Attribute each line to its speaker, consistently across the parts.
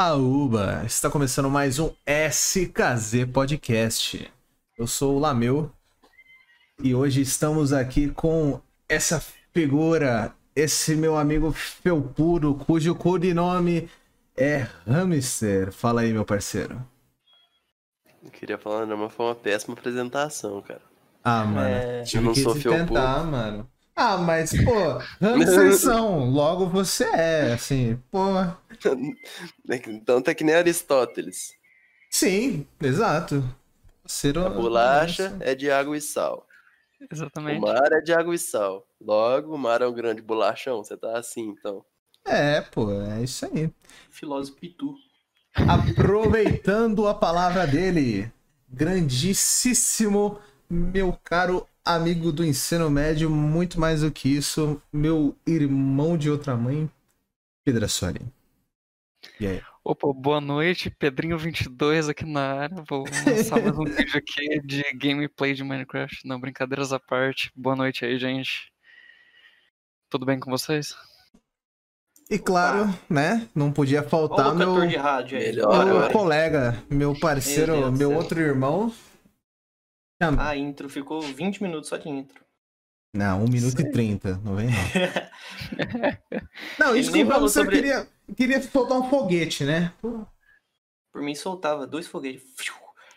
Speaker 1: Aúba! Está começando mais um SKZ Podcast. Eu sou o Lameu e hoje estamos aqui com essa figura, esse meu amigo Felpuro, cujo codinome é Hamster. Fala aí, meu parceiro.
Speaker 2: Queria falar não, mas foi uma péssima apresentação, cara.
Speaker 1: Ah, mano,
Speaker 3: É,
Speaker 1: tive
Speaker 2: eu não
Speaker 1: que
Speaker 2: sou
Speaker 1: tentar, mano. Ah, mas, pô, hamsters são, logo você é, assim, pô...
Speaker 2: Então tá que nem Aristóteles.
Speaker 1: Sim, exato. Ser
Speaker 2: A bolacha é de água e sal. O
Speaker 3: Exatamente.
Speaker 2: mar é de água e sal. Logo, o mar é um grande bolachão. Você tá assim, então.
Speaker 1: É, pô, é isso aí.
Speaker 3: Filósofo Pitu.
Speaker 1: Aproveitando a palavra dele, grandíssimo, meu caro amigo do ensino médio, muito mais do que isso, meu irmão de outra mãe, Pedrassoli. E aí?
Speaker 3: Opa, boa noite, Pedrinho22 aqui na área. Vou lançar mais um vídeo aqui de gameplay de Minecraft. Não, brincadeiras à parte. Boa noite aí, gente. Tudo bem com vocês?
Speaker 1: E claro, né, não podia faltar
Speaker 4: o
Speaker 1: meu,
Speaker 4: cantor de rádio aí.
Speaker 2: Melhor,
Speaker 1: meu
Speaker 2: Ora.
Speaker 1: colega, meu parceiro,
Speaker 4: Meu
Speaker 1: meu outro irmão. Chama-
Speaker 4: A intro ficou 20 minutos só de intro.
Speaker 1: Não, 1 minuto e 30, não vem não. Não, isso que
Speaker 4: nem
Speaker 1: o
Speaker 4: sobre-
Speaker 1: queria, queria soltar um foguete, né?
Speaker 4: Por mim soltava dois foguetes.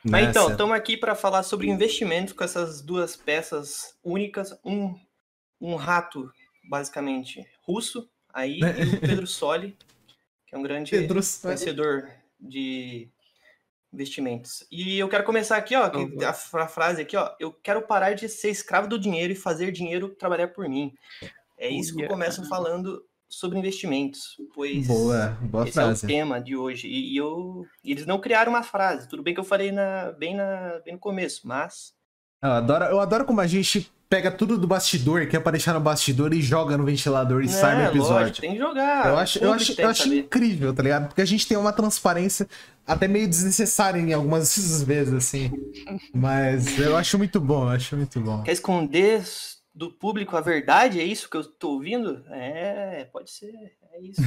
Speaker 4: Mas então, estamos aqui para falar sobre investimentos com essas duas peças únicas. Um, um rato, basicamente, russo, aí, e o Pedro Soli, que é um grande
Speaker 1: Pedro
Speaker 4: conhecedor de investimentos. E eu quero começar aqui, ó,
Speaker 3: Uhum.
Speaker 4: a, fra- frase aqui, ó, eu quero parar de ser escravo do dinheiro e fazer dinheiro trabalhar por mim. É isso que eu começo falando sobre investimentos, pois
Speaker 1: Boa, boa
Speaker 4: esse é o
Speaker 1: frase.
Speaker 4: tema de hoje. E, e eu, eles não criaram uma frase. Tudo bem que eu falei na, bem, na, bem no começo, mas
Speaker 1: Eu adoro, eu adoro como a gente pega tudo do bastidor, que é pra deixar no bastidor e joga no ventilador e sai no
Speaker 4: É,
Speaker 1: episódio.
Speaker 4: lógico, tem que jogar.
Speaker 1: eu acho, eu acho, eu acho incrível, tá ligado? Porque a gente tem uma transparência até meio desnecessária em algumas vezes, assim. Mas eu acho muito bom, eu acho muito bom.
Speaker 4: Quer esconder do público a verdade? É isso que eu tô ouvindo? É, pode ser. É isso.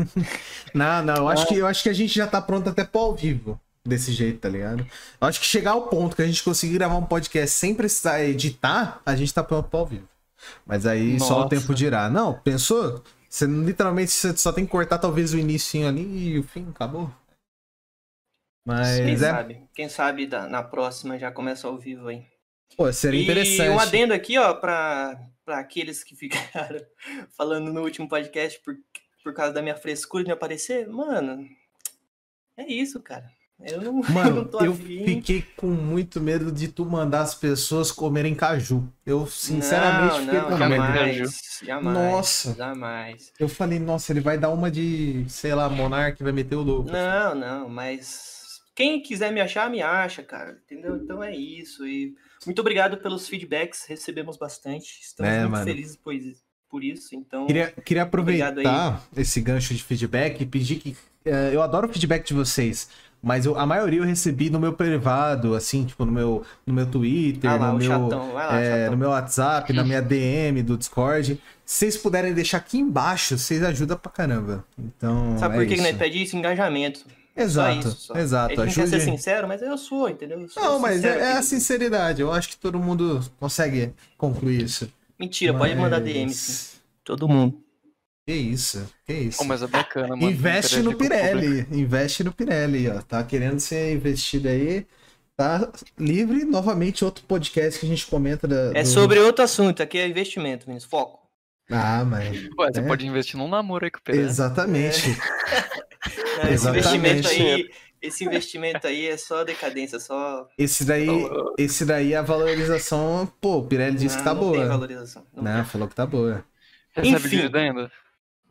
Speaker 1: Não, não, eu acho, que, eu acho que a gente já tá pronto até pro ao vivo. Desse jeito, tá ligado? Eu acho que chegar ao ponto que a gente conseguir gravar um podcast sem precisar editar, a gente tá pronto pro ao vivo. Mas aí só o
Speaker 3: Nossa.
Speaker 1: tempo dirá. Não, pensou? Você literalmente você só tem que cortar talvez o início ali e o fim, acabou.
Speaker 4: Quem
Speaker 1: Mas é,
Speaker 4: sabe? Quem sabe da- na próxima já começa ao vivo aí.
Speaker 1: pô, seria
Speaker 4: E
Speaker 1: interessante.
Speaker 4: um adendo aqui, ó, pra, pra aqueles que ficaram falando no último podcast por, por causa da minha frescura de me aparecer. Mano, é isso, cara. Eu não, eu não
Speaker 1: Mano,
Speaker 4: tô
Speaker 1: eu
Speaker 4: afim.
Speaker 1: fiquei com muito medo de tu mandar as pessoas comerem caju. Eu sinceramente
Speaker 4: não,
Speaker 1: fiquei
Speaker 4: não,
Speaker 1: com
Speaker 3: jamais.
Speaker 1: medo.
Speaker 4: jamais, jamais.
Speaker 1: Nossa.
Speaker 4: Jamais.
Speaker 1: Eu falei, nossa, ele vai dar uma de, sei lá, Monark vai meter o louco.
Speaker 4: Não, não, mas quem quiser me achar, me acha, cara. Entendeu? Então é isso. E muito obrigado pelos feedbacks, recebemos bastante. Estamos
Speaker 1: É,
Speaker 4: muito
Speaker 1: mano.
Speaker 4: felizes por, por isso. Então,
Speaker 1: Queria, queria aproveitar esse gancho de feedback e pedir que. eh, eu adoro o feedback de vocês, mas eu- a maioria eu recebi no meu privado, assim, tipo, no meu, no meu Twitter,
Speaker 4: ah lá,
Speaker 1: no, meu,
Speaker 4: chatão, lá, chatão.
Speaker 1: no meu WhatsApp, na minha DM do Discord. Se vocês puderem deixar aqui embaixo, vocês ajudam pra caramba. Então.
Speaker 4: Sabe
Speaker 1: é
Speaker 4: por que, que
Speaker 1: isso.
Speaker 4: nós pede isso? Engajamento.
Speaker 1: Exato,
Speaker 4: Só isso, só.
Speaker 1: exato.
Speaker 4: A gente quer ser
Speaker 1: Ajude.
Speaker 4: sincero, mas eu sou, entendeu? Eu sou
Speaker 1: Não, mas é, é a sinceridade. Eu acho que todo mundo consegue concluir isso.
Speaker 4: Mentira, pode mandar
Speaker 1: Mas-
Speaker 4: DM, sim. Todo mundo.
Speaker 1: Que isso, que isso.
Speaker 3: Pô, mas é bacana, mano.
Speaker 1: Investe no. Pirelli, investe no Pirelli, ó. Tá querendo ser investido aí. Tá livre, novamente, outro podcast que a gente comenta. Da,
Speaker 4: É
Speaker 1: do-
Speaker 4: sobre outro assunto, aqui é investimento, Vinícius. Foco.
Speaker 1: Ah, mas.
Speaker 3: Ué, você
Speaker 1: É.
Speaker 3: pode investir num namoro aí com o Pedro.
Speaker 1: Exatamente.
Speaker 4: Não, esse
Speaker 1: Exatamente.
Speaker 4: investimento aí, esse investimento aí é só decadência, só.
Speaker 1: Esse daí, esse daí a valorização, pô, o Pirelli disse que tá
Speaker 4: não, não tem
Speaker 1: boa.
Speaker 4: valorização. Não,
Speaker 1: Não, falou que tá boa.
Speaker 3: Recebe
Speaker 4: Enfim.
Speaker 3: dividendo?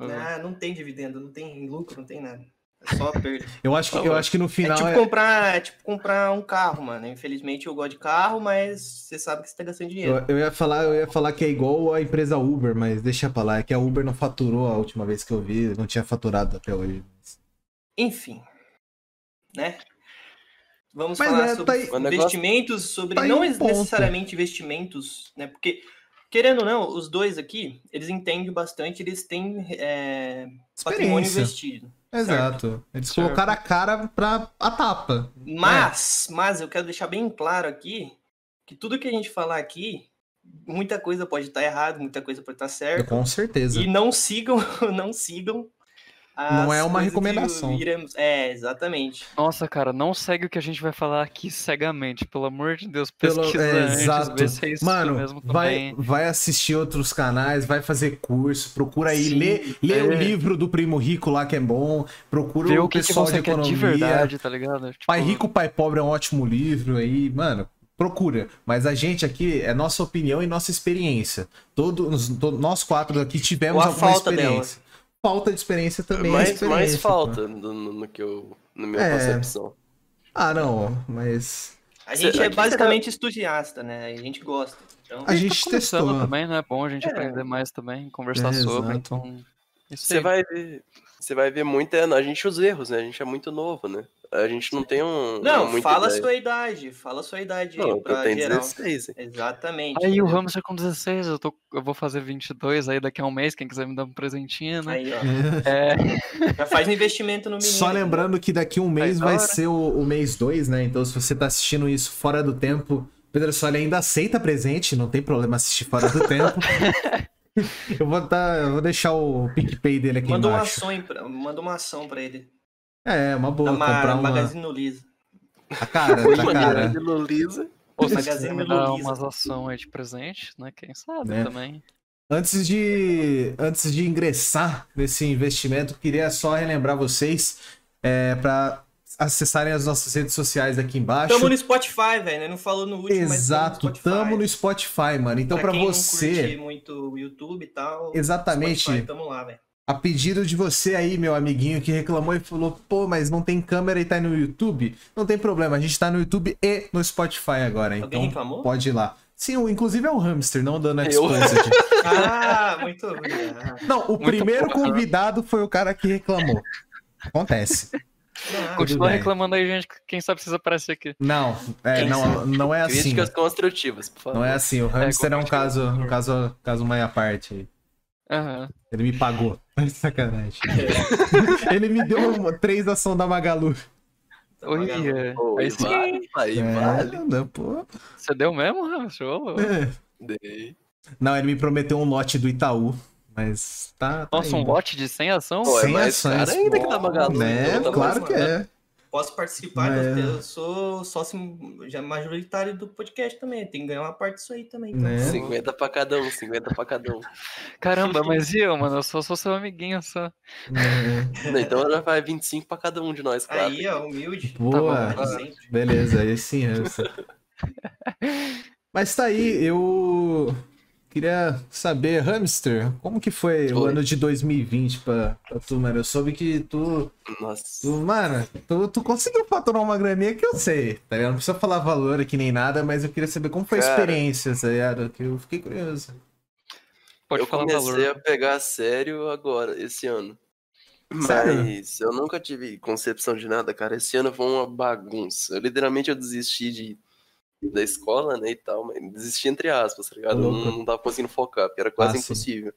Speaker 4: Tem. Ah, não tem dividendo, não tem lucro, não tem nada. É só perda.
Speaker 1: Eu acho que, eu acho que no
Speaker 4: É
Speaker 1: final.
Speaker 4: tipo,
Speaker 1: é-
Speaker 4: comprar, é tipo comprar um carro, mano. Infelizmente eu gosto de carro, mas você sabe que você tá gastando dinheiro.
Speaker 1: Eu, eu ia falar, eu ia falar que é igual a empresa Uber, mas deixa pra lá. É que a Uber não faturou a última vez que eu vi, não tinha faturado até hoje.
Speaker 4: Enfim, né? Vamos
Speaker 1: Mas
Speaker 4: falar
Speaker 1: é,
Speaker 4: sobre
Speaker 1: tá
Speaker 4: investimentos, sobre
Speaker 1: tá
Speaker 4: não
Speaker 1: um
Speaker 4: necessariamente investimentos, né? Porque, querendo ou não, os dois aqui, eles entendem bastante, eles têm é, patrimônio
Speaker 1: Experiência.
Speaker 4: investido.
Speaker 1: Exato. Eles
Speaker 3: Certo.
Speaker 1: colocaram a cara pra a tapa.
Speaker 4: Mas, mas eu quero deixar bem claro aqui que tudo que a gente falar aqui, muita coisa pode estar errado, muita coisa pode estar certo.
Speaker 1: Com certeza.
Speaker 4: E não sigam, não sigam.
Speaker 1: Não é uma
Speaker 4: que
Speaker 1: recomendação.
Speaker 4: iremos- É, exatamente.
Speaker 3: Nossa, cara, não segue o que a gente vai falar aqui cegamente, pelo amor de Deus.
Speaker 1: Pelo-
Speaker 3: Pesquisa
Speaker 1: é,
Speaker 3: antes,
Speaker 1: exato.
Speaker 3: vê se é isso
Speaker 1: Mano,
Speaker 3: mesmo
Speaker 1: vai, vai assistir outros canais, vai fazer curso, procura aí,
Speaker 4: Sim,
Speaker 1: lê, lê o
Speaker 3: é.
Speaker 1: livro do Primo Rico lá que é bom, procura
Speaker 3: Vê
Speaker 1: o
Speaker 3: o que, que
Speaker 1: pessoal
Speaker 3: você
Speaker 1: de
Speaker 3: quer
Speaker 1: economia.
Speaker 3: de verdade, tá ligado? Tipo,
Speaker 1: Pai Rico, Pai Pobre é um ótimo livro aí, mano. Procura, mas a gente aqui é nossa opinião e nossa experiência. Todos, to- nós quatro aqui tivemos
Speaker 4: Ou a
Speaker 1: alguma
Speaker 4: falta
Speaker 1: experiência. Falta de experiência também. é
Speaker 2: mais,
Speaker 1: experiência,
Speaker 2: mais falta no, no- no que eu. Na minha
Speaker 1: É.
Speaker 2: concepção.
Speaker 1: Ah, não, mas
Speaker 4: A
Speaker 2: Cê-
Speaker 4: gente é
Speaker 2: aqui
Speaker 4: basicamente entusiasta, né? A gente gosta. Então,
Speaker 1: a gente
Speaker 3: tá
Speaker 1: testou.
Speaker 3: também, né? É bom a gente
Speaker 4: É.
Speaker 3: aprender mais também, conversar
Speaker 1: É,
Speaker 3: sobre,
Speaker 1: exato.
Speaker 3: então...
Speaker 2: Você vai ver. Você vai ver muito. é, A gente os erros, né? A gente é muito novo, né? A gente não tem um.
Speaker 4: não, fala a sua idade. Fala a sua idade
Speaker 2: Não, eu
Speaker 4: pra
Speaker 2: tenho
Speaker 4: geral.
Speaker 2: 16. hein?
Speaker 4: Exatamente.
Speaker 3: Aí o
Speaker 4: entendeu?
Speaker 3: hamster com 16, eu, tô, eu vou fazer 22 aí daqui a um mês, quem quiser me dar um presentinho, né?
Speaker 4: Aí, ó.
Speaker 3: É,
Speaker 4: Já faz um investimento no menino.
Speaker 1: Só lembrando que daqui um mês vai ser o, o mês 2, né? Então, se você tá assistindo isso fora do tempo, Pedro Soli ainda aceita presente, não tem problema assistir fora do tempo. eu, vou tá, eu vou deixar o PicPay dele aqui
Speaker 4: Manda uma
Speaker 1: embaixo.
Speaker 4: ação, pra, manda uma ação pra ele.
Speaker 1: É, uma boa,
Speaker 4: Da
Speaker 1: comprar uma.
Speaker 4: Magazine Luiza.
Speaker 1: A cara, tá
Speaker 2: Uma
Speaker 1: cara.
Speaker 2: grande Lulisa.
Speaker 3: ou se
Speaker 4: Magazine
Speaker 3: quiser me dar
Speaker 4: Luiza.
Speaker 3: umas ações aí de presente, né? Quem sabe
Speaker 1: Né?
Speaker 3: também.
Speaker 1: Antes de, antes de ingressar nesse investimento, queria só relembrar vocês é, para acessarem as nossas redes sociais aqui embaixo.
Speaker 4: Tamo no Spotify, velho. né? Não falou no último,
Speaker 1: Exato,
Speaker 4: mas tamo
Speaker 1: tamo no Spotify, mano. Então,
Speaker 4: não
Speaker 1: você,
Speaker 4: curte muito o YouTube e tal.
Speaker 1: Exatamente.
Speaker 4: Spotify, tamo lá, velho.
Speaker 1: a pedido de você aí, meu amiguinho, que reclamou e falou, pô, mas não tem câmera e tá no YouTube, não tem problema, a gente tá no YouTube e no Spotify agora,
Speaker 4: Alguém
Speaker 1: então
Speaker 4: reclamou?
Speaker 1: pode ir lá. Sim, inclusive é o hamster, não dando exposed.
Speaker 4: Ah, muito obrigado.
Speaker 1: não, o
Speaker 3: Muito
Speaker 1: primeiro
Speaker 3: bom.
Speaker 1: convidado foi o cara que reclamou. Acontece.
Speaker 4: Ah,
Speaker 3: Continua reclamando aí, gente, que quem sabe precisa aparecer aqui.
Speaker 1: Não, é, não, não é assim.
Speaker 2: Críticas construtivas, por favor.
Speaker 1: Não é assim. O hamster é, um
Speaker 3: compartilha,
Speaker 1: caso, um caso, caso meia parte. aí.
Speaker 3: Aham.
Speaker 1: Ele me pagou. Sacanagem. Ele me deu uma, três ação da Magalu.
Speaker 3: Oi, é,
Speaker 2: Pô,
Speaker 3: aí sim.
Speaker 2: vale, aí
Speaker 1: É,
Speaker 2: vale.
Speaker 1: não, pô.
Speaker 3: Você deu mesmo? Show.
Speaker 1: É.
Speaker 2: Dei.
Speaker 1: Não, ele me prometeu um lote do Itaú, mas tá. tá
Speaker 3: Nossa, um lote de 100 ação?
Speaker 2: Pô, é
Speaker 1: Sem
Speaker 2: mais
Speaker 1: ações,
Speaker 2: caro ainda
Speaker 1: pô.
Speaker 2: que da Magalu.
Speaker 1: Né?
Speaker 2: tá
Speaker 1: Claro
Speaker 2: mais
Speaker 1: que
Speaker 2: barato.
Speaker 1: é.
Speaker 4: Posso participar,
Speaker 1: É.
Speaker 4: eu- sou sócio já majoritário do podcast também. Tem que ganhar uma parte disso aí também. então.
Speaker 1: Né?
Speaker 2: 50 pra cada um, 50 pra cada um.
Speaker 3: Caramba, mas e eu, mano? Eu só sou seu amiguinho só.
Speaker 1: É.
Speaker 2: Então ela vai 25 pra cada um de nós, claro.
Speaker 4: Aí, ó, humilde.
Speaker 1: Boa.
Speaker 4: Tá bom.
Speaker 1: Beleza, aí sim, hamster. Mas tá aí, eu queria saber, hamster, como que foi o ano de 2020 pra, pra tu, mano? Eu soube que tu,
Speaker 2: Nossa.
Speaker 1: tu mano, tu, tu conseguiu faturar uma graninha que eu sei, tá ligado? Não precisa falar valor aqui nem nada, mas eu queria saber como foi a
Speaker 2: Cara.
Speaker 1: experiência, tá ligado? Que eu fiquei curioso.
Speaker 3: Pode
Speaker 2: eu
Speaker 3: falar
Speaker 2: comecei
Speaker 3: valor.
Speaker 2: a pegar a sério agora, esse ano.
Speaker 1: Sério?
Speaker 2: Mas eu nunca tive concepção de nada, cara. Esse ano foi uma bagunça. Eu, literalmente eu desisti de, da escola, né, e tal, mas desisti entre aspas, tá ligado? Eu
Speaker 1: Louco.
Speaker 2: não, não tava conseguindo focar, porque era quase
Speaker 1: Ah, sim.
Speaker 2: impossível.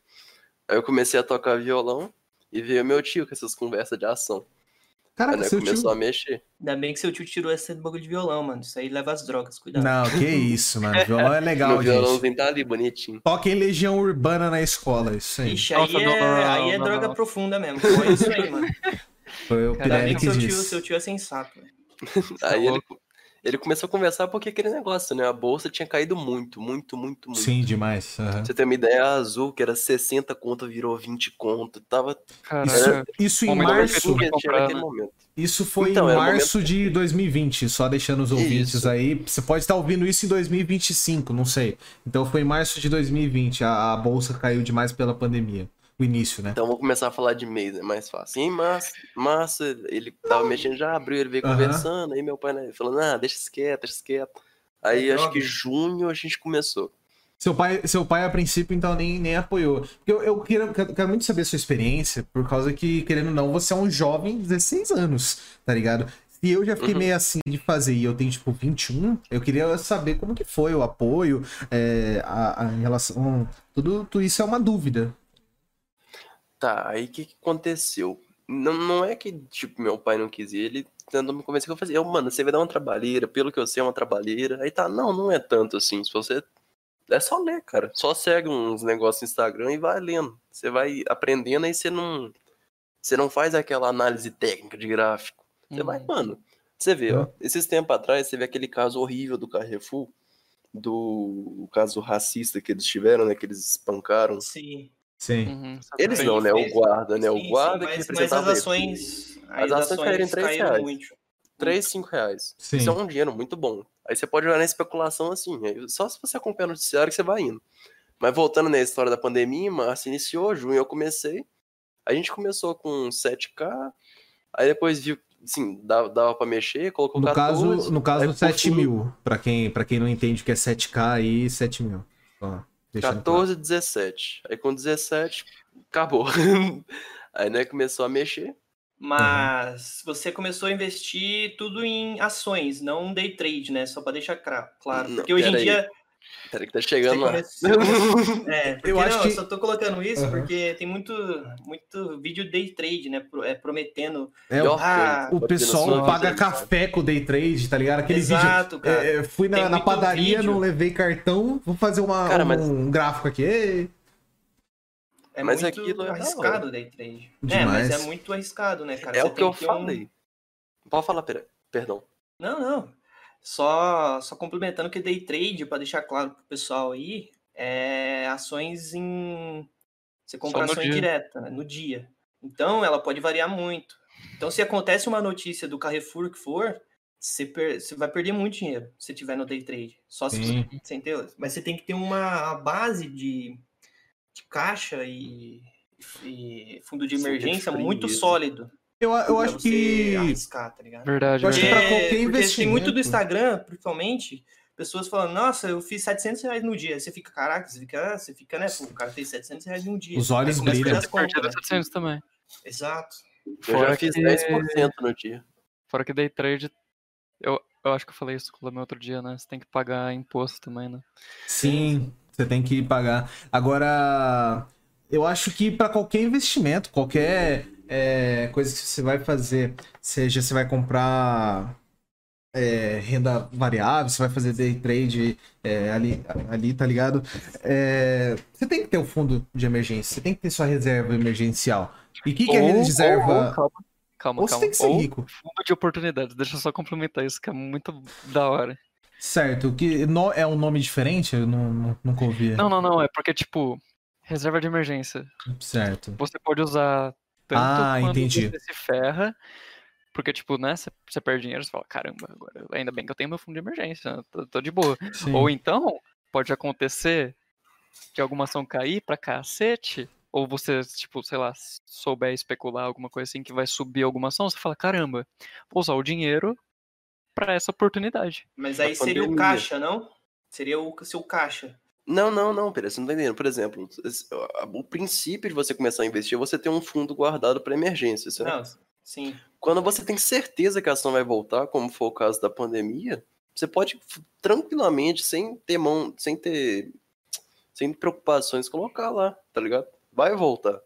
Speaker 2: Aí eu comecei a tocar violão e veio meu tio com essas conversas de ação. Aí
Speaker 1: Caraca,
Speaker 2: né,
Speaker 1: seu
Speaker 2: começou
Speaker 1: tio...
Speaker 2: a mexer.
Speaker 4: Ainda bem que seu tio tirou esse bagulho de violão, mano. Isso aí leva as drogas, cuidado.
Speaker 1: Não, que isso, mano. Violão é legal, gente.
Speaker 2: violãozinho tá ali, bonitinho.
Speaker 1: Toquem Legião Urbana na escola, isso aí.
Speaker 4: Ixi, aí
Speaker 3: Nossa,
Speaker 4: é,
Speaker 3: não, não,
Speaker 4: aí é
Speaker 3: não,
Speaker 4: droga
Speaker 3: não.
Speaker 4: profunda mesmo. Foi isso aí, mano.
Speaker 1: Foi o
Speaker 3: Ainda
Speaker 4: Ainda bem
Speaker 1: Pirelli
Speaker 4: que seu tio,
Speaker 1: disse.
Speaker 4: seu tio é sensato, velho.
Speaker 2: Aí ele,
Speaker 3: louco.
Speaker 2: Ele começou a conversar porque aquele negócio, né? A bolsa tinha caído muito, muito, muito, muito.
Speaker 1: Sim, demais.
Speaker 2: Pra você ter uma ideia, a azul, que era 60 conto, virou 20 conto. Tava.
Speaker 3: Caraca.
Speaker 1: Isso em março.
Speaker 3: comprar, né?
Speaker 1: Isso foi
Speaker 2: Então,
Speaker 1: em março
Speaker 2: momento
Speaker 1: de 2020, só deixando os ouvintes
Speaker 2: Isso.
Speaker 1: aí. Você pode estar ouvindo isso em 2025, não sei. Então foi em março de 2020, a, a bolsa caiu demais pela pandemia. O início, né?
Speaker 2: Então vou começar a falar de mês, é mais fácil. Em março, março ele tava mexendo, já abriu, ele veio conversando, aí meu pai né, falando, ah, deixa isso quieto, deixa isso quieto. Aí
Speaker 4: É
Speaker 2: acho que junho a gente começou.
Speaker 1: Seu pai, seu pai a princípio, então, nem, nem apoiou. Porque eu, eu quero, quero muito saber a sua experiência, por causa que, querendo ou não, você é um jovem de 16 anos, tá ligado? Se eu já fiquei
Speaker 2: Uhum.
Speaker 1: meio assim de fazer e eu tenho, tipo, 21, eu queria saber como que foi o apoio, é, a, a- em relação... Tudo, tudo isso é uma dúvida.
Speaker 2: Tá, aí o que, que aconteceu? Não, não é que, tipo, meu pai não quis ir, ele tentou me convencer que eu fazia. Eu, mano, você vai dar uma trabalheira, pelo que eu sei, é uma trabalheira. Aí tá, não, não é tanto assim. Se você. É só ler, cara. Só segue uns negócios no Instagram e vai lendo. Você vai aprendendo, aí você não. Você não faz aquela análise técnica de gráfico. Você vai,
Speaker 3: Uhum.
Speaker 2: mano. Você vê, ó.
Speaker 1: Hum.
Speaker 2: Esses tempos atrás, você vê aquele caso horrível do Carrefour, do o caso racista que eles tiveram, né? Que eles espancaram.
Speaker 4: Sim.
Speaker 1: Sim.
Speaker 3: Uhum,
Speaker 2: Eles não, né? O guarda, né?
Speaker 4: Sim,
Speaker 2: O
Speaker 4: sim,
Speaker 2: guarda que
Speaker 4: mas, mas as
Speaker 2: ele.
Speaker 4: ações.
Speaker 2: As ações caíram em três reais.
Speaker 4: muito.
Speaker 2: 3, 5 reais.
Speaker 1: Sim.
Speaker 2: Isso é um dinheiro muito bom. Aí você pode olhar na especulação assim. Só se você acompanha o noticiário que você vai indo. Mas voltando na história da pandemia, em março iniciou, junho eu comecei. A gente começou com 7K, aí depois viu, assim, dava, dava pra mexer, colocou
Speaker 1: No
Speaker 2: 14.
Speaker 1: caso, no caso
Speaker 2: aí por
Speaker 1: 7
Speaker 2: fim,
Speaker 1: mil. Pra quem, pra quem não entende o que é 7K aí, 7 mil. Ó, deixando claro.
Speaker 2: 14, 17. Aí com 17, acabou. aí né, começou a mexer.
Speaker 4: Mas você começou a investir tudo em ações, não day trade, né? Só pra deixar claro.
Speaker 2: Não,
Speaker 4: Porque hoje em
Speaker 2: aí. Peraí que tá chegando lá.
Speaker 4: É,
Speaker 1: Eu acho
Speaker 4: não,
Speaker 1: que-
Speaker 4: eu só tô colocando isso
Speaker 1: Aham.
Speaker 4: porque tem muito, muito vídeo day trade, né? pro- é, prometendo.
Speaker 1: É, o,
Speaker 2: Pior
Speaker 4: Ah,
Speaker 1: o pessoal paga
Speaker 2: vida,
Speaker 1: café com o day trade, tá ligado? Aquele
Speaker 4: Exato,
Speaker 1: vídeo.
Speaker 4: cara.
Speaker 1: é, é, fui na, na padaria,
Speaker 4: vídeo.
Speaker 1: não levei cartão, vou fazer uma,
Speaker 2: Cara,
Speaker 1: um,
Speaker 2: mas-
Speaker 1: um gráfico aqui. Ei.
Speaker 4: É
Speaker 2: Mas
Speaker 4: muito
Speaker 2: aquilo é
Speaker 4: arriscado o day trade. É,
Speaker 1: Demais.
Speaker 4: mas é muito arriscado, né, cara?
Speaker 2: É
Speaker 4: Você
Speaker 2: o que
Speaker 4: tem
Speaker 2: eu
Speaker 4: um-
Speaker 2: falei. Pode falar, pera- perdão.
Speaker 4: Não, não. Só, só complementando que day trade, para deixar claro pro pessoal aí, é ações em. Você compra ações direta, né, no dia. Então, ela pode variar muito. Então, se acontece uma notícia do Carrefour que for, você, per- você vai perder muito dinheiro se tiver no day trade. Só se
Speaker 1: Sim.
Speaker 4: você, entendeu? Mas você tem que ter uma base de, de caixa e, e fundo de emergência muito sólido.
Speaker 1: Eu, eu acho que.
Speaker 4: arriscar, tá ligado?
Speaker 3: Verdade,
Speaker 1: Eu acho que pra qualquer
Speaker 4: porque tem muito
Speaker 1: investimento-
Speaker 4: do Instagram, principalmente, pessoas falando, nossa, eu fiz 700 reais no dia. Aí Você fica, caraca, você fica, você fica né? Pô, o cara fez 700 reais um dia.
Speaker 1: Os olhos brilham.
Speaker 4: contas,
Speaker 3: Perdido
Speaker 4: né?
Speaker 3: 700 também.
Speaker 4: Exato.
Speaker 2: Eu
Speaker 3: Fora
Speaker 2: já fiz
Speaker 3: que-
Speaker 2: 10% no dia.
Speaker 3: Fora que day trade, eu, eu acho que eu falei isso com o meu outro dia, né? Você tem que pagar imposto também, né?
Speaker 1: Sim, você tem que pagar. Agora, eu acho que para qualquer investimento, qualquer é, coisa que você vai fazer, seja você vai comprar é, renda variável, você vai fazer day trade é, ali, ali, tá ligado? É, você tem que ter o fundo de emergência, você tem que ter sua reserva emergencial. E o que, que é reserva?
Speaker 3: ou- ou- calma, calma,
Speaker 1: Ou você
Speaker 3: calma.
Speaker 1: tem que ser
Speaker 3: Ou
Speaker 1: rico.
Speaker 3: fundo de oportunidades. Deixa eu só complementar isso, que é muito da hora.
Speaker 1: Certo, que no- é um nome diferente? Eu não, não, nunca ouvi.
Speaker 3: Não, não, não. É porque, tipo, reserva de emergência.
Speaker 1: Certo.
Speaker 3: Você pode usar tanto
Speaker 1: Ah,
Speaker 3: quando
Speaker 1: entendi.
Speaker 3: você se ferra. Porque, tipo, né? Você, perde dinheiro, você fala, caramba, agora ainda bem que eu tenho meu fundo de emergência, tô, tô de boa.
Speaker 1: Sim.
Speaker 3: Ou então, pode acontecer de alguma ação cair pra cacete, ou você, tipo, sei lá, souber especular alguma coisa assim que vai subir alguma ação, você fala, caramba, vou usar o dinheiro pra essa oportunidade.
Speaker 4: Mas aí seria o caixa, não? Seria o seu caixa.
Speaker 2: Não, não, não, Pera, você não tá entendendo. Por exemplo, o princípio de você começar a investir é você ter um fundo guardado para emergência, certo?
Speaker 4: Não, sim.
Speaker 2: Quando você tem certeza que a ação vai voltar, como foi o caso da pandemia, você pode tranquilamente, sem ter mão, sem ter, sem preocupações, colocar lá, tá ligado? Vai voltar.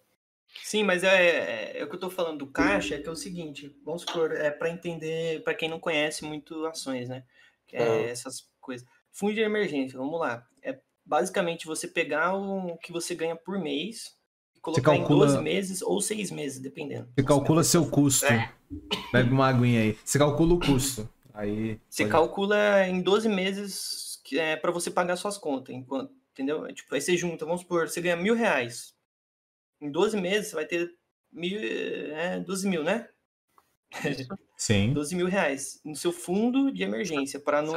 Speaker 4: Sim, mas é, é, é o que eu tô falando do caixa, é que é o seguinte, vamos supor, é para entender, para quem não conhece muito ações, né? É
Speaker 2: Ah.
Speaker 4: essas coisas. Fundo de emergência, vamos lá. Basicamente você pegar o que você ganha por mês e colocar
Speaker 1: calcula-
Speaker 4: em 12 meses ou 6 meses, dependendo.
Speaker 1: Você calcula seu custo.
Speaker 4: É.
Speaker 1: Bebe uma aguinha aí. Você calcula o custo. Aí.
Speaker 4: Você
Speaker 1: pode-
Speaker 4: calcula em 12 meses que é para você pagar suas contas, enquanto, entendeu? É, Tipo, aí você junta, vamos supor, você ganha mil reais. Em 12 meses você vai ter mil, é, 12 mil, né?
Speaker 1: Sim.
Speaker 4: 12 mil reais no seu fundo de emergência para não.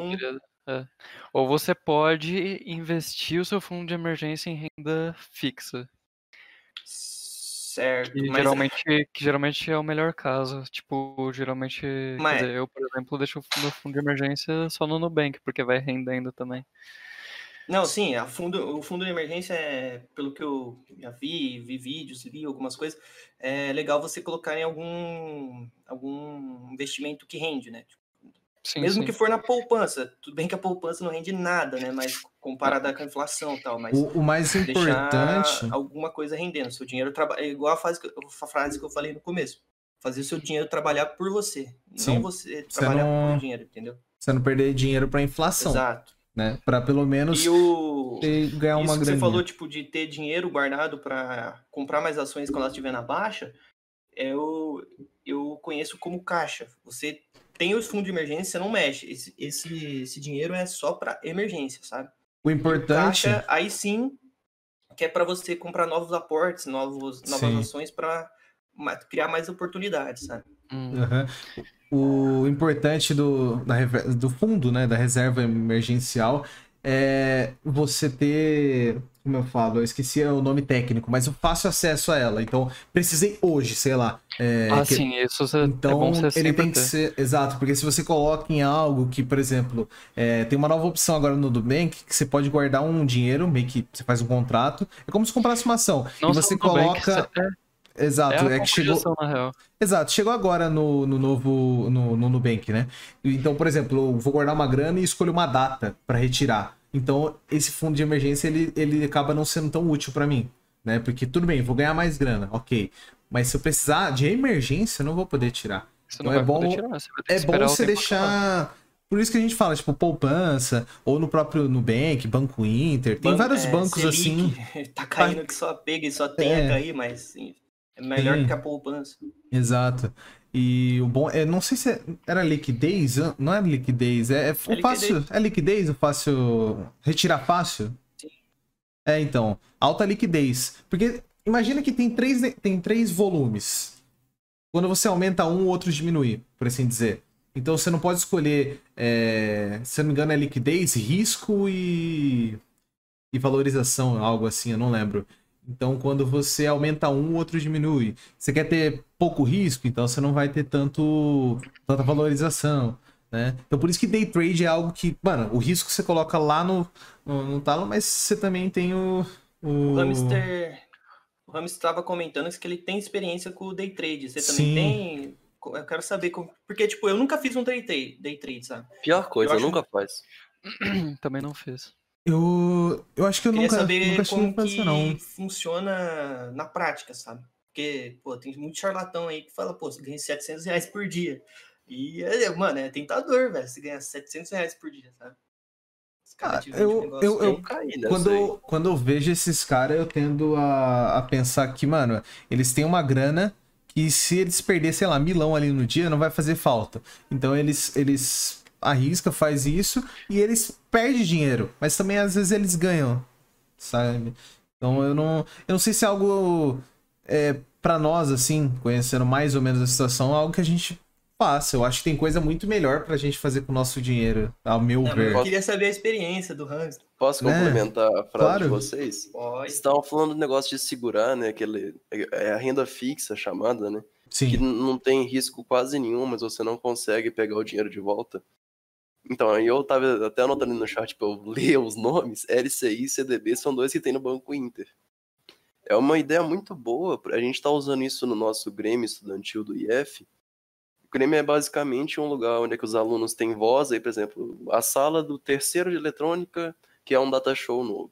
Speaker 3: É. Ou você pode investir o seu fundo de emergência em renda fixa.
Speaker 4: Certo.
Speaker 3: Que
Speaker 4: mas
Speaker 3: geralmente, que geralmente é o melhor caso. Tipo, geralmente.
Speaker 4: Mas-
Speaker 3: dizer, eu, por exemplo, deixo o meu fundo de emergência só no Nubank, porque vai rendendo também.
Speaker 4: Não, sim, fundo, o fundo de emergência é, pelo que eu já vi, vi vídeos, li algumas coisas, é legal você colocar em algum, algum investimento que rende, né?
Speaker 3: Sim,
Speaker 4: Mesmo
Speaker 3: sim.
Speaker 4: que for na poupança. Tudo bem que a poupança não rende nada, né? Mas comparada com a inflação e tal, mas
Speaker 1: O, o mais importante.
Speaker 4: alguma coisa rendendo. Seu dinheiro trabalha. Igual a, fase que, a frase que eu falei no começo. Fazer o seu dinheiro trabalhar por você.
Speaker 1: Sim.
Speaker 4: Não você trabalhar
Speaker 1: não-
Speaker 4: por dinheiro, entendeu?
Speaker 1: Você não perder dinheiro pra inflação,
Speaker 4: Exato.
Speaker 1: né? Pra pelo menos
Speaker 4: E o.
Speaker 1: ter- ganhar
Speaker 4: Isso
Speaker 1: uma
Speaker 4: que você falou, tipo, de ter dinheiro guardado para comprar mais ações quando elas estiver na baixa, eu, eu conheço como caixa. Você tem os fundos de emergência, você não mexe. Esse, esse, esse dinheiro é só para emergência, sabe?
Speaker 1: O importante.
Speaker 4: Caixa, aí sim, que é para você comprar novos aportes, novos, novas
Speaker 1: Sim.
Speaker 4: ações para criar mais oportunidades, sabe?
Speaker 3: Hum.
Speaker 1: Aham. O importante do, da do fundo, né, da reserva emergencial, é você ter, como eu falo, eu esqueci o nome técnico, mas eu faço acesso a ela. Então, precisei hoje, sei lá. é,
Speaker 3: Ah,
Speaker 1: que-
Speaker 3: sim, isso você, é
Speaker 1: Então,
Speaker 3: você
Speaker 1: ele tem que
Speaker 3: ter.
Speaker 1: ser. Exato, porque se você coloca em algo que, por exemplo, é, tem uma nova opção agora no Nubank que você pode guardar um dinheiro, meio que você faz um contrato. É como se comprasse uma ação.
Speaker 3: Não
Speaker 1: e você
Speaker 3: Nubank,
Speaker 1: coloca.
Speaker 3: É,
Speaker 1: Exato,
Speaker 3: é
Speaker 1: é, que chegou.
Speaker 3: na real.
Speaker 1: Exato, chegou agora no, no novo no, no Nubank, né? Então, por exemplo, eu vou guardar uma grana e escolho uma data para retirar. Então, esse fundo de emergência ele, ele acaba não sendo tão útil para mim, né? Porque tudo bem, vou ganhar mais grana, ok. Mas se eu precisar de emergência, eu não vou poder tirar.
Speaker 3: Você não
Speaker 1: Então é
Speaker 3: vai poder
Speaker 1: bom-
Speaker 3: tirar, você vai ter
Speaker 1: É bom você deixar. Por isso que a gente fala, tipo, poupança, ou no próprio Nubank, Banco Inter. Tem
Speaker 4: Ban-
Speaker 1: vários
Speaker 4: é,
Speaker 1: bancos assim.
Speaker 4: Selic, tá caindo que só pega e só tem
Speaker 1: É.
Speaker 4: a cair, mas sim, é melhor
Speaker 1: Sim.
Speaker 4: que a poupança.
Speaker 1: Exato. E o bom é, não sei se é- era liquidez, não é liquidez, é, é, o
Speaker 4: liquidez.
Speaker 1: fácil, é liquidez, o fácil, retirar fácil?
Speaker 4: Sim.
Speaker 1: É, então, alta liquidez. Porque imagina que tem três, tem três volumes. Quando você aumenta um, o outro diminui, por assim dizer. Então você não pode escolher, é, se eu não me engano, é liquidez, risco e, e valorização, algo assim, eu não lembro. Então, quando você aumenta um, o outro diminui. Você quer ter pouco risco, então você não vai ter tanto tanta valorização, né? Então, por isso que day trade é algo que, mano, o risco você coloca lá no, no, no talo, mas você também tem o. O,
Speaker 4: O hamster. O hamster estava comentando que ele tem experiência com o day trade. Você também
Speaker 1: Sim.
Speaker 4: tem. Eu quero saber como. Porque, tipo, eu nunca fiz um day trade, day trade sabe?
Speaker 2: Pior coisa,
Speaker 4: Eu acho-
Speaker 2: nunca faz.
Speaker 3: Também não fiz.
Speaker 1: Eu, eu acho que eu
Speaker 4: Queria
Speaker 1: nunca,
Speaker 4: saber
Speaker 1: nunca
Speaker 4: como que
Speaker 1: não.
Speaker 4: funciona na prática, sabe? Porque, pô, tem muito charlatão aí que fala, pô, você ganha 700 reais por dia. E, é, mano, é tentador, velho, você ganhar 700 reais por dia, sabe? Os caras
Speaker 1: Ah,
Speaker 4: um
Speaker 1: eu- eu-.
Speaker 2: Eu
Speaker 1: Quando, eu- quando eu vejo esses caras, eu tendo a, a pensar que, mano, eles têm uma grana que se eles perder, sei lá, milão ali no dia, não vai fazer falta. Então eles, eles arriscam, faz isso e eles perdem dinheiro. Mas também às vezes eles ganham, sabe? Então eu não, eu não sei se é algo é, para nós, assim, conhecendo mais ou menos a situação, algo que a gente faça. Eu acho que tem coisa muito melhor pra gente fazer com o nosso dinheiro, ao meu
Speaker 4: Não, mas
Speaker 1: ver.
Speaker 4: eu queria saber a experiência do hamster.
Speaker 2: Posso
Speaker 1: Né?
Speaker 2: complementar a frase
Speaker 1: Claro.
Speaker 2: de vocês?
Speaker 4: Pode.
Speaker 2: Vocês estavam falando do negócio de segurar, né? Aquele, é a renda fixa chamada, né? Que
Speaker 1: Sim.
Speaker 2: n- não tem risco quase nenhum, mas você não consegue pegar o dinheiro de volta. Então, aí eu tava até anotando no chat pra eu ler os nomes. LCI e CDB são dois que tem no Banco Inter. É uma ideia muito boa. A gente tá usando isso no nosso Grêmio estudantil do IF. O Grêmio é basicamente um lugar onde é que os alunos têm voz. Aí, por exemplo, a sala do terceiro de eletrônica, que é um data show novo.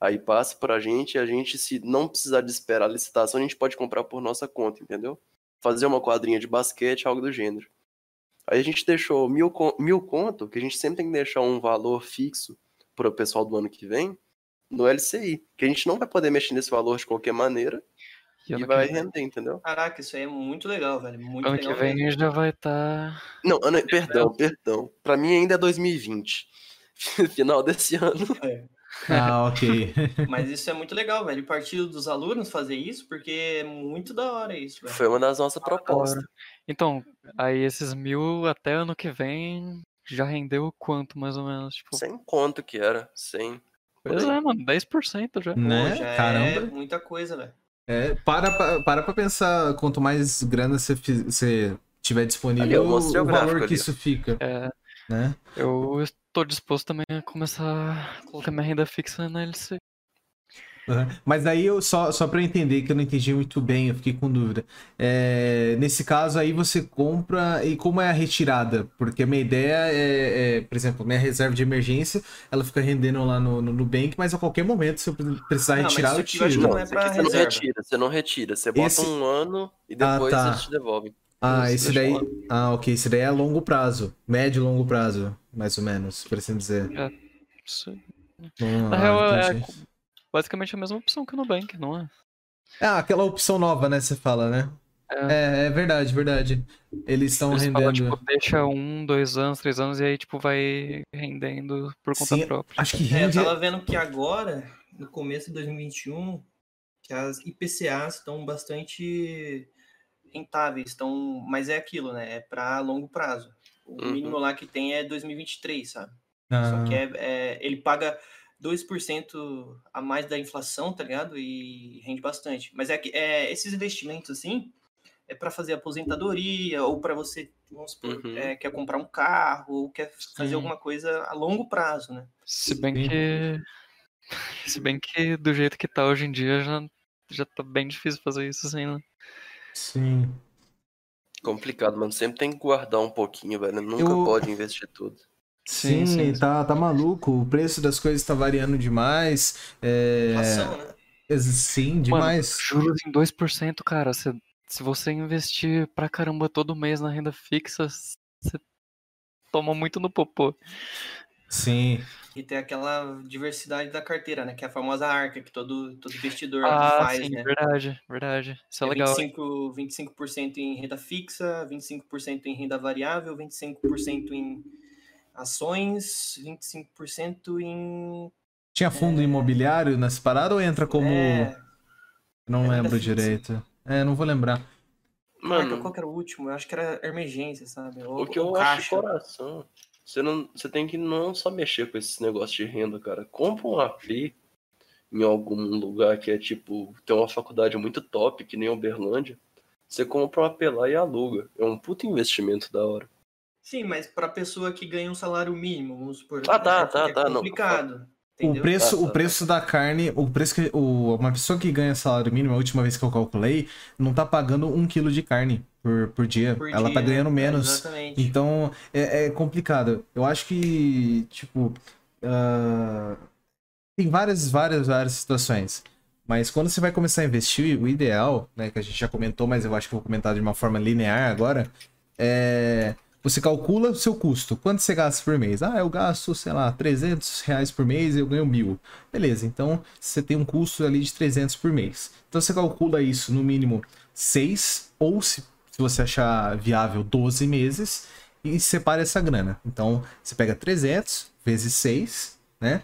Speaker 2: Aí passa pra gente e a gente, se não precisar de esperar a licitação, a gente pode comprar por nossa conta, entendeu? Fazer uma quadrinha de basquete, algo do gênero. Aí a gente deixou mil, mil conto, que a gente sempre tem que deixar um valor fixo pro pessoal do ano que vem, no LCI. Que a gente não vai poder mexer nesse valor de qualquer maneira
Speaker 3: E
Speaker 2: e, vai
Speaker 3: que vem,
Speaker 2: render, entendeu?
Speaker 4: Caraca, isso aí é muito legal, velho. Muito
Speaker 3: ano que
Speaker 4: legal.
Speaker 3: vem
Speaker 4: mesmo.
Speaker 3: já vai estar. Tá...
Speaker 2: Não, ano, perdão, perdão. Pra mim ainda é 2020. Final desse ano.
Speaker 4: É.
Speaker 1: Ah, ok.
Speaker 4: Mas isso é muito legal, velho. O partido dos alunos fazer isso, porque é muito da hora isso, velho.
Speaker 2: Foi uma das nossas propostas.
Speaker 3: Então, aí esses mil até ano que vem já rendeu quanto, mais ou menos? Tipo,
Speaker 2: Sem conto que era, sem.
Speaker 3: pois é, mano, 10% já.
Speaker 4: Pô,
Speaker 1: né?
Speaker 4: já é
Speaker 1: Caramba.
Speaker 4: muita coisa, velho.
Speaker 1: É, para, pra- para pra pensar, quanto mais grana você, você tiver
Speaker 2: Ali,
Speaker 1: disponível,
Speaker 2: eu mostrei
Speaker 1: o
Speaker 2: o
Speaker 1: valor que
Speaker 2: ali.
Speaker 1: isso fica,
Speaker 3: É,
Speaker 1: né?
Speaker 3: eu estou disposto também a começar a colocar minha renda fixa na LC.
Speaker 1: Uhum. Mas aí eu só, só para entender que eu não entendi muito bem, eu fiquei com dúvida. É, nesse caso aí você compra e como é a retirada? Porque a minha ideia é, é por exemplo, minha reserva de emergência, ela fica rendendo lá no, no Nubank, mas a qualquer momento, se eu precisar
Speaker 4: Não,
Speaker 1: retirar,
Speaker 4: mas
Speaker 1: eu
Speaker 4: isso aqui eu acho
Speaker 1: tiro.
Speaker 4: que não é pra
Speaker 2: você não retira, você não retira. Você bota
Speaker 1: Esse-
Speaker 2: um ano e
Speaker 1: Ah,
Speaker 2: depois
Speaker 1: tá.
Speaker 2: eles te devolvem.
Speaker 1: Ah,
Speaker 2: Você
Speaker 1: esse daí. Ah, ok. Esse daí é a longo prazo. Médio e longo prazo, mais ou menos, por assim dizer.
Speaker 3: Isso-
Speaker 1: Hum,
Speaker 3: Na
Speaker 1: ah,
Speaker 3: real, é. Basicamente a mesma opção que o Nubank, não é?
Speaker 1: Ah, aquela opção nova, né? Você fala, né? É, é verdade, verdade. Eles estão
Speaker 3: Eles falam,
Speaker 1: rendendo.
Speaker 3: tipo, deixa um, dois anos, três anos e aí, tipo, vai rendendo por conta
Speaker 1: Sim,
Speaker 3: própria.
Speaker 1: Acho que
Speaker 4: É, eu
Speaker 1: rende.
Speaker 4: tava vendo que agora, no começo de 2021, que as IPCAs estão bastante rentáveis, estão, mas é aquilo, né? É para longo prazo. O
Speaker 2: Uhum.
Speaker 4: mínimo lá que tem é 2023, sabe?
Speaker 1: Ah,
Speaker 4: Só que é, é- ele paga 2% a mais da inflação, tá ligado? E rende bastante. Mas é que é, esses investimentos, assim, é para fazer aposentadoria, ou para você, vamos supor,
Speaker 2: Uhum.
Speaker 4: é, quer comprar um carro, ou quer fazer
Speaker 3: Sim.
Speaker 4: alguma coisa a longo prazo, né?
Speaker 3: Se bem que. Se bem que do jeito que tá hoje em dia já, já tá bem difícil fazer isso assim, né?
Speaker 1: Sim.
Speaker 2: Complicado, mano. Sempre tem que guardar um pouquinho, velho. Nunca
Speaker 1: Eu-
Speaker 2: pode investir tudo.
Speaker 1: Sim,
Speaker 3: Sim, sim.
Speaker 1: Tá, tá maluco. O preço das coisas tá variando demais. É...
Speaker 4: Inflação, né?
Speaker 1: Sim, demais.
Speaker 3: Mano, juros em 2%, cara. Se, se você investir pra caramba todo mês na renda fixa, você toma muito no popô.
Speaker 1: Sim.
Speaker 4: E tem aquela diversidade da carteira, né? Que é a famosa arca que todo, todo investidor
Speaker 3: Ah,
Speaker 4: faz,
Speaker 3: sim,
Speaker 4: né?
Speaker 3: verdade, verdade. Isso é,
Speaker 4: É
Speaker 3: legal.
Speaker 4: 25%, 25% em renda fixa, 25% em renda variável, 25% em ações, 25% em.
Speaker 1: Tinha fundo imobiliário nessa parada ou entra como.
Speaker 4: É,
Speaker 1: Não
Speaker 4: é
Speaker 1: lembro direito. É, não vou lembrar.
Speaker 2: Mano,
Speaker 4: qual que era o último? Eu acho que era emergência, sabe? Ou,
Speaker 2: o que eu acho de
Speaker 4: caixa.
Speaker 2: coração. Você, não, você tem que não só mexer com esses negócios de renda, cara. Compra um AP em algum lugar que é tipo, tem uma faculdade muito top, que nem Uberlândia. Você compra um AP lá e aluga. É um puto investimento da hora.
Speaker 4: Sim, mas para pessoa que ganha um salário mínimo, vamos supor.
Speaker 2: Ah, tá,
Speaker 4: é,
Speaker 2: tá,
Speaker 4: é
Speaker 2: tá, não,
Speaker 4: complicado.
Speaker 1: O
Speaker 4: entendeu?
Speaker 1: preço,
Speaker 2: Tá, tá,
Speaker 1: o preço da carne, o preço que. O, uma pessoa que ganha salário mínimo, a última vez que eu calculei, não tá pagando um quilo de carne por, por dia.
Speaker 4: Por
Speaker 1: Ela
Speaker 4: dia,
Speaker 1: tá ganhando menos.
Speaker 4: exatamente.
Speaker 1: Então, é, é complicado. Eu acho que, tipo, ah, tem várias, várias, várias situações. Mas quando você vai começar a investir, o ideal, né, que a gente já comentou, mas eu acho que eu vou comentar de uma forma linear agora, é você calcula o seu custo. Quanto você gasta por mês? Ah, eu gasto, sei lá, 300 reais por mês e eu ganho mil. Beleza, então você tem um custo ali de 300 por mês. Então você calcula isso no mínimo 6 ou se, se você achar viável 12 meses e separa essa grana. Então você pega 300 vezes 6, né?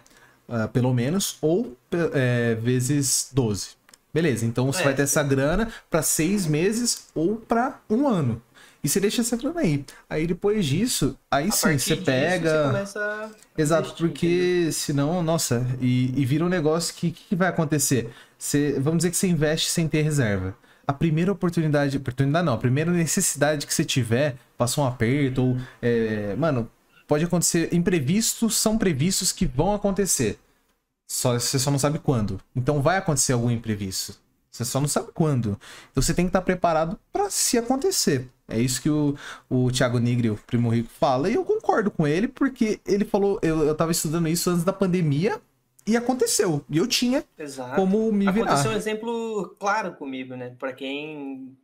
Speaker 1: Ah, pelo menos, ou é, vezes 12. Beleza, então você
Speaker 4: É.
Speaker 1: vai ter essa grana para seis meses ou para um ano. E você deixa essa grana aí. Aí depois disso, aí
Speaker 4: A
Speaker 1: sim, você
Speaker 4: disso,
Speaker 1: pega.
Speaker 4: Você começa
Speaker 1: Exato,
Speaker 4: investir,
Speaker 1: porque senão, nossa, e, e vira um negócio que que, que vai acontecer? Você, vamos dizer que você investe sem ter reserva. A primeira oportunidade, oportunidade não, a primeira necessidade que você tiver, passou um aperto, ou, é, mano, pode acontecer, imprevistos são previstos que vão acontecer. Só, você só não sabe quando. Então vai acontecer algum imprevisto. Você só não sabe quando. Então você tem que estar preparado para se acontecer. É isso que o, o Thiago Nigri, o primo rico, fala. E eu concordo com ele, porque ele falou. Eu, eu tava estudando isso antes da pandemia e aconteceu. E eu tinha
Speaker 4: Exato.
Speaker 1: como me virar.
Speaker 4: Aconteceu um exemplo claro comigo, né? Pra quem,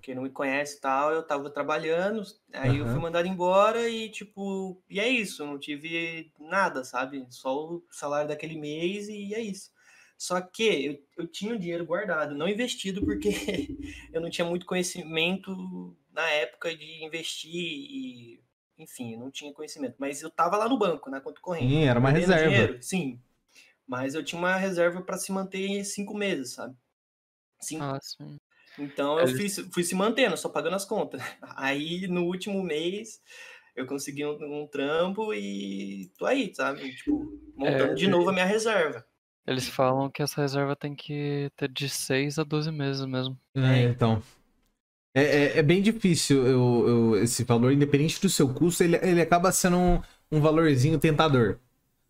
Speaker 4: quem não me conhece e tal, eu tava trabalhando, aí eu
Speaker 1: Aham.
Speaker 4: fui mandado embora e, tipo, e é isso, não tive nada, sabe? Só o salário daquele mês e é isso. Só que eu, eu tinha o dinheiro guardado, não investido, porque eu não tinha muito conhecimento na época de investir e, enfim, eu não tinha conhecimento. Mas eu tava lá no banco, na conta corrente.
Speaker 1: Sim, era uma reserva.
Speaker 4: dinheiro, sim. Mas eu tinha uma reserva para se manter em cinco meses, sabe? Cinco.
Speaker 3: Ah, sim.
Speaker 4: Então eu fui, fui se mantendo, só pagando as contas. Aí no último mês eu consegui um, um trampo e tô aí, sabe? Tipo, montando
Speaker 3: É,
Speaker 4: de novo a minha reserva.
Speaker 3: Eles falam que essa reserva tem que ter de 6 a 12 meses mesmo.
Speaker 1: É, então. É, é, é bem difícil eu, eu- esse valor, independente do seu custo, ele, ele acaba sendo um, um valorzinho tentador.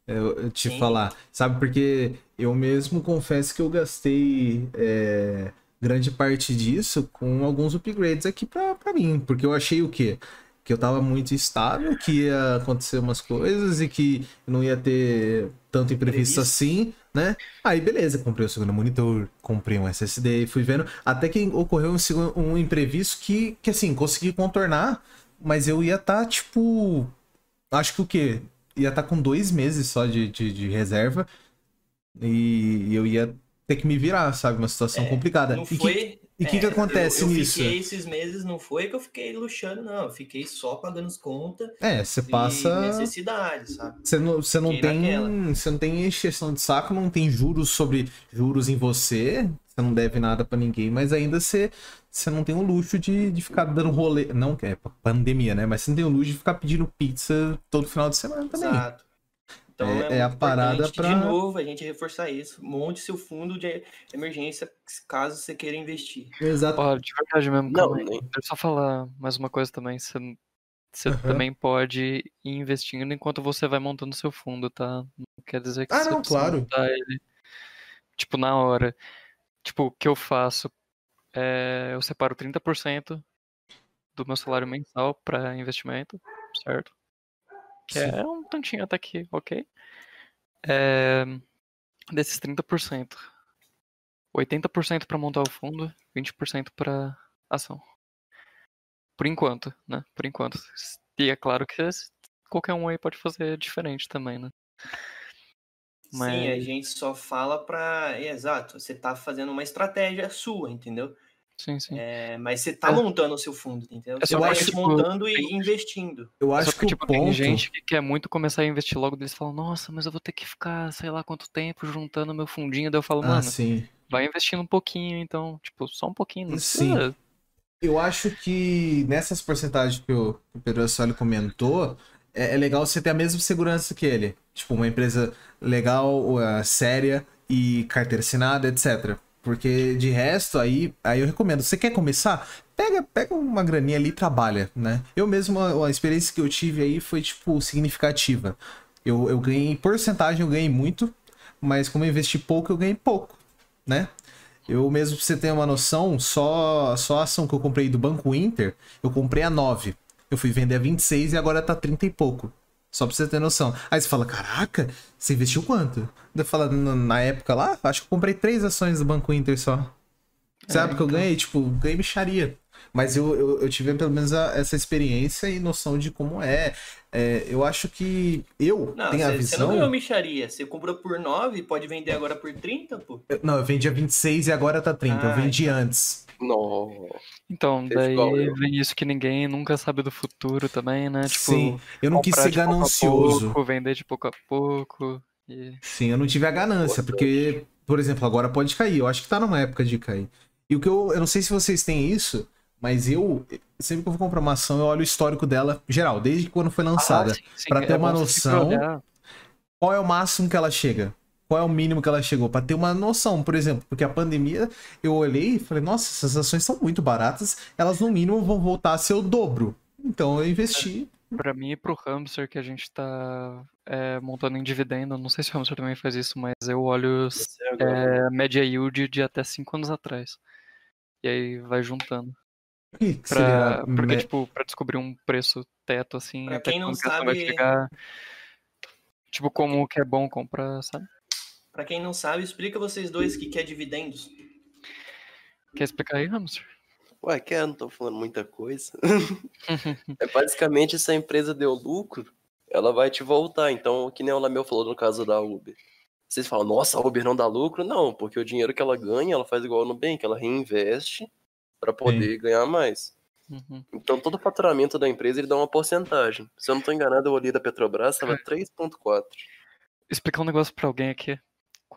Speaker 1: Eu, eu te
Speaker 4: Sim.
Speaker 1: falar, sabe? Porque eu mesmo confesso que eu gastei é, grande parte disso com alguns upgrades aqui pra, pra mim. Porque eu achei o quê? Que eu tava muito estável, que ia acontecer umas coisas e que não ia ter tanto imprevisto assim, né? Aí beleza, comprei o segundo monitor, comprei um SSD e fui vendo. Até que ocorreu um, um imprevisto que, que assim, consegui contornar, mas eu ia estar, tipo. Acho que o quê? Ia estar com dois meses só de, de, de reserva. E eu ia ter que me virar, sabe? Uma situação
Speaker 4: É,
Speaker 1: complicada.
Speaker 4: Não
Speaker 1: E que- e que que
Speaker 4: é,
Speaker 1: acontece
Speaker 4: eu, eu
Speaker 1: nisso?
Speaker 4: Fiquei esses meses, não foi que eu fiquei luxando, não. Eu fiquei só pagando as contas
Speaker 1: É, você passa.
Speaker 4: necessidades, sabe?
Speaker 1: Você não, você não
Speaker 4: Fiquei
Speaker 1: tem.
Speaker 4: naquela.
Speaker 1: Você não tem encheção de saco, não tem juros sobre juros em você. Você não deve nada pra ninguém, mas ainda você, você não tem o luxo de, de ficar dando rolê. Não, que é pandemia, né? Mas você não tem o luxo de ficar pedindo pizza todo final de semana também.
Speaker 4: Exato. Então
Speaker 1: É-
Speaker 4: é,
Speaker 1: é a parada pra-
Speaker 4: De novo, a gente reforçar isso. Monte seu fundo de emergência caso você queira investir.
Speaker 1: Exato.
Speaker 3: Ó, de verdade mesmo,
Speaker 2: Não,
Speaker 3: calma Deixa eu só falar mais uma coisa também. Você, você
Speaker 1: Aham.
Speaker 3: também pode ir investindo enquanto você vai montando seu fundo, tá? Não quer dizer que
Speaker 1: Ah,
Speaker 3: você
Speaker 1: não, claro.
Speaker 3: montar ele, tipo, na hora. Tipo, o que eu faço é eu separo 30% do meu salário mensal para investimento, certo? Que
Speaker 1: Sim.
Speaker 3: é um tantinho até que, ok. É, desses 30%, 80% para montar o fundo, 20% para ação. Por enquanto, né? Por enquanto. E é claro que qualquer um aí pode fazer diferente também, né?
Speaker 4: Sim, a
Speaker 3: Mas-
Speaker 4: gente só fala pra. Exato, você tá fazendo uma estratégia sua, entendeu?
Speaker 3: Sim, sim.
Speaker 4: É, mas você tá
Speaker 3: É.
Speaker 4: montando o seu fundo, entendeu?
Speaker 3: É
Speaker 4: Você vai
Speaker 1: que,
Speaker 4: montando e
Speaker 3: tem-
Speaker 4: investindo.
Speaker 1: Eu acho
Speaker 3: que,
Speaker 1: que
Speaker 3: tipo, tem
Speaker 1: ponto.
Speaker 3: gente que quer muito começar a investir logo, eles falam, nossa, mas eu vou ter que ficar, sei lá quanto tempo juntando meu fundinho. Daí eu falo,
Speaker 1: Ah,
Speaker 3: mano,
Speaker 1: sim.
Speaker 3: vai investindo um pouquinho, então, tipo, só um pouquinho. Não
Speaker 1: Sim.
Speaker 3: precisa-
Speaker 1: Eu acho que nessas porcentagens que o, que o Pedro Assoli comentou, é, é legal você ter a mesma segurança que ele. Tipo, uma empresa legal, uh, séria e carteira assinada, etc. Porque de resto, aí, aí eu recomendo. Você quer começar? Pega, pega uma graninha ali e trabalha, né? Eu mesmo, a, a experiência que eu tive aí foi, tipo, significativa. Eu, eu ganhei, em porcentagem eu ganhei muito, mas como eu investi pouco, eu ganhei pouco, né? Eu mesmo, pra você ter uma noção, só, só a ação que eu comprei do Banco Inter, eu comprei a 9. Eu fui vender a 26 e agora tá 30 e pouco. Só pra você ter noção. Aí você fala, caraca, você investiu quanto? Eu falo, "Na- época lá, acho que eu comprei três ações do Banco Inter só. Sabe
Speaker 3: É,
Speaker 1: que eu
Speaker 3: então.
Speaker 1: ganhei? Tipo, ganhei micharia. Mas eu, eu, eu tive pelo menos a- essa experiência e noção de como é. É, eu acho que eu
Speaker 4: Não,
Speaker 1: tenho a
Speaker 4: você, você não
Speaker 1: visão.
Speaker 4: ganhou micharia. Você comprou por 9, pode vender agora por 30, pô.
Speaker 1: Eu- Não, eu vendi a 26 e agora tá 30. eu
Speaker 4: Ah,
Speaker 1: vendi antes.
Speaker 2: Não.
Speaker 3: Então,
Speaker 2: Fez
Speaker 3: daí vem isso que ninguém nunca sabe do futuro também, né? Tipo,
Speaker 1: Sim, eu não quis ser ganancioso.
Speaker 3: pouco, vender de pouco a pouco. E...
Speaker 1: Sim, eu não tive a ganância, porque, por exemplo, agora pode cair. Eu acho que tá numa época de cair. E o que eu. Eu não sei se vocês têm isso, mas eu. Sempre que eu vou comprar uma ação, eu olho o histórico dela, geral, desde quando foi lançada.
Speaker 3: Ah, sim, sim,
Speaker 1: pra ter
Speaker 3: é
Speaker 1: uma noção. Qual é o máximo que ela chega? Qual é o mínimo que ela chegou? Pra ter uma noção, por exemplo, porque a pandemia, eu olhei e falei, nossa, essas ações são muito baratas, elas no mínimo vão voltar a ser o dobro. Então eu investi.
Speaker 3: Pra mim e pro hamster que a gente tá é, montando em dividendo, não sei se o hamster também faz isso, mas eu olho
Speaker 2: agora.
Speaker 3: é, média yield de até 5 anos atrás. E aí vai juntando.
Speaker 1: Que
Speaker 3: Pra, porque,
Speaker 1: me-
Speaker 3: tipo, pra descobrir um preço teto, assim,
Speaker 4: Pra
Speaker 3: até
Speaker 4: quem não
Speaker 3: ação vai
Speaker 4: sabe-
Speaker 3: chegar. Tipo, como que é bom comprar, sabe?
Speaker 4: Pra quem não sabe, explica vocês dois o que, que é dividendos.
Speaker 3: Quer explicar aí, hamster?
Speaker 2: Ué, quer? Não tô falando muita coisa. é basicamente, se a empresa deu lucro, ela vai te voltar. Então, que nem o Lameu falou no caso da Uber. Vocês falam, nossa, a Uber não dá lucro? Não, porque o dinheiro que ela ganha, ela faz igual no Nubank, ela reinveste para poder ganhar mais.
Speaker 3: Uhum.
Speaker 2: Então, todo o faturamento da empresa, ele dá uma porcentagem. Se eu não tô enganado, eu olhei da Petrobras, estava 3,4.
Speaker 3: Explicar um negócio pra alguém aqui.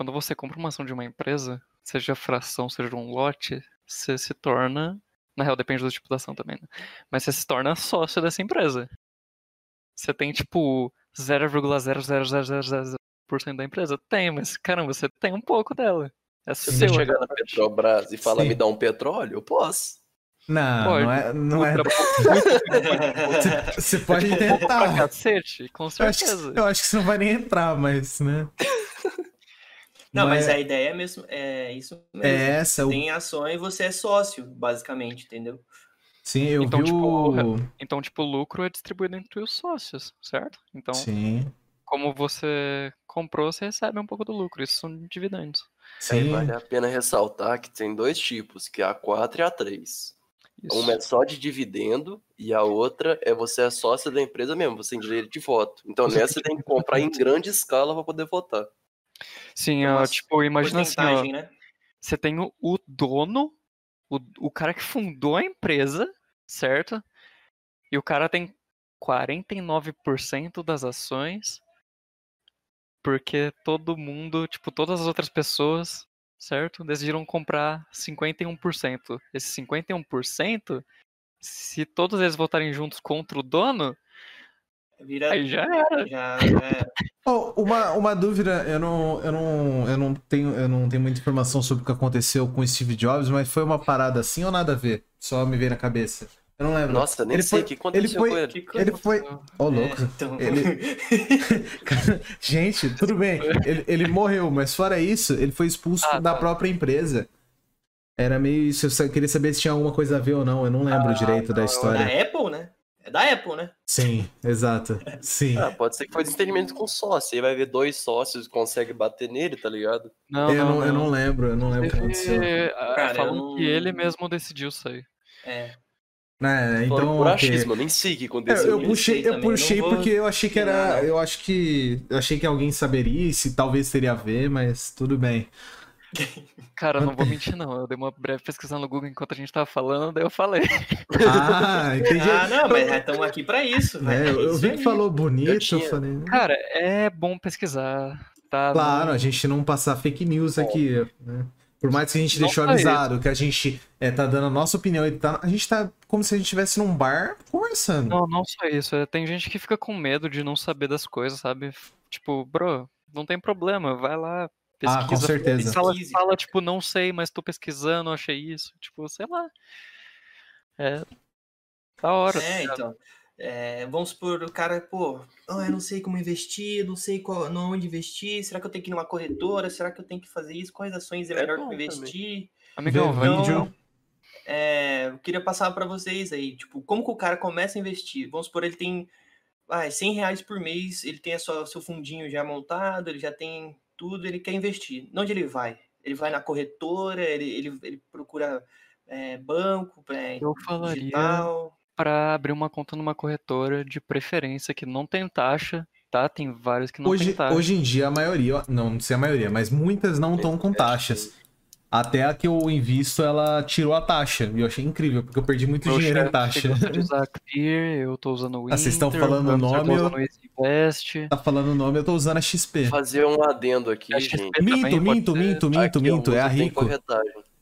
Speaker 3: Quando você compra uma ação de uma empresa, seja fração, seja um lote, você se torna. Na real, depende do tipo da ação também, né? Mas você se torna sócio dessa empresa. Você tem, tipo, 0,00000% da empresa? Tem, mas caramba, você tem um pouco dela. É
Speaker 2: Se você chegar
Speaker 3: aquela
Speaker 2: na. Petrobras e falar,
Speaker 1: Sim.
Speaker 2: me dá um petróleo, eu posso.
Speaker 1: Não,
Speaker 3: Pode.
Speaker 1: não é. Não é...
Speaker 3: Muito,
Speaker 1: Você pode
Speaker 3: pouco pra
Speaker 1: tentar.
Speaker 3: cacete, com
Speaker 1: Eu acho,
Speaker 3: certeza.
Speaker 1: que, eu acho que você não vai nem entrar, mas, né?
Speaker 4: Não, mas
Speaker 1: é-
Speaker 4: a ideia é mesmo, é isso mesmo.
Speaker 1: É essa.
Speaker 4: Você
Speaker 1: o-
Speaker 4: tem ações e você é sócio, basicamente, entendeu?
Speaker 1: Sim, eu
Speaker 3: Então,
Speaker 1: vi
Speaker 3: tipo,
Speaker 1: o.
Speaker 3: Então, tipo, o lucro é distribuído entre os sócios, certo? Então,
Speaker 1: Sim,
Speaker 3: como você comprou, você recebe um pouco do lucro. Isso são dividendos.
Speaker 2: Aí
Speaker 1: sim.
Speaker 2: vale a pena ressaltar que tem dois tipos, que é a 4 e a 3.
Speaker 3: Isso.
Speaker 2: Uma é só de dividendo e a outra é você é sócio da empresa mesmo, você tem direito de voto. Então nessa você tem que comprar em grande escala para poder votar.
Speaker 3: Sim,
Speaker 4: É
Speaker 3: tipo, imagina assim, ó,
Speaker 4: né?
Speaker 3: você tem o, o dono, o, o cara que fundou a empresa, certo? E o cara tem 49% das ações, porque todo mundo, tipo, todas as outras pessoas, certo? Decidiram comprar 51%. Esse 51%, se todos eles votarem juntos contra o dono,
Speaker 4: Vira.
Speaker 3: aí já era.
Speaker 4: Já, já-
Speaker 1: Oh, uma, uma dúvida, eu não, eu, não, eu, não tenho, eu não tenho muita informação sobre o que aconteceu com o Steve Jobs, mas foi uma parada assim ou nada a ver? Só me veio na cabeça. Eu não lembro.
Speaker 2: Nossa, nem
Speaker 1: Ele
Speaker 2: sei
Speaker 1: foi-
Speaker 2: o que aconteceu
Speaker 1: ele foi-
Speaker 2: com ele.
Speaker 1: Ele foi. Ô, louco.
Speaker 4: É, então...
Speaker 1: Ele- Gente, tudo bem. Ele, ele morreu, mas fora isso, ele foi expulso
Speaker 3: Ah,
Speaker 1: da
Speaker 3: tá.
Speaker 1: própria empresa. Era meio isso. Eu queria saber se tinha alguma coisa a ver ou não. Eu não
Speaker 3: Ah,
Speaker 1: lembro direito da
Speaker 4: da
Speaker 1: história.
Speaker 4: Apple, né? É da Apple, né?
Speaker 1: Sim, exato. Sim.
Speaker 2: Ah, pode ser que foi desentendimento com sócio. Aí vai ver dois sócios que conseguem bater nele, tá ligado?
Speaker 3: Não,
Speaker 1: eu,
Speaker 3: não,
Speaker 1: não, eu não lembro, eu não lembro o que aconteceu.
Speaker 4: Cara, eu
Speaker 3: falam
Speaker 4: não-
Speaker 3: que ele mesmo decidiu sair.
Speaker 4: É.
Speaker 1: É,
Speaker 2: Então, por achismo, eu nem sei o que
Speaker 1: É,
Speaker 2: aconteceu.
Speaker 1: eu
Speaker 4: sei
Speaker 1: puxei, eu
Speaker 4: eu
Speaker 1: puxei
Speaker 4: vou
Speaker 1: porque eu achei que era. Eu acho que. Eu achei que alguém saberia e se talvez teria a ver, mas tudo bem.
Speaker 3: Cara, eu não vou mentir, não. Eu dei uma breve pesquisa no Google enquanto a gente tava falando, daí eu falei.
Speaker 1: Ah, entendi.
Speaker 4: Ah, não, mas estamos aqui pra isso,
Speaker 1: É,
Speaker 4: né?
Speaker 1: eu, eu
Speaker 4: Isso
Speaker 1: vi que falou bonito, eu,
Speaker 2: Eu tinha-
Speaker 1: falei.
Speaker 3: Cara, é bom pesquisar, tá?
Speaker 1: Claro,
Speaker 3: Não-
Speaker 1: a gente não passar fake news aqui, né? Por mais que a gente
Speaker 3: Não
Speaker 1: deixou avisado que a gente é, tá dando a nossa opinião e tá, a gente tá como se a gente estivesse num bar conversando.
Speaker 3: Não, não só isso. é, Tem gente que fica com medo de não saber das coisas, sabe? Tipo, bro, não tem problema, vai lá, pesquisa.
Speaker 1: Ah, com certeza.
Speaker 3: Fala, fala, tipo, não sei, mas tô pesquisando, achei isso. Tipo, sei lá. É. Da hora. tá
Speaker 4: É, então. É, vamos supor, o cara, pô, ah, eu não sei como investir, não sei qual, onde investir, será que eu tenho que ir numa corretora? Será que eu tenho que fazer isso? Quais ações é
Speaker 2: É
Speaker 4: melhor
Speaker 2: bom
Speaker 4: investir?
Speaker 3: Amigão.
Speaker 4: Então, é, eu queria passar para vocês aí, tipo, como que o cara começa a investir? Vamos supor, ele tem ah, 100 reais por mês, ele tem a sua, seu fundinho já montado, ele já tem tudo, ele quer investir. Onde ele vai? Ele vai na corretora, ele, ele, ele procura é, banco, é,
Speaker 3: Eu falaria
Speaker 4: digital.
Speaker 3: pra abrir uma conta numa corretora de preferência que não tem taxa, tá? Tem vários que não
Speaker 1: Hoje,
Speaker 3: tem taxa.
Speaker 1: hoje em dia a maioria, não, não sei a maioria, mas muitas não estão com taxas. Até a que eu invisto, ela tirou a taxa. E eu achei incrível, porque eu perdi muito
Speaker 3: Meu
Speaker 1: dinheiro em taxa.
Speaker 3: usar Clear, eu tô usando o
Speaker 1: Ah, vocês estão
Speaker 3: Inter,
Speaker 1: falando o nome, eu-
Speaker 3: usando o Easy Invest.
Speaker 1: Tá falando o nome, eu tô usando a XP.
Speaker 2: Fazer um adendo aqui, gente.
Speaker 1: Minto,
Speaker 3: também
Speaker 1: minto,
Speaker 3: ser.
Speaker 1: minto, minto, minto. É a Rico.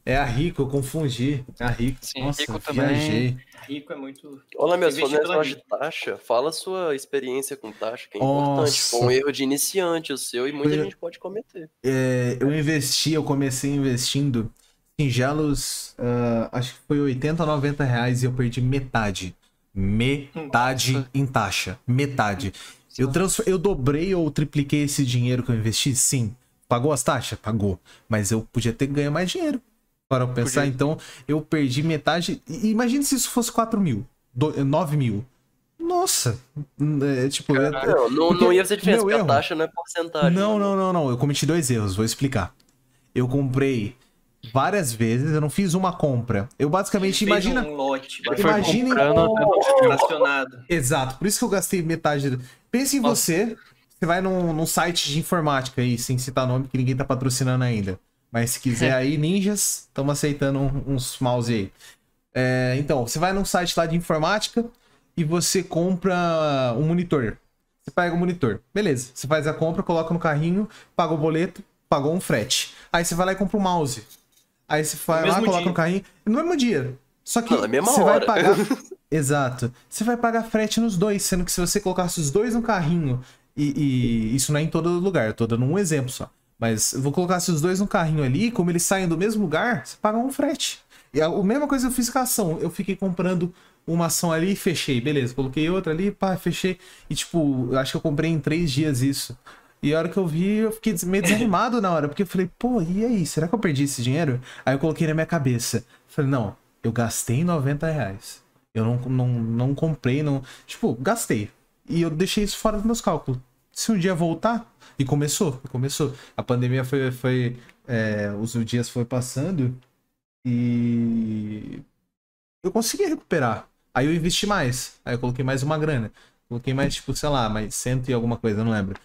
Speaker 1: É a Rico, eu confundi. É a Rico.
Speaker 3: Sim,
Speaker 1: Nossa,
Speaker 3: Rico
Speaker 1: viajei.
Speaker 4: Rico é muito.
Speaker 2: Olá, meus negócio de taxa, fala a sua experiência com taxa, que é importante.
Speaker 1: Nossa.
Speaker 2: Foi um erro de iniciante o seu e muita
Speaker 1: Foi-
Speaker 2: gente pode cometer.
Speaker 1: É, eu investi, eu comecei investindo singelos, ah, acho que foi 80 ou 90 reais e eu perdi metade. Metade
Speaker 3: Nossa.
Speaker 1: em taxa. Metade. Eu, transfer... eu dobrei ou tripliquei esse dinheiro que eu investi? Sim. Pagou as taxas? Pagou. Mas eu podia ter ganho mais dinheiro. Para eu pensar,
Speaker 3: Podia.
Speaker 1: então eu perdi metade. Imagina se isso fosse 4 mil, do- 9 mil. Nossa! É, tipo, eu-
Speaker 2: Não, não,
Speaker 1: Porque
Speaker 2: não ia fazer diferença, porque a taxa não é porcentagem.
Speaker 1: Não,
Speaker 2: mano.
Speaker 1: não, não, não. Eu cometi dois erros, vou explicar. Eu comprei várias vezes, eu não fiz uma compra. Eu basicamente, imagina.
Speaker 4: um lote
Speaker 3: comprando fim.
Speaker 4: fracionado.
Speaker 1: Exato, por isso que eu gastei metade. do- Pense em
Speaker 3: Nossa.
Speaker 1: você, você vai num, num site de informática aí, sem citar nome, que ninguém tá patrocinando ainda. Mas se quiser aí, ninjas, estamos aceitando um- uns mouse aí. É, então, você vai num site lá de informática e você compra um monitor. Você pega o monitor. Beleza. Você faz a compra, coloca no carrinho, paga o boleto, pagou um frete. Aí você vai lá e compra um mouse. Aí você vai
Speaker 4: No
Speaker 1: lá,
Speaker 4: mesmo
Speaker 1: coloca
Speaker 4: dia.
Speaker 1: no carrinho. No mesmo dia. Só que
Speaker 2: mesma
Speaker 1: você vai
Speaker 2: hora.
Speaker 1: pagar. Exato. Você vai pagar frete nos dois, sendo que se você colocasse os dois no carrinho, e, e isso não é em todo lugar, eu tô dando um exemplo só. Mas eu vou colocar se os dois no carrinho ali, como eles saem do mesmo lugar, você paga um frete. E a, a mesma coisa eu fiz com a ação. Eu fiquei comprando uma ação ali e fechei. Beleza, coloquei outra ali, pá, fechei. E tipo, eu acho que eu comprei em três dias isso. E a hora que eu vi, eu fiquei meio desanimado na hora, porque eu falei, pô, e aí? Será que eu perdi esse dinheiro? Aí eu coloquei na minha cabeça. Falei, não, eu gastei 90 reais. Eu não, não, não comprei, não. Tipo, gastei. E eu deixei isso fora dos meus cálculos. Se um dia voltar, e começou, começou. A pandemia foi. foi é, os dias foi passando e. Eu consegui recuperar. Aí eu investi mais. Aí eu coloquei mais uma grana. Coloquei mais, tipo, sei lá, mais cento e alguma coisa, não lembro.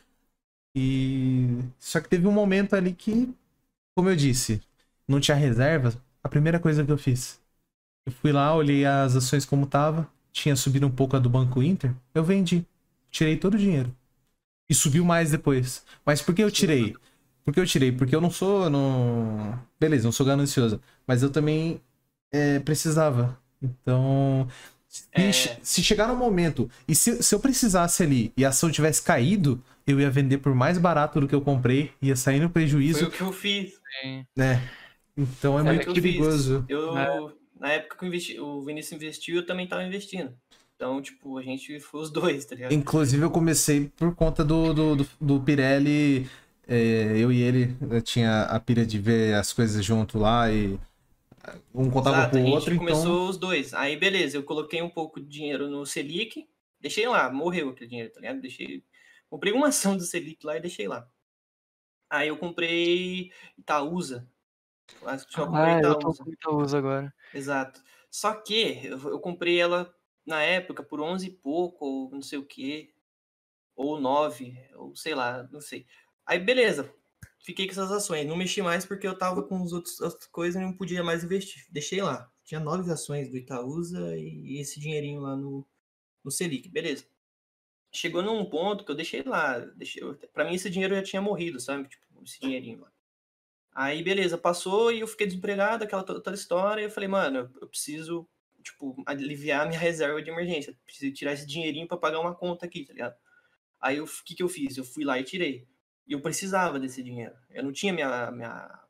Speaker 1: E. Só que teve um momento ali que, como eu disse, não tinha reserva. A primeira coisa que eu fiz. Eu fui lá, olhei as ações como tava. Tinha subido um pouco a do Banco Inter. Eu vendi. Tirei todo o dinheiro. E subiu mais depois. Mas por que eu tirei? Por que eu tirei? Porque eu não sou. Não... Beleza, não sou ganancioso. Mas eu também é, precisava. Então. Se,
Speaker 4: É.
Speaker 1: se chegar no momento. E se, se eu precisasse ali e a ação tivesse caído, eu ia vender por mais barato do que eu comprei. Ia sair no
Speaker 4: Foi
Speaker 1: prejuízo.
Speaker 4: o que eu fiz.
Speaker 1: Né? Então é
Speaker 4: Foi
Speaker 1: muito
Speaker 4: fiz.
Speaker 1: perigoso.
Speaker 4: Eu,
Speaker 3: É.
Speaker 4: na época que eu investi, o Vinícius investiu, eu também tava investindo. Então, tipo, a gente foi os dois, tá ligado?
Speaker 1: Inclusive, eu comecei por conta do, do, do, do Pirelli. é, eu e ele eu tinha a pira de ver as coisas junto lá e um contava
Speaker 4: Exato,
Speaker 1: com
Speaker 4: a
Speaker 1: o
Speaker 4: gente
Speaker 1: outro, então.
Speaker 4: começou os dois. Aí, beleza, eu coloquei um pouco de dinheiro no Selic, deixei lá, morreu aquele dinheiro, tá ligado? Deixei. Comprei uma ação do Selic lá e deixei lá. Aí eu comprei Itaúsa. Acho que só comprei
Speaker 3: Ah, eu tô
Speaker 4: Itaúsa.
Speaker 3: com Itaúsa agora.
Speaker 4: Exato. Só que eu, eu comprei ela na época por 11 e pouco, ou não sei o que, ou 9, ou sei lá, não sei. Aí beleza, fiquei com essas ações, não mexi mais porque eu tava com os outros, outras coisas e não podia mais investir. Deixei lá. Tinha nove ações do Itaúsa e esse dinheirinho lá no, no Selic, beleza. Chegou num ponto que eu deixei lá. Deixei, pra mim esse dinheiro já tinha morrido, sabe? Tipo, esse dinheirinho lá. Aí, beleza, passou e eu fiquei desempregado, aquela to- toda história. E eu falei, mano, eu preciso, tipo, aliviar minha reserva de emergência. Preciso tirar esse dinheirinho pra pagar uma conta aqui, tá ligado? Aí, o que que eu fiz? Eu fui lá e tirei. E eu precisava desse dinheiro. Eu não tinha minha. minha...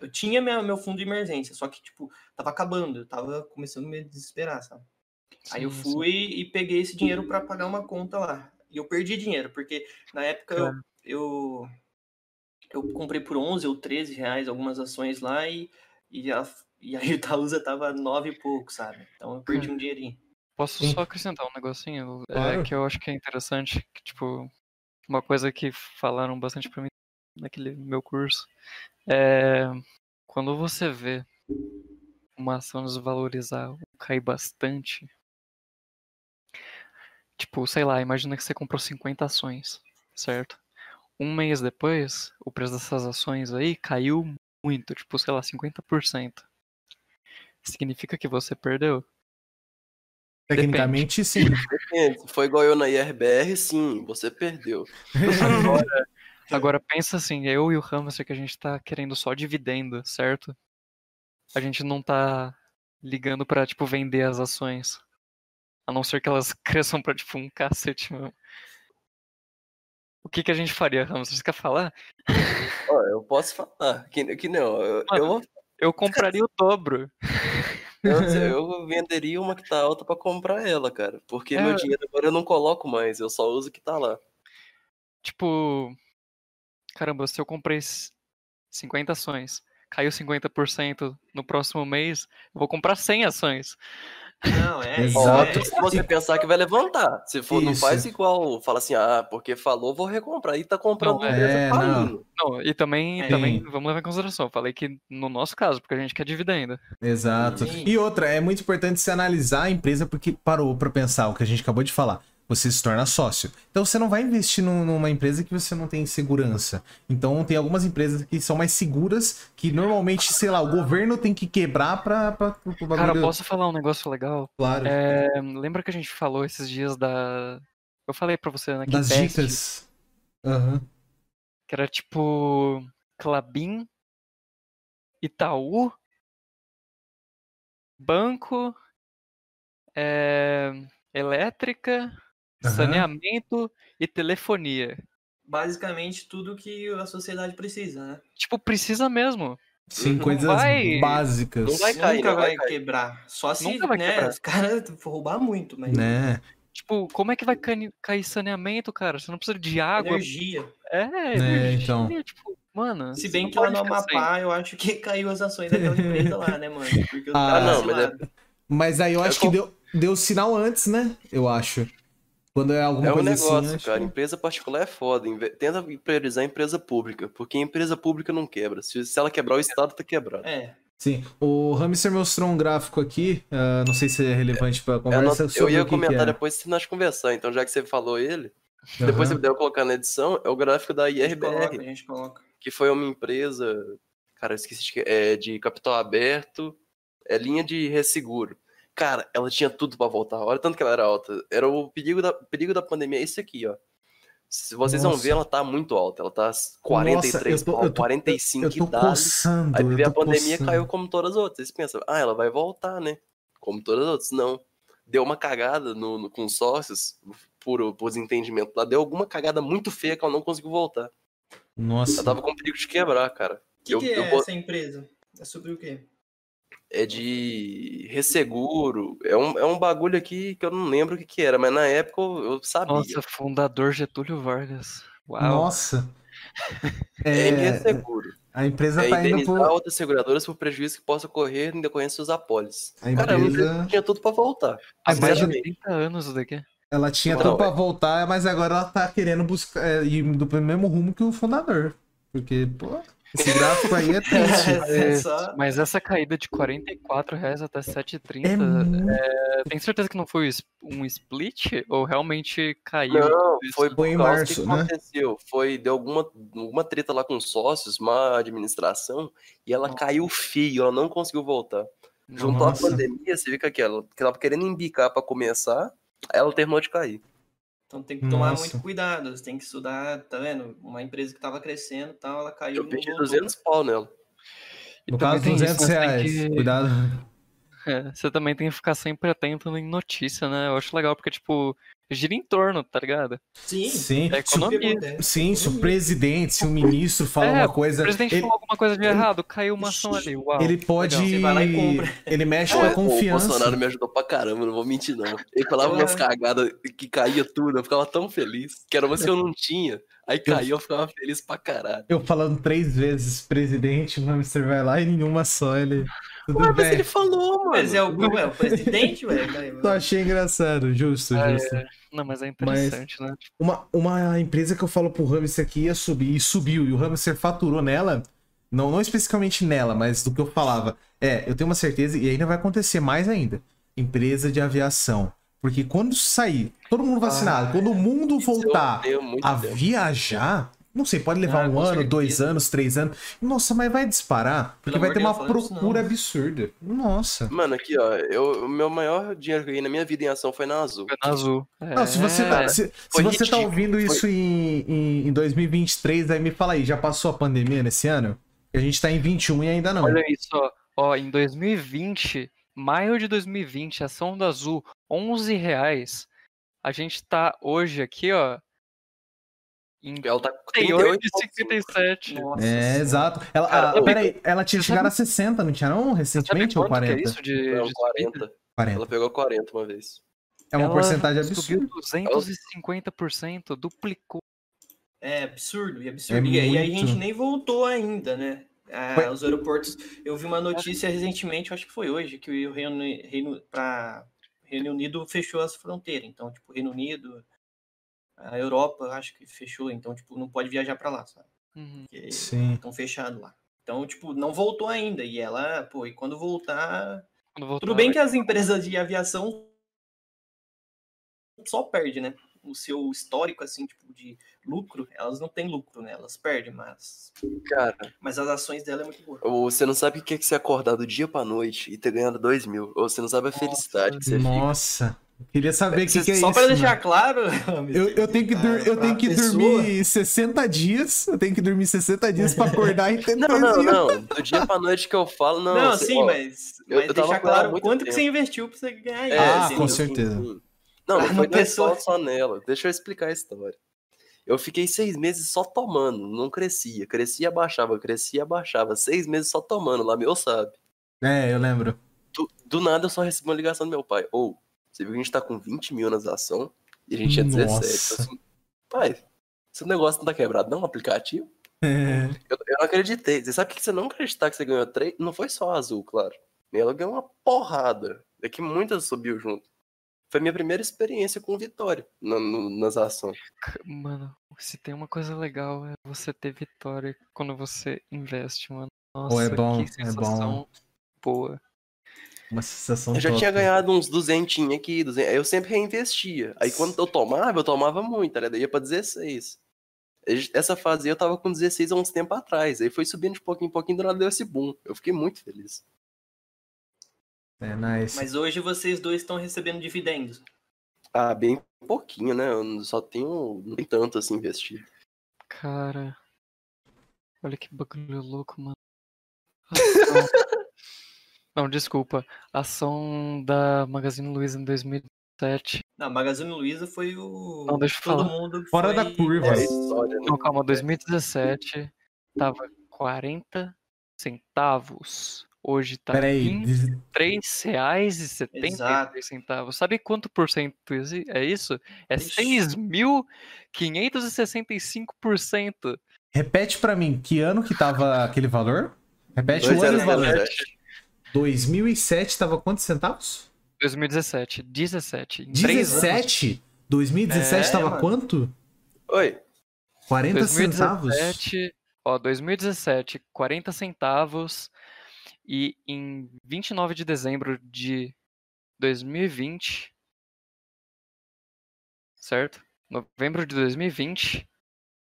Speaker 4: Eu tinha minha, meu fundo de emergência, só que, tipo, tava acabando. Eu tava começando a me desesperar, sabe? Aí eu
Speaker 3: Sim, sim.
Speaker 4: fui e peguei esse dinheiro pra pagar uma conta lá. E eu perdi dinheiro, porque na época eu, eu, eu comprei por 11 ou 13 reais algumas ações lá e, e, a, e a Itaúsa tava 9 e pouco, sabe? Então eu perdi um dinheirinho.
Speaker 3: Posso
Speaker 1: Sim.
Speaker 3: só acrescentar um negocinho? É,
Speaker 1: Claro.
Speaker 3: que eu acho que é interessante, que, tipo, uma coisa que falaram bastante pra mim naquele meu curso é quando você vê uma ação desvalorizar ou cair bastante, tipo, sei lá, imagina que você comprou 50 ações, certo? Um mês depois, o preço dessas ações aí caiu muito, tipo, sei lá, 50%. Significa que você perdeu?
Speaker 1: Tecnicamente, sim.
Speaker 2: Depende, foi igual eu na IRBR, sim, você perdeu.
Speaker 3: Agora pensa assim, eu e o hamster que a gente tá querendo só dividendo, certo? A gente não tá ligando pra, tipo, vender as ações. A não ser que elas cresçam pra, tipo, um cacete mesmo. O que que a gente faria, hamster? Você quer falar?
Speaker 2: Ó, eu posso falar, que, que não, eu, eu, vou-
Speaker 3: Eu compraria o dobro.
Speaker 2: eu, eu venderia uma que tá alta pra comprar ela, cara. Porque
Speaker 3: É.
Speaker 2: meu dinheiro agora eu não coloco mais, eu só uso o que tá lá.
Speaker 3: Tipo, caramba, se eu comprei s- 50 ações, caiu 50% no próximo mês, eu vou comprar 100 ações.
Speaker 4: Não, é.
Speaker 1: Exato.
Speaker 4: É,
Speaker 2: Se você pensar que vai levantar. Se for, não
Speaker 1: Isso.
Speaker 2: faz igual, fala assim, ah, porque falou, vou recomprar. E tá comprando
Speaker 3: Não,
Speaker 1: é,
Speaker 2: empresa
Speaker 1: não.
Speaker 3: Não, e também,
Speaker 4: É.
Speaker 3: também vamos levar em consideração. eu Falei que no nosso caso, porque a gente quer dividendo.
Speaker 1: Exato.
Speaker 4: Sim.
Speaker 1: E outra, é muito importante se analisar a empresa porque parou pra pensar o que a gente acabou de falar. Você se torna sócio. Então você não vai investir num- numa empresa que você não tem segurança. Então tem algumas empresas que são mais seguras, que normalmente, sei lá, o governo tem que quebrar pra, pra, bagulho.
Speaker 3: Cara, posso falar um negócio legal?
Speaker 1: Claro.
Speaker 3: É, lembra que a gente falou esses dias da. Eu falei pra você na
Speaker 1: das
Speaker 3: Keypest,
Speaker 1: dicas. Aham.
Speaker 3: Que era tipo. Clabin, Itaú, Banco, é, Elétrica,
Speaker 1: Aham.
Speaker 3: Saneamento e Telefonia.
Speaker 4: basicamente tudo que a sociedade precisa, né?
Speaker 3: Tipo, precisa mesmo.
Speaker 1: Sim,
Speaker 2: Não
Speaker 1: coisas
Speaker 3: vai-
Speaker 1: básicas.
Speaker 2: não vai cair,
Speaker 4: Nunca
Speaker 2: não
Speaker 4: vai
Speaker 2: vai
Speaker 4: quebrar. Só se
Speaker 3: Nunca vai
Speaker 4: né,
Speaker 3: quebrar.
Speaker 4: os caras for roubar muito, mas
Speaker 1: Né?
Speaker 3: Tipo, como é que vai cair saneamento, cara? Você não precisa de água.
Speaker 4: energia.
Speaker 3: É,
Speaker 1: É,
Speaker 3: energia,
Speaker 1: então.
Speaker 3: tipo, mano.
Speaker 4: Se bem que lá no. Amapá, eu acho que caiu as ações daquela empresa lá, né, mano? Porque
Speaker 1: Ah,
Speaker 4: caras
Speaker 2: não, mas é-.
Speaker 1: Mas aí eu
Speaker 2: É
Speaker 1: acho que deu, deu sinal antes, né? Eu acho. Quando é alguma
Speaker 2: É um
Speaker 1: coisa
Speaker 2: negócio,
Speaker 1: assim. acho
Speaker 2: cara.
Speaker 1: que-
Speaker 2: Empresa particular é foda. Inve- Tenta priorizar a empresa pública, porque a empresa pública não quebra. Se, se ela quebrar, o Estado tá quebrado.
Speaker 4: É,
Speaker 1: Sim. O Hamster mostrou um gráfico aqui. ah, não sei se é relevante pra
Speaker 2: Eu,
Speaker 1: conversa.
Speaker 2: não- eu ia
Speaker 1: o que
Speaker 2: comentar
Speaker 1: que é.
Speaker 2: depois se nós conversar. Então, já que você falou ele, depois você deve colocar na edição, é o gráfico da
Speaker 4: a gente coloca,
Speaker 2: IRBR,
Speaker 4: a gente coloca.
Speaker 2: que foi uma empresa, cara, eu esqueci de, que- é, de capital aberto, é linha de resseguro. Cara, ela tinha tudo pra voltar. Olha tanto que ela era alta. Era o perigo da, perigo da pandemia, é esse aqui, ó. Se vocês vão
Speaker 1: Nossa.
Speaker 2: ver, ela tá muito alta. Ela tá 43
Speaker 1: eu tô-
Speaker 2: pau,
Speaker 1: eu tô-
Speaker 2: 45
Speaker 1: Eu tô
Speaker 2: e dali.
Speaker 1: coçando.
Speaker 2: Aí
Speaker 1: eu
Speaker 2: a pandemia
Speaker 1: coçando.
Speaker 2: caiu como todas as outras. Vocês pensam, ah, ela vai voltar, né? Como todas as outras. Não. Deu uma cagada no, no- com os sócios, por, por desentendimento lá. Deu alguma cagada muito feia que ela não conseguiu voltar.
Speaker 1: Nossa.
Speaker 2: Ela tava com perigo de quebrar, cara.
Speaker 4: O que,
Speaker 2: Eu-
Speaker 4: que
Speaker 2: eu
Speaker 4: é essa empresa? É sobre o quê?
Speaker 2: É de resseguro. É um, é um bagulho aqui que eu não lembro o que, que era, mas na época eu, eu sabia.
Speaker 3: Nossa, fundador Getúlio Vargas. Uau.
Speaker 1: Nossa.
Speaker 2: é
Speaker 1: É,
Speaker 2: resseguro.
Speaker 1: a empresa
Speaker 2: É
Speaker 1: tá indo
Speaker 2: indenizar
Speaker 1: por.
Speaker 2: outras seguradoras por prejuízo que possa ocorrer em decorrência dos apólices.
Speaker 1: A
Speaker 2: Cara, empresa
Speaker 1: empresa.
Speaker 2: tinha tudo pra voltar.
Speaker 3: Há mais de
Speaker 2: Sinceramente.
Speaker 3: 30 anos isso daqui.
Speaker 1: Ela tinha
Speaker 2: Não,
Speaker 1: tudo pra
Speaker 2: é-
Speaker 1: voltar, mas agora ela tá querendo buscar é, ir do mesmo rumo que o fundador. Porque, pô, esse gráfico aí é triste.
Speaker 4: É só-
Speaker 3: Mas essa caída de 44 reais até 7,30,
Speaker 1: É muito.
Speaker 3: eu tenho certeza que não foi um split? Ou realmente caiu?
Speaker 2: Não, foi por
Speaker 1: em
Speaker 2: causa
Speaker 1: março,
Speaker 2: que
Speaker 1: né?
Speaker 2: aconteceu. Foi, deu alguma, alguma treta lá com os sócios, má administração, e ela
Speaker 3: Nossa.
Speaker 2: caiu feio, ela não conseguiu voltar. Juntou
Speaker 1: Nossa.
Speaker 2: a pandemia, você vê que aquela, que tava querendo embicar pra começar, aí ela terminou de cair.
Speaker 4: Então tem que tomar
Speaker 1: Nossa.
Speaker 4: muito cuidado. Você tem que estudar, tá vendo? Uma empresa que tava crescendo e tal, ela caiu.
Speaker 2: Eu perdi
Speaker 4: voltou.
Speaker 2: 200 pau nela.
Speaker 3: E
Speaker 1: No
Speaker 3: também
Speaker 1: caso,
Speaker 3: tem isso,
Speaker 1: 200
Speaker 3: né? Você tem
Speaker 1: reais.
Speaker 3: que-
Speaker 1: Cuidado.
Speaker 3: É, você também tem que ficar sempre atento em notícia, né? Eu acho legal porque, tipo, gira em torno, tá ligado?
Speaker 4: Sim.
Speaker 1: Sim.
Speaker 3: É
Speaker 1: Se o-
Speaker 3: economia.
Speaker 1: Sim, se o presidente, se o ministro fala
Speaker 3: É,
Speaker 1: uma coisa.
Speaker 3: O presidente
Speaker 1: ele,
Speaker 3: falou alguma coisa de errado, caiu uma ação ali. Uau.
Speaker 1: ele pode.
Speaker 4: e.
Speaker 1: Ele mexe
Speaker 2: Pô,
Speaker 1: com a
Speaker 2: o
Speaker 1: confiança.
Speaker 2: Bolsonaro me ajudou pra caramba, não vou mentir não. Ele falava umas
Speaker 4: É.
Speaker 2: cagadas que caía tudo, eu ficava tão feliz. Que era umas que eu não tinha. Aí caiu, eu ficava feliz pra caralho.
Speaker 1: Eu falando três vezes presidente, o hamster vai lá e nenhuma só. Ele. Tudo
Speaker 2: Ué, mas ele falou, mano.
Speaker 4: Mas é o, é o presidente, velho.
Speaker 1: Só achei engraçado, justo,
Speaker 3: É,
Speaker 1: justo.
Speaker 3: Não, mas é interessante, né?
Speaker 1: Uma, uma empresa que eu falo pro hamster que ia subir e subiu, e o hamster faturou nela, não, não especificamente nela, mas do que eu falava. É, eu tenho uma certeza, e ainda vai acontecer mais ainda. Empresa de aviação. Porque quando sair, todo mundo vacinado,
Speaker 4: Ah,
Speaker 1: quando o mundo
Speaker 2: eu
Speaker 1: voltar a viajar, não sei, pode levar
Speaker 4: Ah,
Speaker 1: um ano, dois anos, três anos. Nossa, mas vai disparar, porque
Speaker 4: Pelo
Speaker 1: vai ter uma
Speaker 4: Deus,
Speaker 1: procura
Speaker 4: não.
Speaker 1: absurda. Nossa.
Speaker 2: Mano, aqui, ó, eu, o meu maior dinheiro que eu ganhei na minha vida em ação foi na Azul.
Speaker 3: Foi na azul.
Speaker 1: Não, se você, tá,
Speaker 3: É,
Speaker 1: se, se
Speaker 2: foi
Speaker 1: você tá ouvindo
Speaker 2: foi-
Speaker 1: isso em, em, em 2023, aí me fala aí, já passou a pandemia nesse ano? A gente tá em 21 e ainda não.
Speaker 3: Olha isso, ó. Ó, em 2020, maio de 2020, ação da Azul, 11 reais. A gente tá hoje aqui, ó,
Speaker 2: Ela tá com
Speaker 3: 38,57.
Speaker 4: Nossa
Speaker 1: É,
Speaker 4: Senhora.
Speaker 1: exato. Ela,
Speaker 2: Cara,
Speaker 1: ah,
Speaker 2: eu-
Speaker 1: peraí, ela tinha chegado
Speaker 3: sabe-
Speaker 1: a 60, não tinha não? Recentemente ou
Speaker 3: quanto que
Speaker 1: 40?
Speaker 3: é isso de,
Speaker 2: Não,
Speaker 3: de subida?
Speaker 2: 40.
Speaker 1: 40.
Speaker 2: Ela pegou 40 uma vez.
Speaker 1: É uma
Speaker 3: Ela
Speaker 1: porcentagem
Speaker 3: Subiu
Speaker 1: absurda.
Speaker 3: 250%, duplicou.
Speaker 4: É absurdo, e absurdo.
Speaker 1: É
Speaker 4: e, aí a
Speaker 1: muito.
Speaker 4: gente nem voltou ainda, né? Ah,
Speaker 1: Foi-
Speaker 4: Os aeroportos. Eu vi uma notícia recentemente, acho que foi hoje, que o Reino, Reino, pra, Reino Unido fechou as fronteiras. Então, tipo, Reino Unido, a Europa, eu acho que fechou. Então, tipo, não pode viajar pra lá, sabe?
Speaker 3: Uhum.
Speaker 1: Sim.
Speaker 4: estão fechados lá. Então, tipo, não voltou ainda. E ela, pô, e quando voltar.
Speaker 3: Quando voltar,
Speaker 4: Tudo bem
Speaker 3: vai-
Speaker 4: que as empresas de aviação só perdem, né? O seu histórico, assim, tipo, de lucro, elas não têm lucro, né? Elas perdem, mas.
Speaker 2: Cara,
Speaker 4: Mas as ações dela é muito boa.
Speaker 2: ou você não sabe o que é que você acordar do dia pra noite e ter ganhado 2 mil. Ou você não sabe a felicidade que você fica.
Speaker 1: Queria saber o que, que é
Speaker 4: Só
Speaker 1: isso.
Speaker 4: pra deixar
Speaker 1: mano.
Speaker 4: claro,
Speaker 1: Eu, eu tenho que, dur- eu tenho que
Speaker 4: pessoa-
Speaker 1: dormir 60 dias. Eu tenho que dormir 60 dias pra acordar e ter
Speaker 2: Não, não,
Speaker 1: 3 mil.
Speaker 2: não. Do dia pra noite que eu falo, não.
Speaker 4: Não,
Speaker 2: você-
Speaker 4: sim,
Speaker 2: ó,
Speaker 4: mas,
Speaker 2: eu-
Speaker 4: mas
Speaker 2: eu
Speaker 4: deixar claro
Speaker 2: muito
Speaker 4: quanto que
Speaker 2: tempo.
Speaker 4: você investiu pra você ganhar
Speaker 2: É,
Speaker 1: Ah,
Speaker 4: isso,
Speaker 1: com certeza.
Speaker 2: Não, não
Speaker 4: Uma
Speaker 2: foi
Speaker 4: pessoa-
Speaker 2: só nela. Deixa eu explicar a história. Eu fiquei seis meses só tomando, não crescia. Crescia, baixava, crescia, baixava. Seis meses só tomando, lá meu sabe.
Speaker 1: É, eu lembro.
Speaker 2: Do, do nada eu só recebi uma ligação do meu pai. Ou, você viu que a gente tá com 20 mil nas ações e a gente tinha 17.
Speaker 1: Nossa.
Speaker 2: Eu assim, pai, esse negócio não tá quebrado, não? O aplicativo?
Speaker 1: É.
Speaker 2: Eu, eu não acreditei. Você sabe o que você não acreditar que você ganhou três? Não foi só a azul, claro. Ela ganhou uma porrada. É que muitas subiu junto. Foi minha primeira experiência com vitória na- no- nas ações.
Speaker 3: Mano, se tem uma coisa legal é você ter vitória quando você investe, mano.
Speaker 1: Pô,
Speaker 3: Nossa,
Speaker 1: é bom,
Speaker 3: que
Speaker 1: é bom.
Speaker 3: sensação boa.
Speaker 1: Uma sensação
Speaker 2: Eu já
Speaker 1: top.
Speaker 2: tinha ganhado uns duzentinhos aqui, 200, aí eu sempre reinvestia. Aí quando eu tomava, eu tomava muito, né? Daí ia pra 16. Essa fase eu tava com 16 há uns tempo atrás. Aí foi subindo de pouquinho em pouquinho, do nada deu esse boom. Eu fiquei muito feliz.
Speaker 1: É, nice.
Speaker 4: Mas hoje vocês dois estão recebendo dividendos.
Speaker 2: Ah, bem pouquinho, né? Eu só tenho. Não tem tanto assim investir.
Speaker 3: Cara, olha que bagulho louco, mano. Não, desculpa. Ação da Magazine Luiza em 2007.
Speaker 4: Não, Magazine Luiza foi o.
Speaker 3: Não, deixa eu
Speaker 4: Todo
Speaker 3: falar.
Speaker 4: mundo.
Speaker 1: Fora
Speaker 4: foi-
Speaker 1: da curva.
Speaker 2: É
Speaker 1: Mas-
Speaker 2: história, né?
Speaker 3: Não, calma, 2017 tava 40 centavos. Hoje tá
Speaker 1: Peraí,
Speaker 3: 23 reais e 73
Speaker 4: Exato.
Speaker 3: centavos. Sabe quanto por cento é isso? É
Speaker 4: Ixi.
Speaker 3: 6.565%.
Speaker 1: repete pra mim, que ano que tava aquele valor? Repete o ano e o
Speaker 2: anos
Speaker 1: valor.
Speaker 2: atrás.
Speaker 1: 2007 tava quantos centavos?
Speaker 3: 2017, 17. Em três anos.
Speaker 1: 17? 2017
Speaker 4: É,
Speaker 1: tava
Speaker 4: mano.
Speaker 1: quanto?
Speaker 2: Oi.
Speaker 1: 40 centavos?
Speaker 3: 2017, ó, 2017, 40 centavos. E em 29 de dezembro de 2020, certo? Novembro de 2020,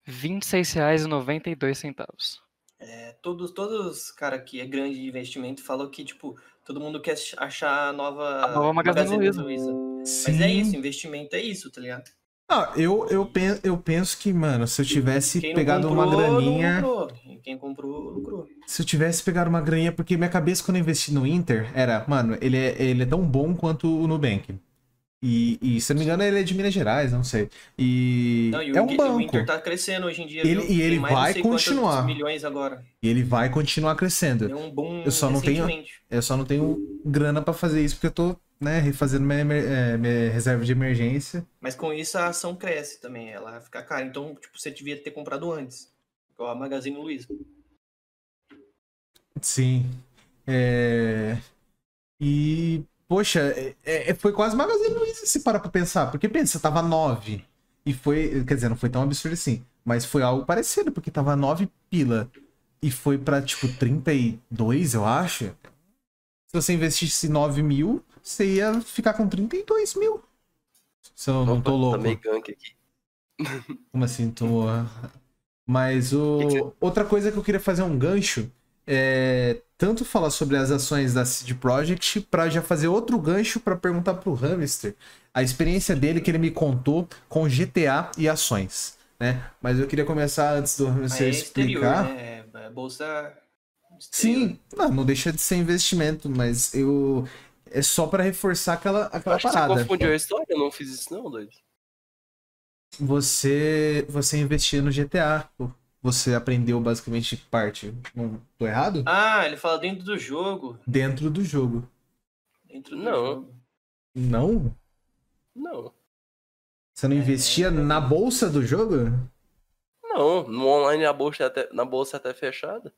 Speaker 3: R$ 26,92
Speaker 4: É, todos, todos, cara, que é grande de investimento falou que, tipo, todo mundo quer achar a nova,
Speaker 3: A nova Magazine Luiza.
Speaker 1: Sim.
Speaker 4: Mas é isso, investimento é isso, tá ligado?
Speaker 1: Ah, eu, eu, pen- eu penso que, mano, se eu tivesse
Speaker 4: Quem não
Speaker 1: pegado
Speaker 4: comprou,
Speaker 1: uma graninha.
Speaker 4: Quem comprou, lucrou.
Speaker 1: Se eu tivesse pegado uma graninha, porque minha cabeça quando eu investi no Inter era, mano, ele é, ele é tão bom quanto o Nubank. E, e se não me engano, ele é de Minas Gerais, não sei. E
Speaker 4: Não, e o,
Speaker 1: é um
Speaker 4: Gui- o
Speaker 1: banco.
Speaker 4: Inter tá crescendo hoje em dia.
Speaker 1: Ele-
Speaker 4: viu?
Speaker 1: e ele vai continuar.
Speaker 4: milhões agora.
Speaker 1: E ele vai continuar crescendo.
Speaker 4: Deu um boom
Speaker 1: Eu só não tenho-. Eu só não tenho grana pra fazer isso porque eu tô, né, refazendo minha, é, minha reserva de emergência.
Speaker 4: Mas com isso a ação cresce também, ela fica cara. Então, tipo, você devia ter comprado antes. Igual a Magazine Luiza.
Speaker 1: Sim. É... E, poxa, é- é- foi quase Magazine Luiza se parar pra pensar. Porque pensa, tava 9. E foi, quer dizer, não foi tão absurdo assim. Mas foi algo parecido, porque tava 9 pila. E foi pra, tipo, 32, eu acho. Se você investisse 9 mil, você ia ficar com 32 mil. Se eu não tô louco.
Speaker 2: Tá meio gank aqui.
Speaker 1: Como assim, tô. Mas o... Outra coisa que eu queria fazer um gancho é tanto falar sobre as ações da CD Projekt para já fazer outro gancho para perguntar pro Hamster a experiência dele que ele me contou com GTA e ações, né? Mas eu queria começar antes do Hamster
Speaker 4: é exterior,
Speaker 1: explicar.
Speaker 4: né? É bolsa. exterior.
Speaker 1: Sim, não, não deixa de ser investimento, mas eu é só para reforçar aquela aquela
Speaker 2: Acho que você
Speaker 1: parada.
Speaker 2: confundiu a história, eu não fiz isso não, doido.
Speaker 1: Você você investia no GTA, pô. Você aprendeu basicamente parte. Não tô errado?
Speaker 4: Ah, ele fala dentro do jogo.
Speaker 1: Dentro do jogo.
Speaker 4: Dentro do
Speaker 2: Não.
Speaker 4: jogo.
Speaker 1: Não?
Speaker 2: Não.
Speaker 1: Você não
Speaker 4: É,
Speaker 1: investia
Speaker 4: é.
Speaker 1: na bolsa do jogo?
Speaker 2: Não, no online a bolsa é até, na bolsa é até fechada.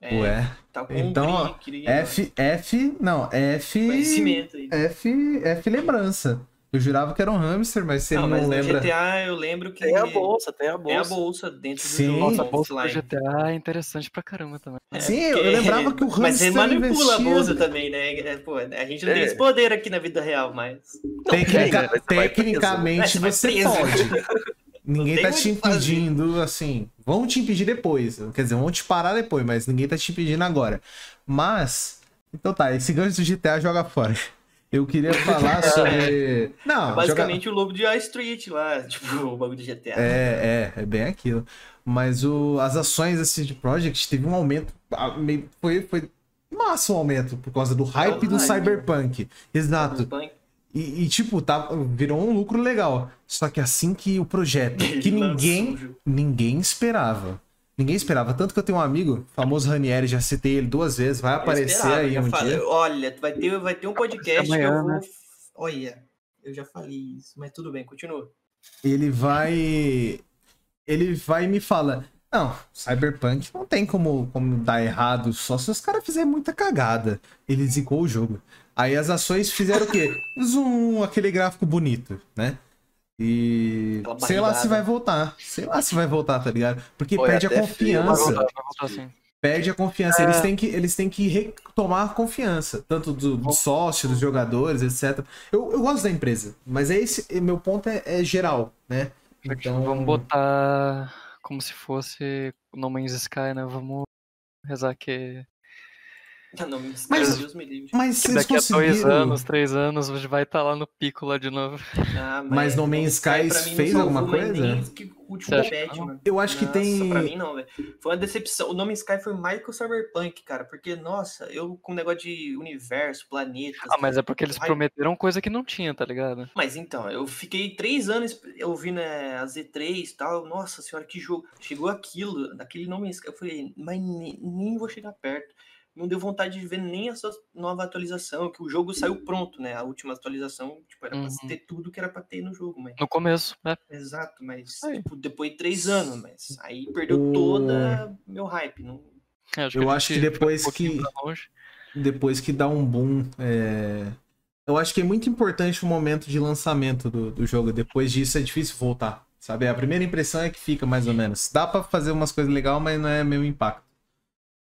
Speaker 4: É,
Speaker 1: Ué.
Speaker 4: tá com
Speaker 1: Então, ó, F, F, não, F.
Speaker 4: Conhecimento aí.
Speaker 1: F, F lembrança. Eu jurava que era um hamster, mas se
Speaker 4: Não, mas
Speaker 1: não
Speaker 4: no
Speaker 1: lembra.
Speaker 4: GTA eu lembro que
Speaker 2: Tem a bolsa, tem a
Speaker 4: tem a
Speaker 2: bolsa.
Speaker 4: bolsa dentro do
Speaker 1: Sim.
Speaker 4: jogo.
Speaker 3: Nossa, a
Speaker 1: Sim,
Speaker 3: bolsa do. GTA é interessante pra caramba também.
Speaker 4: É,
Speaker 1: Sim, eu
Speaker 4: porque-
Speaker 1: lembrava que o
Speaker 4: Mas você
Speaker 1: hamster
Speaker 4: manipula
Speaker 1: investia-
Speaker 4: a bolsa também, né? É, Pô, a gente não tem
Speaker 2: É.
Speaker 4: esse poder aqui na vida real, mas.
Speaker 1: Tecnica-
Speaker 2: tem, né? Você vai
Speaker 1: tecnicamente você
Speaker 4: você
Speaker 1: pode. Ninguém
Speaker 4: tem
Speaker 1: tá te
Speaker 4: o que fazer.
Speaker 1: impedindo, assim. Vão te impedir depois. Quer dizer, vão te parar depois, mas ninguém tá te impedindo agora. Mas. Então tá, esse gancho do GTA joga fora. Eu queria falar sobre. Não, joga-
Speaker 4: Basicamente o lobo de Wall Street lá, tipo, o bagulho do GTA.
Speaker 1: É, é, é bem aquilo. Mas o, as ações da CD Projekt teve um aumento. Foi, foi massa o aumento por causa do hype
Speaker 4: É
Speaker 1: do
Speaker 4: hype.
Speaker 1: Cyberpunk. Exato.
Speaker 4: Cyberpunk.
Speaker 1: E, e, tipo, tá, virou um lucro legal. Só que assim que o projeto, que ninguém, ninguém esperava. Ninguém esperava. Tanto que eu tenho um amigo, famoso Ranieri, já citei ele duas vezes, vai aparecer
Speaker 4: esperava,
Speaker 1: aí um
Speaker 4: falei,
Speaker 1: dia.
Speaker 4: Olha, vai ter, vai ter um podcast
Speaker 3: Amanhã,
Speaker 4: que eu vou.
Speaker 3: né?
Speaker 4: Olha, eu já falei isso, mas tudo bem, continua.
Speaker 1: Ele vai. Ele vai e me fala. Não, Cyberpunk não tem como, como dar errado, só se os caras fizerem muita cagada. Ele zicou o jogo. Aí as ações fizeram o quê? Zoom, aquele gráfico bonito, né? E. Sei lá se vai voltar. Sei lá se vai voltar, tá ligado? Porque
Speaker 2: Olha,
Speaker 1: perde a
Speaker 2: frio,
Speaker 3: Vai
Speaker 1: confiança.
Speaker 3: voltar, vai voltar sim.
Speaker 1: Perde a confiança. Eles
Speaker 3: É.
Speaker 1: têm que, eles têm que retomar a confiança, tanto do, do sócio, dos jogadores, etc. Eu, eu gosto da empresa, mas é esse. Meu ponto é, é geral, né? Então,
Speaker 3: Vamos botar como se fosse o No Man's Sky, né? Vamos rezar que,
Speaker 4: não, me
Speaker 1: Mas-
Speaker 4: Deus me livre.
Speaker 1: Mas
Speaker 3: que
Speaker 1: vocês
Speaker 3: daqui a dois
Speaker 1: conseguiram.
Speaker 3: anos, três anos, a gente vai estar lá no pico lá de novo.
Speaker 4: Ah,
Speaker 1: Mas No Man's Sky fez alguma coisa?
Speaker 4: que último patch,
Speaker 3: que
Speaker 4: mano.
Speaker 1: Eu acho que
Speaker 4: Nossa,
Speaker 1: tem-
Speaker 4: Pra mim não, velho. Foi uma decepção. O No Man's Sky foi mais que o Cyberpunk, cara. Porque, nossa, eu com o negócio de universo, planetas.
Speaker 3: Ah, mas é porque eles
Speaker 4: Ai.
Speaker 3: prometeram coisa que não tinha, tá ligado?
Speaker 4: Mas então, eu fiquei três anos ouvindo é, a Z3 e tal. Nossa senhora, que jogo. Chegou aquilo, daquele nome. Eu falei, mas nem, nem vou chegar perto. Não deu vontade de ver nem essa nova atualização, que o jogo saiu pronto, né? A última atualização, tipo, era
Speaker 3: Uhum.
Speaker 4: pra ter tudo que era pra ter no jogo, mas.
Speaker 3: No começo, né?
Speaker 4: Exato, mas
Speaker 3: Aí.
Speaker 4: tipo, depois de três anos, mas aí perdeu
Speaker 1: O-
Speaker 4: toda meu hype. Não...
Speaker 3: É,
Speaker 1: Eu
Speaker 3: a
Speaker 1: acho que depois
Speaker 3: um
Speaker 1: que-. Depois que dá um boom. é, Eu acho que é muito importante o momento de lançamento do, do jogo. Depois disso é difícil voltar. Sabe? A primeira impressão é que fica mais ou menos. Dá pra fazer umas coisas legais, mas não é meu impacto.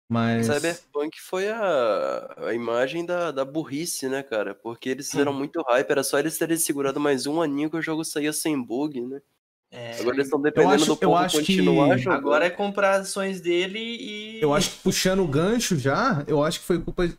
Speaker 1: Mas.
Speaker 2: Cyberpunk foi a, a imagem da, da burrice, né, cara? Porque eles fizeram muito hype, era só eles terem segurado mais um aninho que o jogo saía sem bug, né?
Speaker 4: É,
Speaker 2: Agora eles estão dependendo
Speaker 1: acho-
Speaker 2: do povo
Speaker 1: que-
Speaker 2: continuar jogando.
Speaker 4: agora é comprar ações dele e.
Speaker 1: Eu acho que puxando o gancho já, eu acho que foi culpa.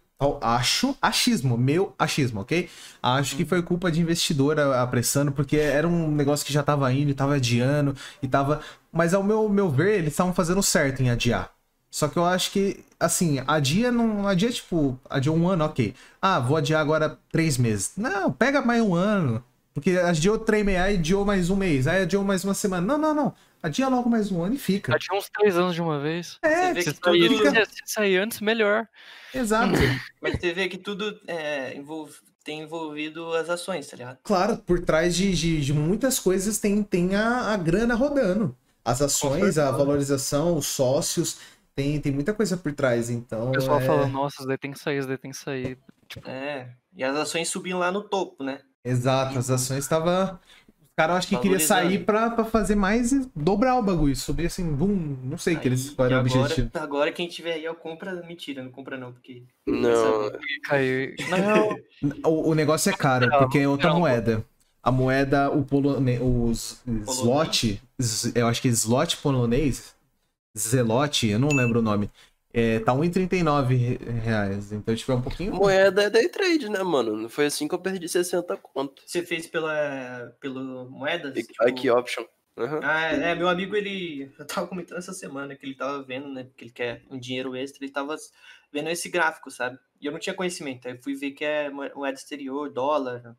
Speaker 1: Acho, achismo, meu achismo, ok? Acho que foi culpa de investidora apressando, porque era um negócio que já tava indo, e tava adiando, e tava. Mas ao meu, meu ver, eles estavam fazendo certo em adiar. Só que eu acho que, assim, adia não. Adia, tipo, adia um ano, ok. Ah, vou adiar agora três meses. Não, pega mais um ano. Porque adiou três meses, aí adiou mais um mês, aí adiou mais uma semana. Não, não, não. Adia logo mais um ano e fica.
Speaker 3: Tinha uns três anos de uma vez.
Speaker 1: É,
Speaker 4: Você vê
Speaker 3: Se
Speaker 4: que
Speaker 3: sair,
Speaker 4: tudo-
Speaker 3: se sair antes, melhor.
Speaker 1: exato.
Speaker 4: Mas você vê que tudo é, envolve- tem envolvido as ações, tá ligado?
Speaker 1: Claro, por trás de, de, de muitas coisas tem, tem a, a grana rodando. As ações, a valorização, os sócios, tem, tem muita coisa por trás. Então,
Speaker 3: O pessoal
Speaker 1: é...
Speaker 3: fala, nossa, isso daí tem que sair, isso daí tem que sair.
Speaker 4: É. E as ações subiam lá no topo, né?
Speaker 1: Exato, as ações estavam. Os caras acho que queria sair pra, pra fazer mais e dobrar o bagulho. Subir assim, bum, não sei que eles,
Speaker 4: Aí,
Speaker 1: qual era o
Speaker 4: agora,
Speaker 1: objetivo.
Speaker 4: agora quem tiver aí, eu compra. Mentira, não compra não, porque.
Speaker 2: Não,
Speaker 3: caiu. Não,
Speaker 1: O, o negócio é caro,
Speaker 3: Não,
Speaker 1: porque é outra
Speaker 3: não.
Speaker 1: moeda. A moeda, o polone... os slot, z- eu acho que slot polonês, zelote, eu não lembro o nome, é, tá 1,39 re- reais. Então, tipo, é um pouquinho...
Speaker 2: moeda é day trade, né, mano? Não foi assim que eu perdi 60 conto.
Speaker 4: Você fez pela, pelo moedas?
Speaker 2: Aqui,
Speaker 4: Tipo,
Speaker 2: aqui option. Aham.
Speaker 4: Ah, é, meu amigo, ele. Eu tava comentando essa semana que ele tava vendo, né? Porque ele quer um dinheiro extra, ele tava vendo esse gráfico, sabe? E eu não tinha conhecimento. Aí eu fui ver que é mo- moeda exterior, dólar.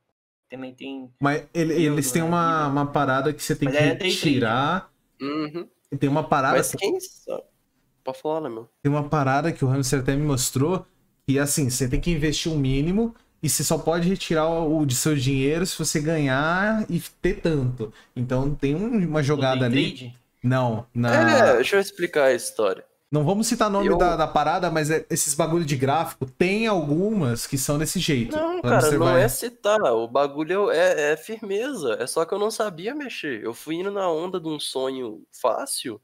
Speaker 4: Também tem.
Speaker 1: Mas ele-
Speaker 4: Euro,
Speaker 1: eles têm
Speaker 4: né?
Speaker 1: uma, uma parada que você tem
Speaker 4: Mas
Speaker 1: que
Speaker 4: é
Speaker 1: tirar.
Speaker 2: Uhum.
Speaker 1: Tem uma parada
Speaker 2: Mas quem sabe? Pode falar, né, meu?
Speaker 1: Tem uma parada que o Hamster até me mostrou que assim, você tem que investir um mínimo e você só pode retirar o de seu dinheiro se você ganhar e ter tanto. Então tem um- uma jogada ali. Não, na...
Speaker 2: É, deixa eu explicar a história.
Speaker 1: Não vamos citar nome
Speaker 2: Eu-
Speaker 1: da, da parada, mas é- esses bagulho de gráfico tem algumas que são desse jeito.
Speaker 2: Não, cara, não
Speaker 1: vai-
Speaker 2: é citar. O bagulho é, é firmeza. É só que eu não sabia mexer. Eu fui indo na onda de um sonho fácil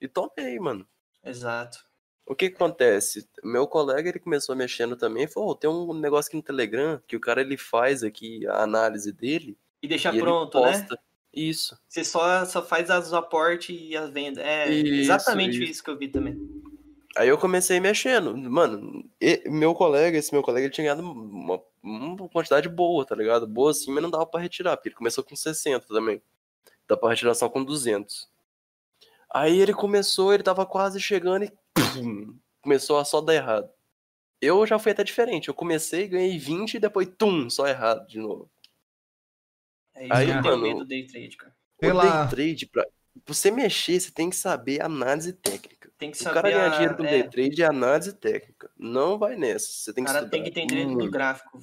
Speaker 2: e tomei, mano.
Speaker 4: Exato.
Speaker 2: O que que acontece? Meu colega, ele começou mexendo também. Falou, "Ô, tem um negócio aqui no Telegram que o cara, ele faz aqui a análise dele
Speaker 4: E deixar
Speaker 2: e ele
Speaker 4: pronto, né?
Speaker 2: Isso.
Speaker 4: Você só, só faz as aportes e as vendas. É
Speaker 2: Isso,
Speaker 4: exatamente
Speaker 2: isso.
Speaker 4: isso. que eu vi também.
Speaker 2: Aí eu comecei mexendo. Mano, meu colega, esse meu colega, ele tinha ganhado uma, uma quantidade boa, tá ligado? Boa sim, mas não dava pra retirar, porque ele começou com 60 também. Dá pra retirar só com 200. Aí ele começou, ele tava quase chegando e pum, começou a só dar errado. Eu já fui até diferente. Eu comecei, ganhei 20 e depois, tum, só errado de novo.
Speaker 4: É isso
Speaker 2: Aí,
Speaker 4: que eu tenho
Speaker 2: mano,
Speaker 4: medo do day trade, cara.
Speaker 1: Sei
Speaker 2: o day trade, pra você mexer, você tem que saber análise técnica.
Speaker 4: Tem que
Speaker 2: O
Speaker 4: saber.
Speaker 2: cara ganhar
Speaker 4: a-
Speaker 2: dinheiro com
Speaker 4: é,
Speaker 2: day trade é análise técnica. Não vai nessa. Você tem
Speaker 4: O
Speaker 2: que
Speaker 4: cara
Speaker 2: estudar.
Speaker 4: tem que entender do
Speaker 2: muito.
Speaker 4: gráfico.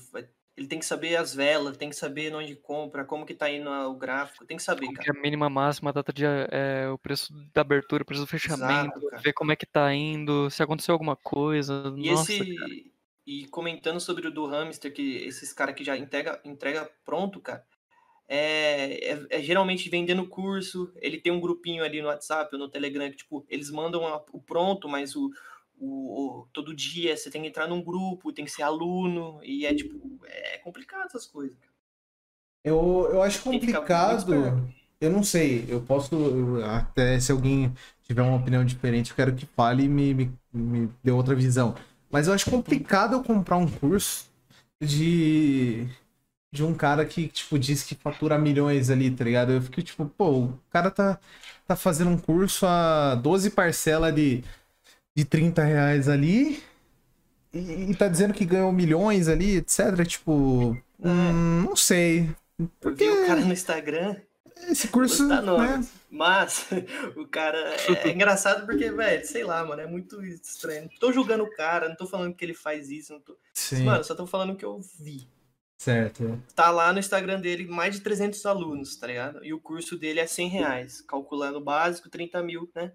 Speaker 4: Ele tem que saber as velas, tem que saber onde compra, como que tá indo o gráfico. Tem que saber,
Speaker 3: Como que
Speaker 4: cara.
Speaker 3: é a mínima máxima, a data de é, o preço da abertura, o preço do fechamento,
Speaker 4: Exato, cara.
Speaker 3: ver como é que tá indo, se aconteceu alguma coisa.
Speaker 4: E
Speaker 3: Nossa,
Speaker 4: esse. E comentando sobre o do hamster, que esses caras que já entrega, entrega pronto, cara. É, é- é geralmente vendendo curso. Ele tem um grupinho ali no WhatsApp ou no Telegram que, tipo, eles mandam a- o pronto, mas o, o, o- todo dia você tem que entrar num grupo, tem que ser aluno, e é tipo, é complicado essas coisas.
Speaker 1: Eu, eu acho complicado. Eu não sei, eu posso. eu- Até se alguém tiver uma opinião diferente, eu quero que fale e me, me, me dê outra visão. Mas eu acho complicado eu comprar um curso de. De um cara que, tipo, diz que fatura milhões ali, tá ligado? Eu fico tipo, pô, o cara tá, tá fazendo um curso a 12 parcelas de, de 30 reais ali e, e tá dizendo que ganhou milhões ali, etc. Tipo, hum, não sei.
Speaker 4: Eu vi o cara no Instagram,
Speaker 1: Esse curso,
Speaker 4: Tá
Speaker 1: né?
Speaker 4: nomes. Mas o cara é, é engraçado porque, velho, sei lá, mano, é muito estranho. Não tô julgando o cara, não tô falando que ele faz isso, não tô...
Speaker 1: Sim,
Speaker 4: Mano, só tô falando que eu vi.
Speaker 1: Certo.
Speaker 4: Tá lá no Instagram dele mais de 300 alunos, tá ligado? E o curso dele é 100 reais, calculando o básico, 30 mil, né?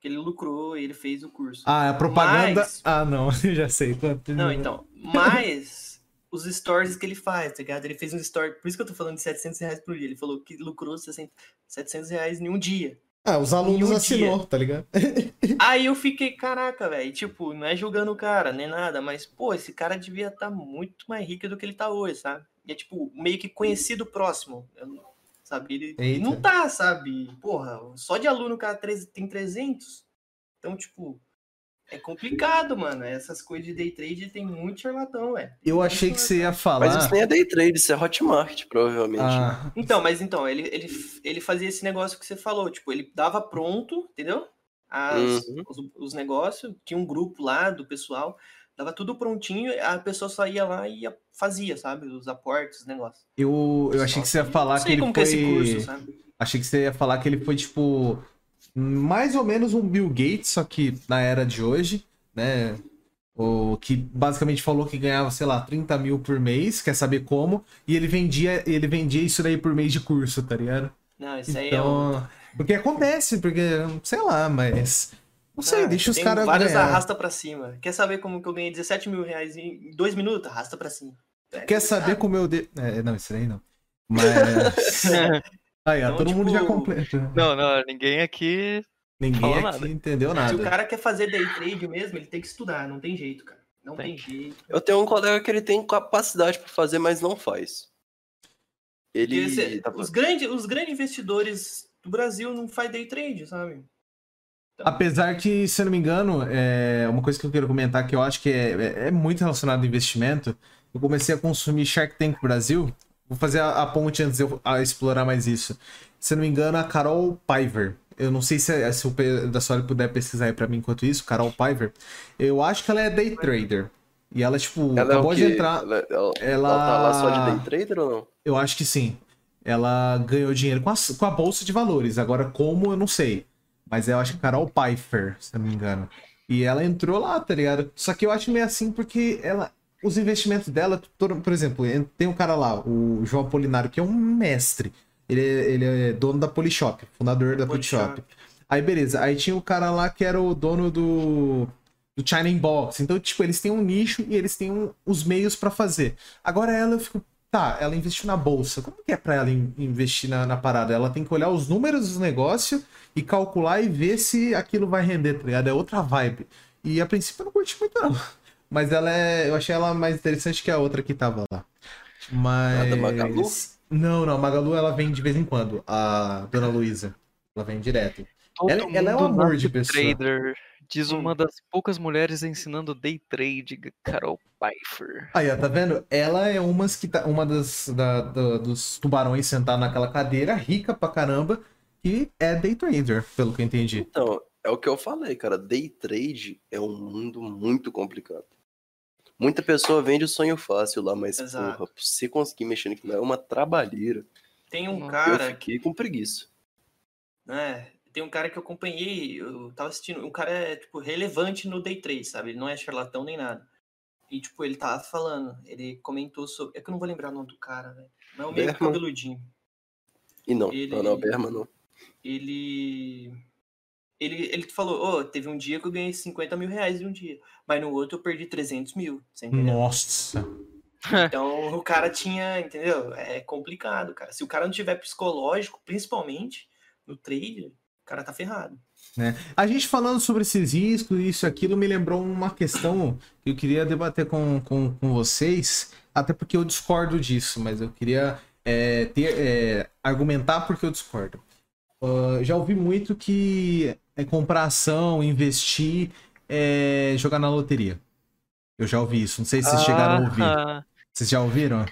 Speaker 4: Que ele lucrou e ele fez o curso.
Speaker 1: Ah, a propaganda.
Speaker 4: Mas-
Speaker 1: Ah, não, eu já sei.
Speaker 4: Não, então, mas os stories que ele faz, tá ligado? Ele fez um story, por isso que eu tô falando de 700 reais por dia. Ele falou que lucrou 60 700 reais em um dia.
Speaker 1: Ah, os alunos
Speaker 4: um
Speaker 1: assinou, tá ligado?
Speaker 4: Aí eu fiquei, caraca, velho, tipo, não é julgando o cara, nem nada, mas, pô, esse cara devia estar muito mais rico do que ele tá hoje, sabe? E é, tipo, meio que conhecido próximo, sabe? Ele ele não tá, sabe? Porra, só de aluno o cara tem 300. Então, tipo, é complicado, mano. Essas coisas de day trade tem muito charlatão, velho.
Speaker 1: Eu achei que você ia
Speaker 2: Mas
Speaker 1: falar.
Speaker 2: isso nem é day trade, isso é hotmart, provavelmente.
Speaker 1: Ah,
Speaker 4: Então, mas então, ele, ele, ele fazia esse negócio que você falou, tipo, ele dava pronto, entendeu? As-
Speaker 2: Uhum.
Speaker 4: os, os negócios, tinha um grupo lá do pessoal, dava tudo prontinho, a pessoa só ia lá e ia- fazia, sabe? Os aportes, os negócios.
Speaker 1: eu, eu achei que você ia falar
Speaker 4: Não
Speaker 1: que ele
Speaker 4: como
Speaker 1: foi.
Speaker 4: que é esse curso, sabe?
Speaker 1: Achei que você ia falar que ele foi, tipo, mais ou menos um Bill Gates, só que na era de hoje, né? O que basicamente falou que ganhava, sei lá, 30 mil por mês, quer saber como, e ele vendia, ele vendia isso daí por mês de curso, tá ligado?
Speaker 4: Não, isso aí é o...
Speaker 1: Então. Porque acontece, porque, sei lá, mas. Não sei,
Speaker 4: Ah,
Speaker 1: deixa os caras.
Speaker 4: vários
Speaker 1: ganhar.
Speaker 4: arrasta pra cima. Quer saber como que eu ganhei 17 mil reais em dois minutos? Arrasta pra cima. É,
Speaker 1: Quer saber
Speaker 4: sabe?
Speaker 1: como eu. De... É, não, isso aí não. Mas. Aí, ó,
Speaker 4: Então,
Speaker 1: todo mundo já
Speaker 4: tipo,
Speaker 1: completa.
Speaker 3: Não, não, ninguém aqui.
Speaker 1: Ninguém aqui
Speaker 3: nada.
Speaker 1: entendeu
Speaker 4: Se
Speaker 1: nada.
Speaker 4: o cara quer fazer day trade mesmo, ele tem que estudar, não tem jeito, cara. Não
Speaker 3: Tem.
Speaker 4: tem jeito.
Speaker 2: Eu tenho um colega que ele tem capacidade pra fazer, mas não faz. Ele.
Speaker 4: Esse-
Speaker 2: tá-
Speaker 4: os, grandes, os grandes investidores do Brasil não faz day trade, sabe? Então,
Speaker 1: Apesar que, se eu não me engano, é uma coisa que eu quero comentar que eu acho que é, é- é muito relacionado ao investimento. Eu comecei a consumir Shark Tank Brasil. Vou fazer a, a ponte antes de eu a explorar mais isso. Se eu não me engano, a Carol Piver. Eu não sei se, se o da Soli puder pesquisar aí pra mim enquanto isso, Carol Piver. Eu acho que ela é day trader. E ela, tipo,
Speaker 2: Ela é
Speaker 1: acabou
Speaker 2: o
Speaker 1: de entrar.
Speaker 2: Ela, ela-
Speaker 1: Ela...
Speaker 2: ela tá lá só de day trader ou não?
Speaker 1: Eu acho que sim. Ela ganhou dinheiro com a, com a bolsa de valores. Agora, como, eu não sei. Mas eu acho que Carol Pfeiffer, se não me engano. E ela entrou lá, tá ligado? Só que eu acho meio assim porque ela. Os investimentos dela, por exemplo, tem um cara lá, o João Apolinário, que é um mestre. Ele, é- ele é dono da Polishop, fundador da Polishop. Aí, beleza. Aí tinha o cara lá que era o dono do, do China Inbox. Então, tipo, eles têm um nicho e eles têm um- os meios pra fazer. Agora ela, eu fico. Tá, ela investiu na bolsa. Como que é pra ela in- investir na, na parada? Ela tem que olhar os números dos negócios e calcular e ver se aquilo vai render, tá ligado? É outra vibe. E a princípio eu não curti muito, não. Mas ela é. Eu achei ela mais interessante que a outra que tava lá. Mas.
Speaker 2: A da Magalu?
Speaker 1: Não, não. A Magalu ela vem de vez em quando. A Dona Luísa. Ela vem direto.
Speaker 3: Todo
Speaker 1: Ela- ela é um amor de pessoa.
Speaker 3: trader. Diz uma das poucas mulheres ensinando day trade, Carol Pfeiffer.
Speaker 1: Aí, ó, tá vendo? Ela é umas que tá, uma das da- da- dos tubarões sentado naquela cadeira, rica pra caramba, que é day trader, pelo que eu entendi.
Speaker 2: Então, é o que eu falei, cara. Day trade é um mundo muito complicado. Muita pessoa vende o sonho fácil lá, mas,
Speaker 4: Exato.
Speaker 2: porra, pra você conseguir mexer naquilo é uma trabalheira.
Speaker 4: Tem um
Speaker 3: Não,
Speaker 2: Eu
Speaker 4: cara
Speaker 2: fiquei com preguiça.
Speaker 4: né? Tem um cara que eu acompanhei, eu tava assistindo, um cara é, tipo, relevante no Day 3, sabe? Ele não é charlatão nem nada. E, tipo, ele tava falando, ele comentou sobre. É que eu não vou lembrar o nome do cara, velho. Mas é o meio cabeludinho.
Speaker 2: E não,
Speaker 4: Ele-
Speaker 2: não, não, Berma não.
Speaker 4: Ele. Ele, ele falou, ô, teve um dia que eu ganhei 50 mil reais em um dia. Mas no outro eu perdi 300 mil.
Speaker 1: Nossa.
Speaker 4: Então o cara tinha, entendeu? É complicado, cara. Se o cara não tiver psicológico, principalmente no trade, o cara tá ferrado.
Speaker 1: A gente falando sobre esses riscos, isso e aquilo, me lembrou uma questão que eu queria debater com, com, com vocês, até porque eu discordo disso, mas eu queria é, ter, é, argumentar porque eu discordo. Ah, já ouvi muito que é comprar ação, investir, é, jogar na loteria. Eu já ouvi isso, não sei se vocês chegaram a ouvir.
Speaker 3: Ah,
Speaker 1: Vocês já ouviram?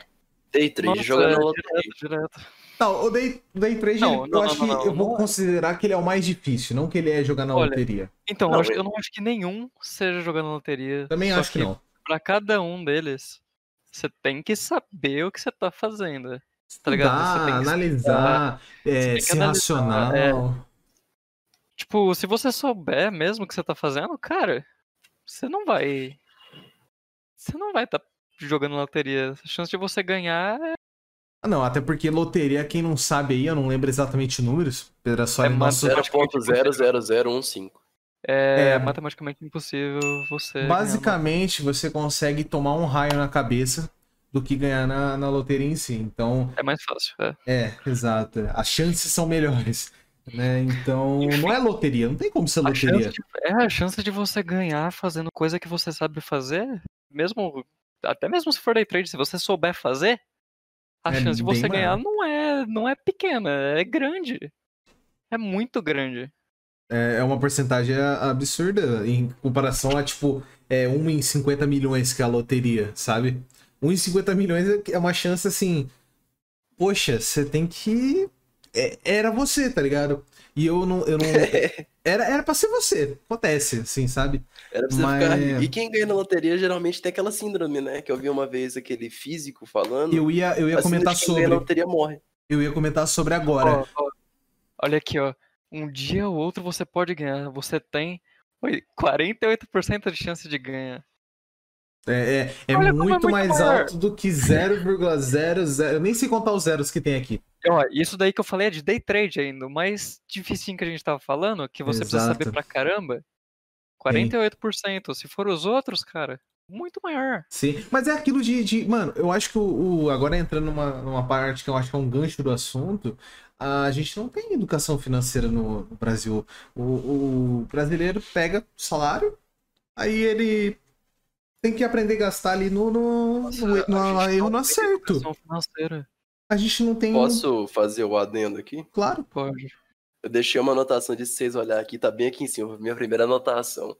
Speaker 2: Day trade,
Speaker 3: é,
Speaker 2: na loteria.
Speaker 3: direto.
Speaker 1: Não, o Day, day Trade,
Speaker 3: Não,
Speaker 1: ele-
Speaker 3: não,
Speaker 1: eu
Speaker 3: não,
Speaker 1: acho que
Speaker 3: não,
Speaker 1: eu vou
Speaker 3: não é.
Speaker 1: considerar que ele é o mais difícil, não que ele é jogar na
Speaker 3: Olha,
Speaker 1: loteria.
Speaker 3: Então, eu,
Speaker 2: Não,
Speaker 3: acho-
Speaker 2: eu-
Speaker 3: eu não acho que nenhum seja jogando na loteria.
Speaker 1: Também acho que não.
Speaker 3: Pra cada um deles, você tem que saber o que você tá fazendo. Tá ligado?
Speaker 1: Analisar, é, ser
Speaker 3: analisar,
Speaker 1: racional.
Speaker 3: é. Tipo, se você souber mesmo o que você tá fazendo, cara, você não vai. Você não vai estar jogando na loteria. A chance de você ganhar é.
Speaker 1: Ah, não, até porque loteria, quem não sabe aí, eu não lembro exatamente os números. Era só
Speaker 3: É
Speaker 1: em nosso...
Speaker 2: 0.00015.
Speaker 3: É,
Speaker 1: É.
Speaker 3: matematicamente impossível você. ganhar
Speaker 1: Basicamente, você consegue tomar um raio na cabeça do que ganhar na, na loteria em si. Então,
Speaker 3: É mais fácil. É.
Speaker 1: é, exato. As chances são melhores. Né? Então, não é loteria, não tem como ser loteria.
Speaker 3: de, é, a chance de você ganhar fazendo coisa que você sabe fazer, mesmo. Até mesmo se for day trade, se você souber fazer, a
Speaker 1: É
Speaker 3: chance de você ganhar
Speaker 1: maior.
Speaker 3: não é, não é pequena, é grande. É muito grande.
Speaker 1: É é uma porcentagem absurda em comparação a, tipo, é, 1 em 50 milhões que é a loteria, sabe? 1 em 50 milhões é uma chance assim. Poxa, você tem que. é- era você, tá ligado? E eu não. Eu não... Era, era pra ser você. Acontece, assim, sabe?
Speaker 2: Era pra você
Speaker 1: Mas-
Speaker 2: ficar. E quem ganha na loteria geralmente tem aquela síndrome, né? Que eu vi uma vez aquele físico falando.
Speaker 1: Eu ia, eu ia comentar
Speaker 2: de quem ganha na
Speaker 1: sobre.
Speaker 2: loteria morre.
Speaker 1: Eu ia comentar sobre agora.
Speaker 3: Ó, ó, olha aqui, ó. Um dia ou outro você pode ganhar. Você tem oi, 48% de chance de ganhar.
Speaker 1: É, é, é
Speaker 3: é
Speaker 1: muito
Speaker 3: muito
Speaker 1: mais
Speaker 3: maior.
Speaker 1: alto do que 0,00. Eu nem sei contar os zeros que tem aqui.
Speaker 3: Ó, isso daí que eu falei é de day trade ainda. O mais dificinho que a gente tava falando, que você precisa saber
Speaker 1: Exato.
Speaker 3: pra caramba, 48%. Se for os outros, cara, muito maior.
Speaker 1: Sim, mas é aquilo de. de- mano, eu acho que o. o- agora entrando numa, numa parte que eu acho que é um gancho do assunto, a gente não tem educação financeira no, no Brasil. O, o brasileiro pega salário, aí ele tem que aprender a gastar ali no, no,
Speaker 3: Nossa,
Speaker 1: no, no erro
Speaker 3: não
Speaker 1: no acerto. A gente não tem.
Speaker 2: Posso fazer o adendo aqui?
Speaker 1: Claro.
Speaker 3: Pode.
Speaker 2: Eu deixei uma anotação de vocês olhar aqui, tá bem aqui em cima, minha primeira anotação.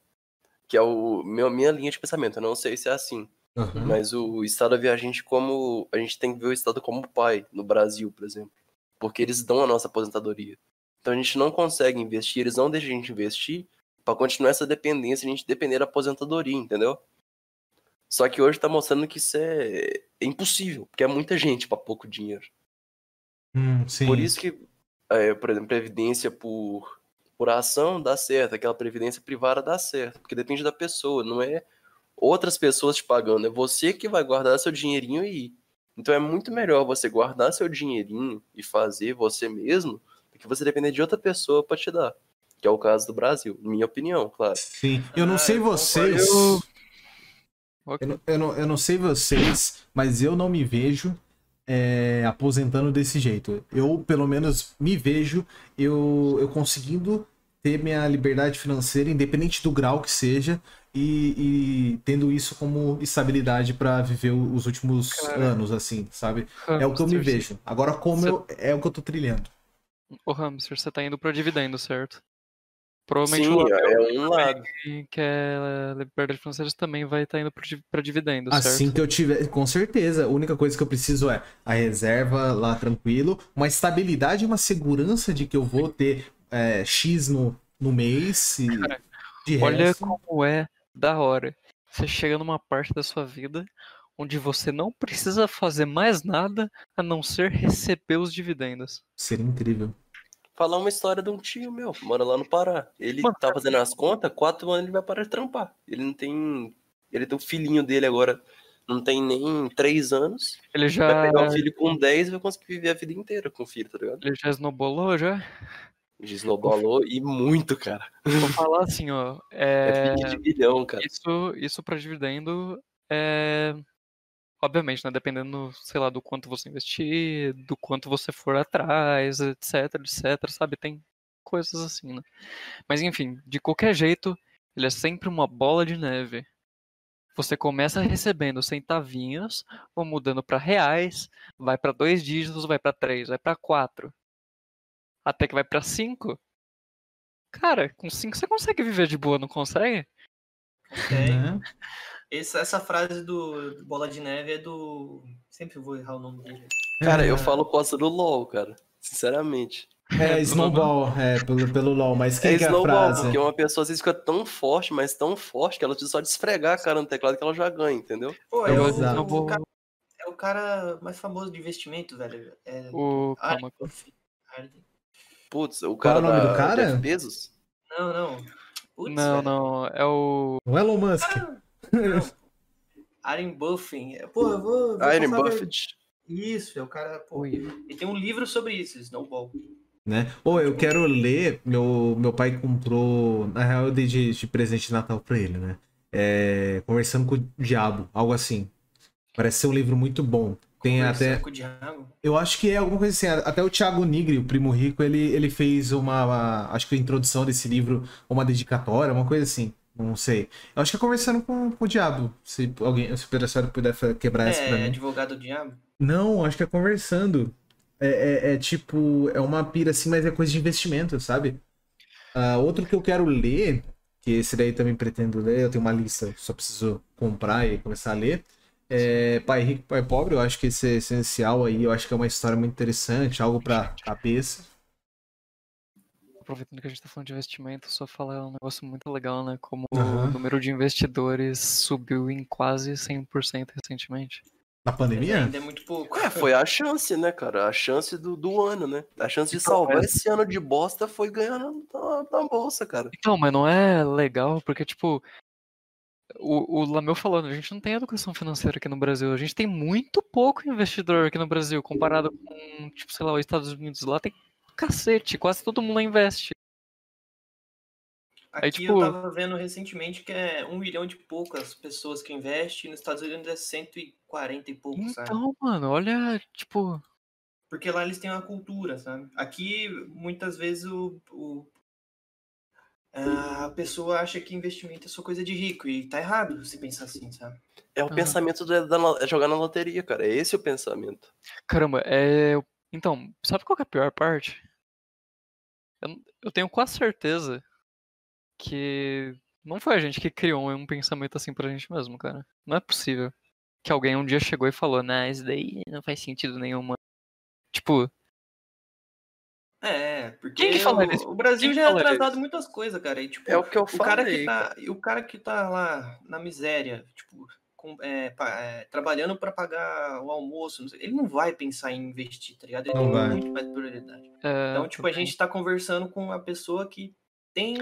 Speaker 2: Que é o meu, minha linha de pensamento. Eu não sei se é assim.
Speaker 1: Uhum.
Speaker 2: Mas o Estado vê a gente como. A gente tem que ver o Estado como pai no Brasil, por exemplo. Porque eles dão a nossa aposentadoria. Então a gente não consegue investir, eles não deixam a gente investir pra continuar essa dependência, a gente depender da aposentadoria, entendeu? Só que hoje tá mostrando que isso é, é impossível, porque é muita gente pra pouco dinheiro.
Speaker 1: Hum, sim.
Speaker 2: Por isso que, é, por exemplo, previdência por, por ação dá certo, aquela previdência privada dá certo, porque depende da pessoa, não é outras pessoas te pagando, é você que vai guardar seu dinheirinho e ir. Então é muito melhor você guardar seu dinheirinho e fazer você mesmo do que você depender de outra pessoa pra te dar. Que é o caso do Brasil, minha opinião, claro.
Speaker 1: Sim. Eu não
Speaker 4: Ah,
Speaker 1: sei vocês.
Speaker 3: Eu- Ok.
Speaker 1: Eu não, eu, não, eu não sei vocês, mas eu não me vejo é, aposentando desse jeito. Eu, pelo menos, me vejo eu, eu conseguindo ter minha liberdade financeira, independente do grau que seja, e, e tendo isso como estabilidade para viver os últimos
Speaker 3: Cara.
Speaker 1: anos, assim, sabe? É o que eu me
Speaker 3: Hamster,
Speaker 1: vejo. Agora, como
Speaker 3: Você-
Speaker 1: eu, é o que eu tô trilhando.
Speaker 3: Ô, Hamster, você tá indo pro dividendo, certo? Provavelmente
Speaker 2: Sim,
Speaker 3: o Abel,
Speaker 2: é um lado.
Speaker 3: que quer liberdade financeira, também vai estar indo pro di- pra dividendo, certo?
Speaker 1: Assim que eu tiver, com certeza, a única coisa que eu preciso é a reserva lá tranquilo, uma estabilidade e uma segurança de que eu vou ter é, X no, no mês e
Speaker 3: Cara,
Speaker 1: de
Speaker 3: Olha
Speaker 1: resto.
Speaker 3: como é da hora. você chega numa parte da sua vida onde você não precisa fazer mais nada a não ser receber os dividendos.
Speaker 1: Seria incrível.
Speaker 2: Falar uma história de um tio meu, mora lá no Pará. Ele
Speaker 3: Mano,
Speaker 2: tá fazendo as contas, quatro anos ele vai parar de trampar. Ele não tem. Ele tem o filhinho dele agora, não tem nem três anos.
Speaker 3: Ele
Speaker 2: Vai
Speaker 3: já,
Speaker 2: pegar um filho com 10 e vai conseguir viver a vida inteira com o filho, tá ligado?
Speaker 3: ele já snowballou já?
Speaker 2: Desnobalou e muito, cara.
Speaker 3: Vou falar assim, ó.
Speaker 2: É,
Speaker 3: É,
Speaker 2: de bilhão, cara.
Speaker 3: isso, isso para dividendo é. Obviamente, né? Dependendo, sei lá, do quanto você investir, do quanto você for atrás, etc, etc, sabe? Tem coisas assim, né? Mas enfim, de qualquer jeito, ele é sempre uma bola de neve. Você começa recebendo centavinhos, vão mudando para reais, vai para dois dígitos, vai para três, vai para quatro, até que vai para cinco. Cara, com cinco você consegue viver de boa, não consegue?
Speaker 4: É? Essa, essa frase do, do Bola de Neve é do. Sempre vou errar o nome dele.
Speaker 2: Cara, eu
Speaker 1: É.
Speaker 2: falo costa do LOL, cara. Sinceramente.
Speaker 1: É, Snowball, é, pelo, pelo LOL, mas quem
Speaker 2: é
Speaker 1: que é a
Speaker 2: snowball,
Speaker 1: frase?
Speaker 2: porque uma pessoa às vezes fica tão forte, mas tão forte, que ela precisa só de esfregar a cara no teclado que ela já ganha, entendeu?
Speaker 4: Pô,
Speaker 1: É
Speaker 4: é,
Speaker 1: o
Speaker 4: o,
Speaker 1: exato.
Speaker 4: o cara, é o cara mais famoso de investimento, velho. É,
Speaker 3: O.
Speaker 4: Ah,
Speaker 3: Calma,
Speaker 4: Arden.
Speaker 2: Putz, o
Speaker 1: Qual é
Speaker 2: cara
Speaker 1: o nome
Speaker 2: da
Speaker 1: do cara?
Speaker 2: Bezos?
Speaker 4: Não, não. Putz,
Speaker 3: Não,
Speaker 4: velho.
Speaker 3: não, é o.
Speaker 1: O Elon Musk.
Speaker 4: Não. Aren Buffin. Pô, eu vou. vou pra-
Speaker 2: Buffett.
Speaker 4: Isso, é o cara. Pô, e tem um livro sobre isso, Snowball.
Speaker 1: né? Ô, eu quero ler. Meu, meu pai comprou. Na real, eu dei de, de presente de Natal pra ele, né? É, Conversando com o Diabo, algo assim. Parece ser um livro muito bom. Tem
Speaker 4: Conversando
Speaker 1: até.
Speaker 4: com o Diabo.
Speaker 1: Eu acho que é alguma coisa assim. Até o Thiago Nigri, o primo rico, ele, ele fez uma, uma- Acho que a introdução desse livro, uma dedicatória, uma coisa assim. Não sei. Eu acho que é conversando com, com o Diabo. Se alguém, se o Pedro puder fa- quebrar essa pra
Speaker 4: É,
Speaker 1: mim.
Speaker 4: advogado do diabo.
Speaker 1: Não, acho que é conversando. É, é- é tipo, é uma pira assim, mas é coisa de investimento, sabe? Ah, outro que eu quero ler, que esse daí também pretendo ler, eu tenho uma lista, só preciso comprar e começar a ler. É Pai Rico, Pai Pobre, eu acho que esse é essencial aí, eu acho que é uma história muito interessante, algo pra cabeça.
Speaker 3: Aproveitando que a gente tá falando de investimento, só falar um negócio muito legal, né? Como
Speaker 1: Aham.
Speaker 3: o número de investidores subiu em quase 100% recentemente.
Speaker 1: Na
Speaker 4: Mas
Speaker 1: pandemia?
Speaker 4: ainda é muito pouco.
Speaker 2: É, foi a chance, né, cara? A chance do, do ano, né? A chance de
Speaker 3: Então,
Speaker 2: salvar
Speaker 3: é.
Speaker 2: esse ano de bosta foi ganhando na, na bolsa, cara.
Speaker 3: Então, mas não é legal, porque, tipo, o, o Lameu falando, a gente não tem educação financeira aqui no Brasil. A gente tem muito pouco investidor aqui no Brasil, comparado com, tipo, sei lá, os Estados Unidos. Lá tem cacete, quase todo mundo investe.
Speaker 4: Aqui
Speaker 3: Aí, tipo-
Speaker 4: eu tava vendo recentemente que é um milhão de poucas pessoas que investem, e nos Estados Unidos é 140 e pouco, sabe?
Speaker 3: Então, mano, olha, tipo,
Speaker 4: Porque lá eles têm uma cultura, sabe? Aqui, muitas vezes, o, o- a pessoa acha que investimento é só coisa de rico, e tá errado se pensar assim, sabe?
Speaker 2: É o
Speaker 3: Aham.
Speaker 2: pensamento da, da lo- é jogar na loteria, cara. É esse o pensamento.
Speaker 3: caramba, é. Então, sabe qual que é a pior parte? Eu, eu tenho quase certeza que não foi a gente que criou um pensamento assim pra gente mesmo, cara. Não é possível que alguém um dia chegou e falou, nah, isso daí não faz sentido nenhum, mano. Tipo,
Speaker 4: É, porque
Speaker 3: Quem que falaria
Speaker 4: o,
Speaker 3: isso?
Speaker 4: o Brasil
Speaker 3: Quem
Speaker 4: já é atrasado
Speaker 3: isso?
Speaker 4: muitas coisas, cara. E, tipo,
Speaker 2: É o que eu
Speaker 4: o cara
Speaker 2: falei.
Speaker 4: que tá, e o cara que tá lá na miséria, tipo, com- é, é, trabalhando para pagar o almoço, não sei, ele não vai pensar em investir, tá ligado? Ele
Speaker 1: Não
Speaker 4: tem
Speaker 1: vai.
Speaker 4: muito mais prioridade.
Speaker 3: é,
Speaker 4: Então, tipo, a gente tá conversando com uma pessoa que tem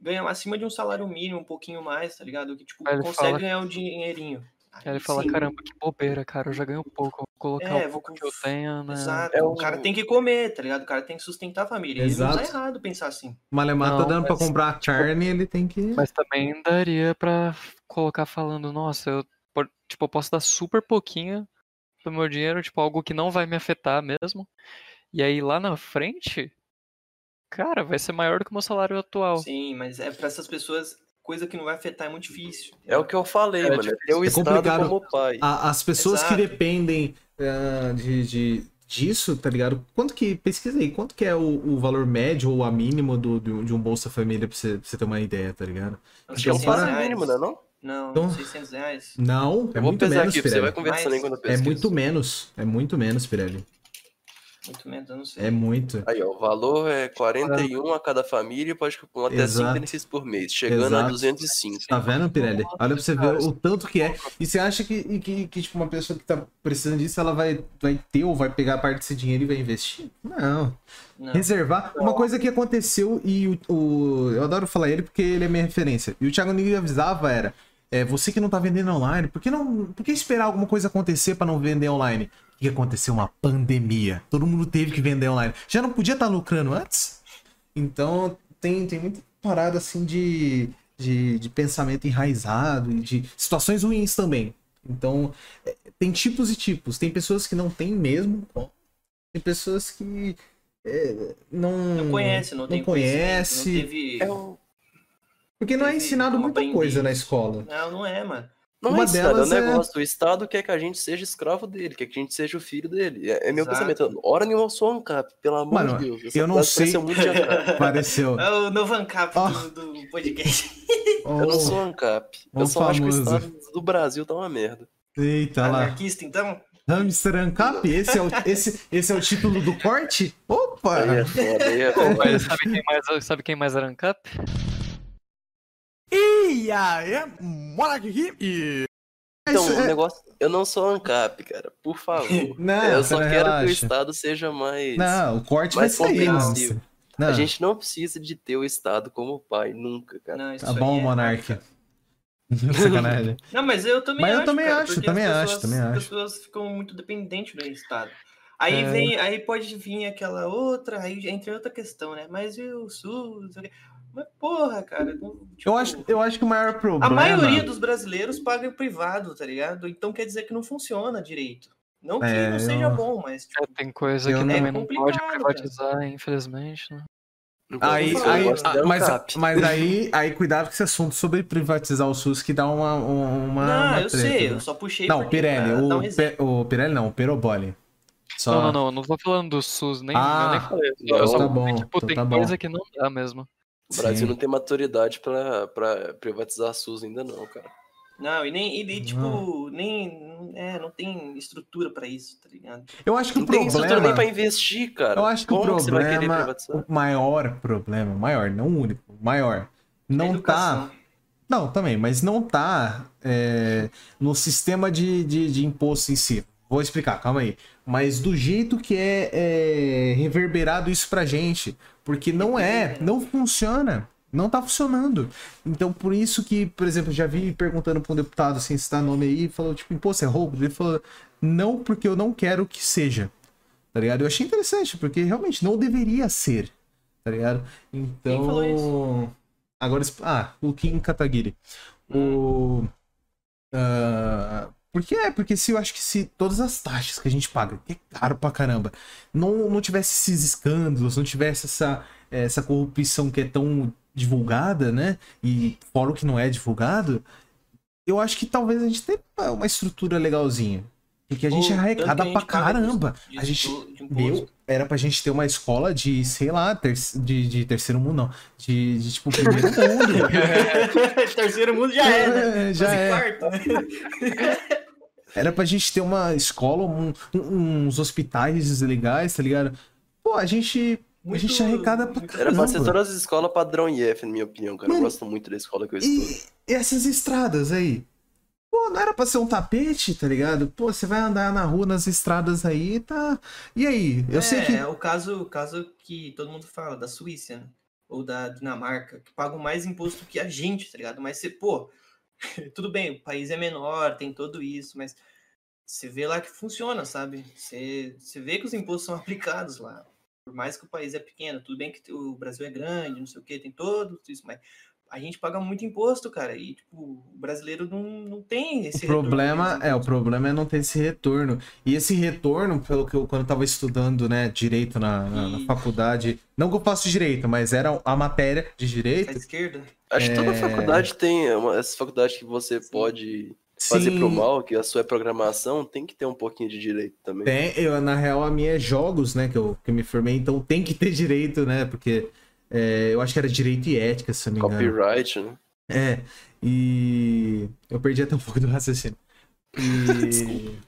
Speaker 4: ganha acima de um salário mínimo, um pouquinho mais, tá ligado? Que tipo
Speaker 3: ele
Speaker 4: consegue
Speaker 3: fala-
Speaker 4: ganhar um dinheirinho.
Speaker 3: Aí ele fala,
Speaker 4: sim,
Speaker 3: caramba, que bobeira, cara, eu já ganho pouco, vou colocar
Speaker 4: É,
Speaker 3: o
Speaker 4: vou
Speaker 3: que eu tenho, né?
Speaker 4: Exato.
Speaker 2: É
Speaker 4: o
Speaker 2: o-
Speaker 4: cara tem que comer, tá ligado? O cara tem que sustentar a família. E não tá
Speaker 1: Exato.
Speaker 4: errado pensar assim.
Speaker 1: Malemar tá dando pra
Speaker 3: mas,
Speaker 1: comprar a carne, ele tem que.
Speaker 3: Mas também daria pra colocar falando, nossa, eu, po- tipo, eu posso dar super pouquinho do meu dinheiro, tipo, algo que não vai me afetar mesmo. E aí lá na frente, cara, vai ser maior do que o meu salário atual.
Speaker 4: Sim, mas é pra essas pessoas, coisa que não vai afetar é muito difícil.
Speaker 2: É o que eu falei,
Speaker 3: É
Speaker 2: mano. É ter o
Speaker 1: É
Speaker 2: Estado
Speaker 1: complicado.
Speaker 2: como pai.
Speaker 1: A- as pessoas
Speaker 4: Exato.
Speaker 1: que dependem ah, de, de- disso, tá ligado? Quanto que. Pesquisa aí, quanto que é o, o valor médio ou a mínimo do, do- de um Bolsa Família pra você, pra você ter uma ideia, tá ligado?
Speaker 4: Uns
Speaker 2: Acho que é um
Speaker 4: 600
Speaker 2: salário
Speaker 4: reais.
Speaker 2: mínimo, né? Não?
Speaker 4: Não,
Speaker 1: Então-
Speaker 4: 600 reais.
Speaker 1: Não, é
Speaker 2: Eu vou
Speaker 1: muito
Speaker 2: pesar
Speaker 1: menos,
Speaker 2: aqui, você vai
Speaker 1: Pirelli.
Speaker 2: conversando
Speaker 4: Mas-
Speaker 2: quando eu
Speaker 1: É muito menos. É muito menos, Pirelli.
Speaker 4: Muito menos, eu não sei.
Speaker 1: É muito.
Speaker 2: Aí, ó, o valor é 41 a cada família e pode com até 5
Speaker 1: Exato.
Speaker 2: benefícios por mês, chegando a
Speaker 1: Exato.
Speaker 2: 205.
Speaker 1: Tá vendo, Pirelli? Olha pra você ver o tanto que é. E você acha que, que, que, tipo, uma pessoa que tá precisando disso, ela vai, vai ter ou vai pegar parte desse dinheiro e vai investir? Não.
Speaker 4: Não.
Speaker 1: Reservar. Uma coisa que aconteceu e o, o- Eu adoro falar ele porque ele é minha referência. E o Thiago Nigri avisava era. É, você que não tá vendendo online, por que, não, por que esperar alguma coisa acontecer pra não vender online? O que aconteceu? Uma pandemia. Todo mundo teve que vender online. Já não podia estar lucrando antes? Então, tem, tem muita parada assim de, de, de pensamento enraizado e de situações ruins também. Então, é, tem tipos e tipos. Tem pessoas que não têm mesmo. Tem pessoas que é, não,
Speaker 4: Não conhece, não, tem
Speaker 1: conhece.
Speaker 4: Não teve.
Speaker 2: É um-
Speaker 1: Porque não é ensinado muita coisa na escola.
Speaker 4: Não, não é, mano.
Speaker 2: Não
Speaker 1: Uma
Speaker 2: é é um
Speaker 1: delas é-
Speaker 2: negócio. O Estado quer que a gente seja escravo dele, quer que a gente seja o filho dele. É, é meu
Speaker 4: Exato.
Speaker 2: pensamento. Hora nenhuma eu sou ANCAP, pelo amor
Speaker 1: Mano,
Speaker 2: de Deus. Essa
Speaker 1: eu não sei-
Speaker 2: pareceu.
Speaker 4: É o novo ancap
Speaker 1: Ó.
Speaker 4: do, do podcast.
Speaker 2: Eu não sou ANCAP.
Speaker 1: o
Speaker 2: Eu só acho que o
Speaker 1: famoso.
Speaker 2: Estado do Brasil tá uma merda.
Speaker 1: Eita lá.
Speaker 4: Anarquista, então?
Speaker 1: Hamster Ancap? Esse é, o, esse, esse é o título do corte? Opa!
Speaker 2: Aí é foda, aí é foda.
Speaker 3: sabe quem mais, sabe quem mais era ANCAP?
Speaker 1: E aí, Monark aqui e...
Speaker 2: Então, o
Speaker 1: é-
Speaker 2: negócio. Eu não sou ANCAP, cara. Por favor.
Speaker 1: Não,
Speaker 2: eu só quero que o
Speaker 1: relaxa.
Speaker 2: Estado seja mais.
Speaker 1: Não, o corte vai
Speaker 2: mais
Speaker 1: sair,
Speaker 2: compreensivo.
Speaker 1: Hamster. Não,
Speaker 2: A gente não precisa de ter o Estado como pai, nunca, cara.
Speaker 4: Não,
Speaker 1: tá bom,
Speaker 4: é-.
Speaker 1: Sacanagem.
Speaker 4: Não, mas eu também
Speaker 1: Mas eu
Speaker 4: acho.
Speaker 1: também
Speaker 4: cara,
Speaker 1: acho, também
Speaker 4: as
Speaker 1: acho,
Speaker 4: pessoas-
Speaker 1: também
Speaker 4: As
Speaker 1: acho.
Speaker 4: pessoas ficam muito dependentes do Estado. Aí
Speaker 1: É.
Speaker 4: vem, aí pode vir aquela outra, aí entra outra questão, né? Mas e o SUS? O. Mas porra, cara. não- tipo,
Speaker 1: Eu acho, eu acho que o maior problema...
Speaker 4: A maioria dos brasileiros paga o privado, tá ligado? Então quer dizer que não funciona direito. Não que
Speaker 1: É,
Speaker 4: não seja
Speaker 1: eu-
Speaker 4: bom, mas tipo,
Speaker 3: É, tem coisa que
Speaker 1: não-
Speaker 3: também
Speaker 4: É
Speaker 3: não pode privatizar, infelizmente. Né?
Speaker 1: Aí, aí, mas, mas aí, aí cuidado com esse assunto sobre privatizar o SUS que dá uma, uma, uma
Speaker 4: não, eu
Speaker 1: treta,
Speaker 4: sei,
Speaker 1: né?
Speaker 4: eu só puxei
Speaker 1: Não, Pirelli,
Speaker 4: pra dar um
Speaker 1: o, o Pirelli não, o Peroboli. Só...
Speaker 3: Não, não, não, não tô falando do SUS, nem,
Speaker 1: Ah,
Speaker 3: eu nem falei. eu só
Speaker 1: tá
Speaker 3: falei,
Speaker 1: bom,
Speaker 3: tipo,
Speaker 1: então
Speaker 3: tem
Speaker 1: tá bom.
Speaker 3: coisa que não dá mesmo.
Speaker 2: O Brasil
Speaker 1: Sim.
Speaker 2: não tem maturidade pra, pra privatizar a SUS ainda, não, cara.
Speaker 4: Não, e nem, e, e, tipo,
Speaker 1: Não.
Speaker 4: nem, é, não tem estrutura pra isso, tá ligado?
Speaker 1: Eu acho que
Speaker 2: Não
Speaker 1: o
Speaker 2: tem estrutura nem
Speaker 1: problema...
Speaker 2: pra investir, cara.
Speaker 1: Eu acho que
Speaker 2: Como
Speaker 1: o
Speaker 2: que você vai querer
Speaker 1: problema,
Speaker 2: privatizar?
Speaker 1: o maior problema, maior, não o único, o maior, não tá... Não, também, mas não tá é, no sistema de, de, de imposto em si. Vou explicar, calma aí. Mas do jeito que é, é reverberado isso pra gente. Porque não é, não funciona. Não tá funcionando. Então, por isso que, por exemplo, já vi perguntando pra um deputado sem citar nome aí, falou, tipo, imposto é roubo? Ele falou, não, porque eu não quero que seja. Tá ligado? Eu achei interessante, porque realmente não deveria ser. Tá ligado? Então.
Speaker 4: falou
Speaker 1: Agora. es- Ah, o Kim Kataguiri. O. ah, por que é? Porque se eu acho que se todas as taxas que a gente paga, que é caro pra caramba, não, não tivesse esses escândalos, não tivesse essa, essa corrupção que é tão divulgada, né? E fora o que não é divulgado, eu acho que talvez a gente tenha uma estrutura legalzinha. Porque a gente
Speaker 4: Ou
Speaker 1: arrecada pra caramba. A gente. Meu, era pra gente ter uma escola de, sei lá, ter, de, de terceiro mundo, não. De, de tipo, primeiro mundo.
Speaker 4: Terceiro mundo já é, né?
Speaker 1: É, já
Speaker 4: Quase
Speaker 1: é. Era pra gente ter uma escola, um- um- uns hospitais legais, tá ligado? Pô, a gente. a
Speaker 4: Muito-
Speaker 1: gente arrecada pra
Speaker 4: muito-
Speaker 2: Era pra ser
Speaker 1: caramba.
Speaker 2: todas as escolas padrão IF, na minha opinião, cara. Eu
Speaker 1: Mano,
Speaker 2: gosto muito da escola que eu estudo.
Speaker 1: E essas estradas aí? Pô, não era pra ser um tapete, tá ligado? Pô, você vai andar na rua, nas estradas aí, tá. E aí? Eu
Speaker 4: é,
Speaker 1: sei que.
Speaker 4: É o caso, o caso que todo mundo fala, da Suíça, né? Ou da Dinamarca, que pagam mais imposto que a gente, tá ligado? Mas você, pô, tudo bem, o país é menor, tem tudo isso, mas você vê lá que funciona, sabe? Você, você vê que os impostos são aplicados lá. Por mais que o país é pequeno, tudo bem que o Brasil é grande, não sei o que, tem todo isso, mas a gente paga muito imposto, cara, e tipo, o brasileiro não, não tem esse
Speaker 1: O
Speaker 4: retorno
Speaker 1: problema
Speaker 4: desses
Speaker 1: é, o problema é não ter esse retorno. E esse retorno, pelo que eu quando eu tava estudando, né, direito na, na- na faculdade, não que eu faço direito, mas era a matéria de
Speaker 4: À
Speaker 1: direito.
Speaker 4: esquerda.
Speaker 2: Acho que toda
Speaker 1: É.
Speaker 2: faculdade tem uma, essa faculdade que você pode fazer pro
Speaker 1: Sim,
Speaker 2: mal, que a sua é programação, tem que ter um pouquinho de direito também.
Speaker 1: Tem, eu, na real, a minha é jogos, né, que eu, que eu me formei, então tem que ter direito, né, porque é, eu acho que era direito e ética, se não me engano.
Speaker 2: Copyright, né?
Speaker 1: É, e eu perdi até um pouco do raciocínio. E...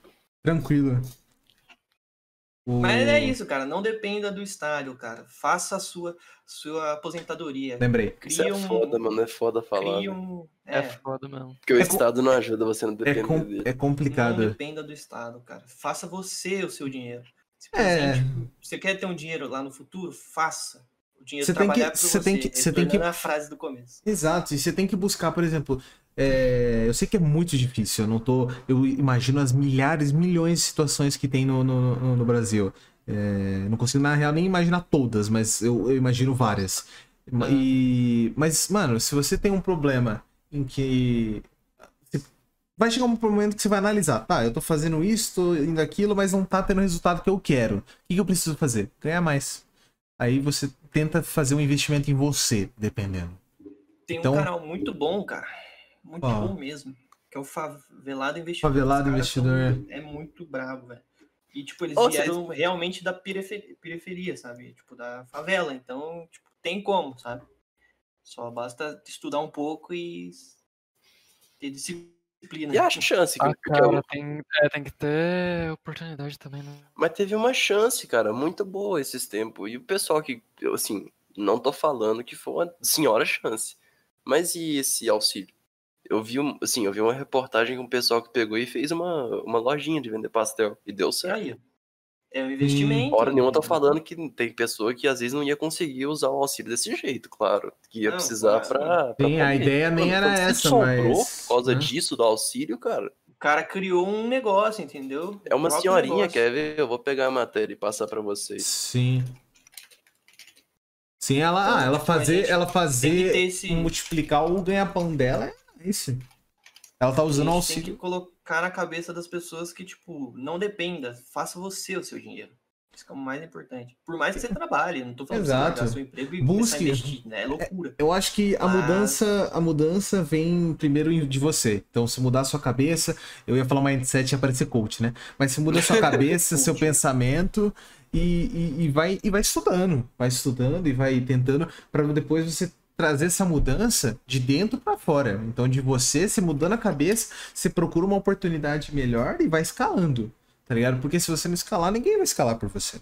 Speaker 1: Tranquilo. O-
Speaker 4: Mas é isso, cara. Não dependa do estádio, cara. Faça a sua, sua aposentadoria.
Speaker 1: Lembrei.
Speaker 2: Isso é
Speaker 4: Cria um.
Speaker 2: foda, mano. É foda falar.
Speaker 4: Cria
Speaker 2: né?
Speaker 4: um.
Speaker 3: É,
Speaker 4: É,
Speaker 3: foda mesmo.
Speaker 2: Porque o
Speaker 1: É com-
Speaker 2: Estado não ajuda você não
Speaker 1: É,
Speaker 2: depender
Speaker 1: com-
Speaker 2: dele.
Speaker 1: é
Speaker 4: não
Speaker 1: complicado.
Speaker 4: dependa do Estado, cara. Faça você o seu dinheiro. Se,
Speaker 1: É.
Speaker 4: você quer ter um dinheiro lá no futuro, faça. O dinheiro
Speaker 1: Você tem que- você tem que- você tem que-
Speaker 4: retornando à frase do começo.
Speaker 1: Exato, e você tem que buscar, por exemplo, é, eu sei que é muito difícil, eu não tô. Eu imagino as milhares, milhões de situações que tem no, no, no- no Brasil. É, não consigo, na real, nem imaginar todas, mas eu, eu imagino várias. E, mas, mano, se você tem um problema em que. Vai chegar um momento que você vai analisar, tá, eu tô fazendo isso, tô indo aquilo, mas não tá tendo o resultado que eu quero. O que, que eu preciso fazer? Ganhar mais. Aí você tenta fazer um investimento em você, dependendo.
Speaker 4: Tem
Speaker 1: Então-
Speaker 4: um canal muito bom, cara. Muito
Speaker 1: Qual?
Speaker 4: bom mesmo. Que é o Favelado Investidor.
Speaker 1: Favelado Investidor.
Speaker 4: são- É muito brabo, velho. E, tipo, eles
Speaker 2: Ô,
Speaker 4: vieram realmente da perife- periferia, sabe? Tipo, da favela. Então, tipo, tem como, sabe? Só basta estudar um pouco e ter disciplina.
Speaker 2: E a chance que,
Speaker 3: Ah, cara, tem, é, tem que ter oportunidade também, né?
Speaker 2: Mas teve uma chance, cara, muito boa esses tempos. E o pessoal que, eu, assim, não tô falando que foi uma senhora chance. Mas e esse auxílio? Eu vi, um, assim, eu vi uma reportagem com um pessoal que pegou e fez uma, uma lojinha de vender pastel. E deu certo.
Speaker 4: Aí, ó. É um investimento.
Speaker 2: Hora nenhuma tô falando que tem pessoa que às vezes não ia conseguir usar o auxílio desse jeito, claro. Que ia
Speaker 4: Não,
Speaker 2: precisar
Speaker 4: claro.
Speaker 2: pra,
Speaker 1: a ideia nem era essa,
Speaker 2: sobrou
Speaker 1: mas.
Speaker 2: por causa
Speaker 1: né?
Speaker 2: disso do auxílio, cara.
Speaker 4: O cara criou um negócio, entendeu?
Speaker 2: É uma senhorinha,
Speaker 4: negócio.
Speaker 2: quer ver? Eu vou pegar a matéria e passar pra vocês.
Speaker 1: Sim. Sim, ela,
Speaker 4: Então,
Speaker 1: ah, ela fazer, ela fazer
Speaker 4: esse.
Speaker 1: multiplicar o ganha-pão dela é isso. Ela tá usando
Speaker 4: a
Speaker 1: o
Speaker 4: gente tem
Speaker 1: auxílio.
Speaker 4: que colocar na cabeça das pessoas que, tipo, não dependa, faça você o seu dinheiro. Isso é o mais importante. Por mais que você trabalhe, não tô falando
Speaker 1: Exato.
Speaker 4: você seu emprego e
Speaker 1: Busque.
Speaker 4: investir, né? É loucura.
Speaker 1: Eu acho que a
Speaker 4: Mas-
Speaker 1: mudança, a mudança vem primeiro de você. Então, se mudar a sua cabeça, eu ia falar mindset e aparecer coach, né? Mas se muda a sua cabeça, seu pensamento e, e, e vai e vai estudando, vai estudando e vai tentando para depois você trazer essa mudança de dentro para fora. Então, de você se mudando a cabeça, você procura uma oportunidade melhor e vai escalando, tá ligado? Porque se você não escalar, ninguém vai escalar por você.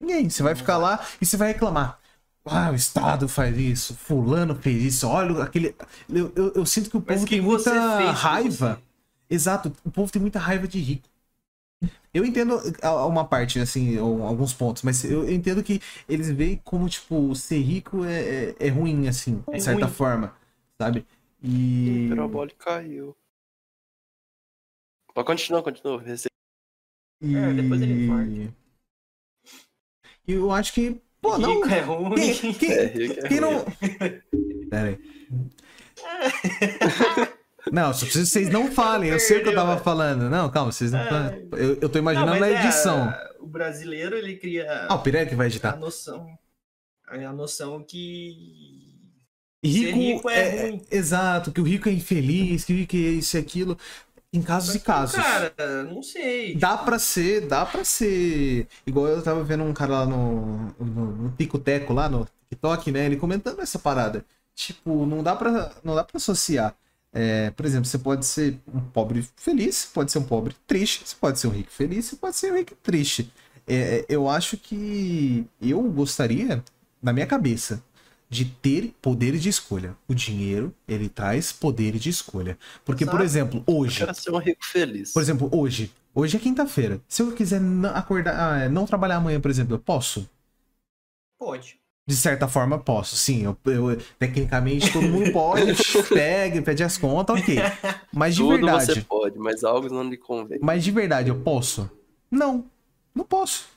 Speaker 1: Ninguém. Você vai ficar lá e você vai reclamar. Ah, o Estado faz isso, fulano fez isso, olha aquele. Eu, eu, eu sinto que o povo
Speaker 4: que
Speaker 1: tem muita
Speaker 4: fez
Speaker 1: raiva. Exato, o povo tem muita raiva de rico. Eu entendo a- uma parte, assim, ou alguns pontos, mas eu entendo que eles veem como, tipo, ser rico é, é, é ruim, assim,
Speaker 4: É
Speaker 1: de certa
Speaker 4: ruim.
Speaker 1: forma, sabe? E.
Speaker 2: O Perobole caiu. Pode continuar, continua.
Speaker 1: E...
Speaker 4: É, depois ele infarta.
Speaker 1: E eu acho que. Pô, não.
Speaker 4: Rico é ruim.
Speaker 1: Quem, quem-
Speaker 2: É, rico é
Speaker 1: quem
Speaker 2: ruim.
Speaker 1: não. Pera aí. Não, só preciso que vocês não falem. Eu sei o que eu tava
Speaker 4: Perdeu,
Speaker 1: falando. Não, calma, vocês não. Eu, eu tô
Speaker 4: Não,
Speaker 1: imaginando
Speaker 4: mas
Speaker 1: na
Speaker 4: é,
Speaker 1: edição.
Speaker 4: o brasileiro, ele cria
Speaker 1: Ah, o Pirelli que vai
Speaker 4: a
Speaker 1: editar.
Speaker 4: noção. A noção que. Ser rico é ruim.
Speaker 1: Exato, que o rico é infeliz, que o rico é isso e aquilo. Em casos e casos.
Speaker 4: Cara, não sei.
Speaker 1: Dá pra ser, dá pra ser. Igual eu tava vendo um cara lá no, no, no Tico-Teco, lá no TikTok, né? Ele comentando essa parada. Tipo, não dá pra, não dá pra associar. É, por exemplo, você pode ser um pobre feliz, pode ser um pobre triste, você pode ser um rico feliz, você pode ser um rico triste. É, eu acho que eu gostaria, na minha cabeça, de ter poderes de escolha. O dinheiro, ele traz poderes de escolha. Porque, por
Speaker 4: Exato.
Speaker 1: exemplo,
Speaker 2: Eu
Speaker 1: hoje,
Speaker 2: quero ser um rico feliz.
Speaker 1: por exemplo, hoje. Hoje é quinta-feira. Se eu quiser não acordar, ah, não trabalhar amanhã, por exemplo, eu posso?
Speaker 4: Pode.
Speaker 1: De certa forma, posso. Sim, eu, eu- tecnicamente todo mundo pode, pega, pede as contas, ok. Mas de
Speaker 2: Tudo
Speaker 1: verdade,
Speaker 2: você pode, mas algo não lhe convém.
Speaker 1: mas de verdade, eu posso? Não, não posso.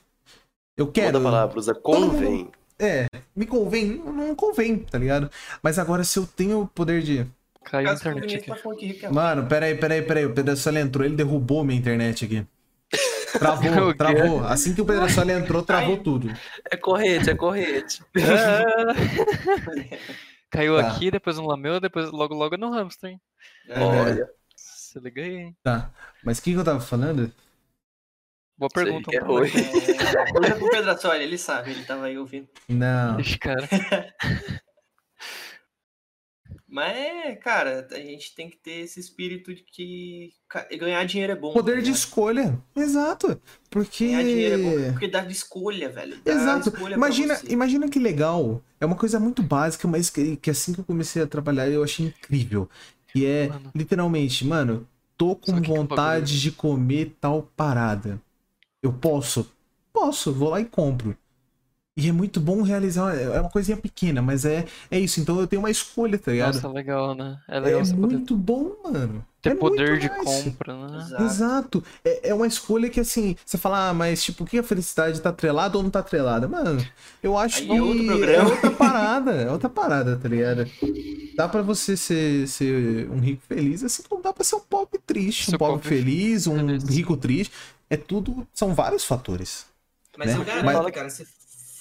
Speaker 1: Eu quero.
Speaker 2: a palavra, usa
Speaker 1: mundo-
Speaker 2: convém.
Speaker 1: É, me convém? Não, convém, tá ligado? Mas agora, se eu tenho o poder de.
Speaker 3: Caiu a internet aqui.
Speaker 4: tá é.
Speaker 1: Mano, peraí, peraí, peraí. O Pedro entrou, ele derrubou minha internet aqui. Travou, travou. Assim que o Pedro Sola entrou, travou tudo.
Speaker 2: É corrente, é corrente.
Speaker 3: Caiu
Speaker 1: Tá.
Speaker 3: aqui, depois no Lameu, depois logo logo no hamster. hein?
Speaker 1: É.
Speaker 2: Olha,
Speaker 3: Se liga aí, hein?
Speaker 1: Tá. Mas o que, que eu tava falando?
Speaker 3: Boa
Speaker 2: Sei
Speaker 3: pergunta.
Speaker 2: que é ruim.
Speaker 4: É, Pergunta pro Pedro Assoli, ele sabe, ele tava aí ouvindo.
Speaker 1: Não.
Speaker 3: Ixi, cara.
Speaker 4: Mas, cara, a gente tem que ter esse espírito de que ganhar dinheiro é bom.
Speaker 1: Poder
Speaker 4: tá
Speaker 1: de
Speaker 4: ligado?
Speaker 1: escolha. Exato. Porque.
Speaker 4: Ganhar dinheiro é bom. Porque dá de escolha, velho. Dá
Speaker 1: Exato.
Speaker 4: escolha
Speaker 1: Imagina, imagina que legal. É uma coisa muito básica, mas que, que assim que eu comecei a trabalhar eu achei incrível. E é
Speaker 3: Mano.
Speaker 1: literalmente, mano, tô com vontade de comer tal parada. Eu posso? Posso, vou lá e compro. E é muito bom realizar. É uma coisinha pequena, mas é, é isso. Então eu tenho uma escolha, tá ligado?
Speaker 3: Nossa, legal, né? É legal
Speaker 1: é
Speaker 3: você poder
Speaker 1: muito bom, mano.
Speaker 3: ter
Speaker 1: é
Speaker 3: poder
Speaker 1: muito
Speaker 3: de
Speaker 1: nice.
Speaker 3: compra, né?
Speaker 4: Exato.
Speaker 1: Exato. É, é uma escolha que, assim, você fala, ah, mas, tipo, o que a felicidade tá atrelada ou não tá atrelada? Mano, eu acho
Speaker 4: Aí
Speaker 1: que
Speaker 4: é outro
Speaker 1: é outra parada, é outra parada, tá ligado? Dá pra você ser, ser um rico feliz, assim como dá pra ser um pobre triste,
Speaker 3: Ser
Speaker 1: um pobre
Speaker 3: pobre
Speaker 1: feliz, um
Speaker 3: feliz.
Speaker 1: rico triste. É tudo, são vários fatores.
Speaker 4: Mas
Speaker 1: né?
Speaker 4: eu garanto,
Speaker 1: Mas-
Speaker 4: cara, se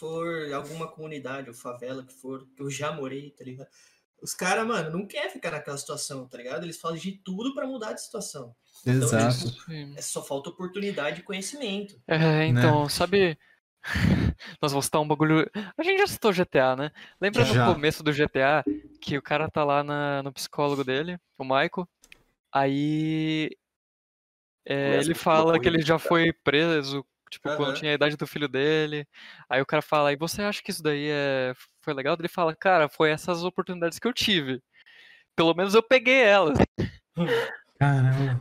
Speaker 4: for alguma comunidade ou favela que for, que eu já morei, tá ligado? Os caras, mano, não quer ficar naquela situação, tá ligado? Eles fazem de tudo pra mudar de situação.
Speaker 1: Exato.
Speaker 3: Isso aí.
Speaker 4: É só falta oportunidade e conhecimento.
Speaker 3: É,
Speaker 1: Né?
Speaker 3: então, sabe. Nós vamos citar um bagulho. A gente já citou GTA, né? Lembra
Speaker 1: Já.
Speaker 3: no começo do GTA que o cara tá lá na- no psicólogo dele, o Michael. Aí. é, ele fala que ele já foi preso, tipo, quando
Speaker 4: Aham.
Speaker 3: tinha a idade do filho dele. Aí o cara fala, e você acha que isso daí é... foi legal? Ele fala, cara, foi essas oportunidades que eu tive. Pelo menos eu peguei elas.
Speaker 1: Caramba.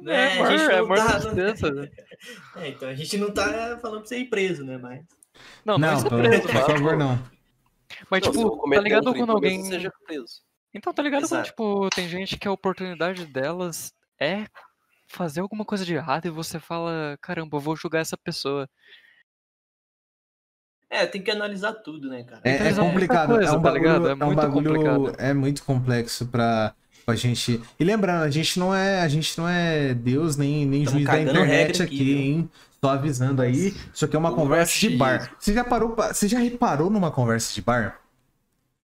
Speaker 4: Né?
Speaker 3: É,
Speaker 4: a gente
Speaker 3: amor, é
Speaker 4: não
Speaker 3: amor
Speaker 4: tá-
Speaker 3: tristeza, né?
Speaker 4: É, então a gente não tá falando pra você ir preso, né? Mas.
Speaker 3: Não, não,
Speaker 1: Não,
Speaker 3: é
Speaker 1: por,
Speaker 3: preso,
Speaker 1: por
Speaker 3: mas,
Speaker 1: favor, não.
Speaker 3: mas
Speaker 2: Não,
Speaker 3: tipo, tá
Speaker 2: um
Speaker 3: ligado
Speaker 2: crime,
Speaker 3: quando alguém...
Speaker 2: Seja preso.
Speaker 3: Então, tá ligado quando,
Speaker 4: Exato.
Speaker 3: tipo, tem gente que a oportunidade delas é fazer alguma coisa de errado e você fala, caramba, eu vou julgar essa pessoa.
Speaker 4: É, tem que analisar tudo, né, cara?
Speaker 1: É, é
Speaker 3: eles vão muita
Speaker 1: complicado,
Speaker 3: coisa,
Speaker 1: é um
Speaker 3: tá
Speaker 1: bagulho,
Speaker 3: ligado? É
Speaker 1: é um
Speaker 3: muito
Speaker 1: bagulho,
Speaker 3: complicado.
Speaker 1: é muito complexo pra, pra gente. E lembrando, a gente não é, a gente não é Deus nem, nem
Speaker 4: Tamo
Speaker 1: juiz da internet aqui,
Speaker 4: aqui,
Speaker 1: hein? Só avisando aí, isso aqui é uma
Speaker 2: O
Speaker 1: conversa de bar. Você já parou, você já reparou numa conversa de bar?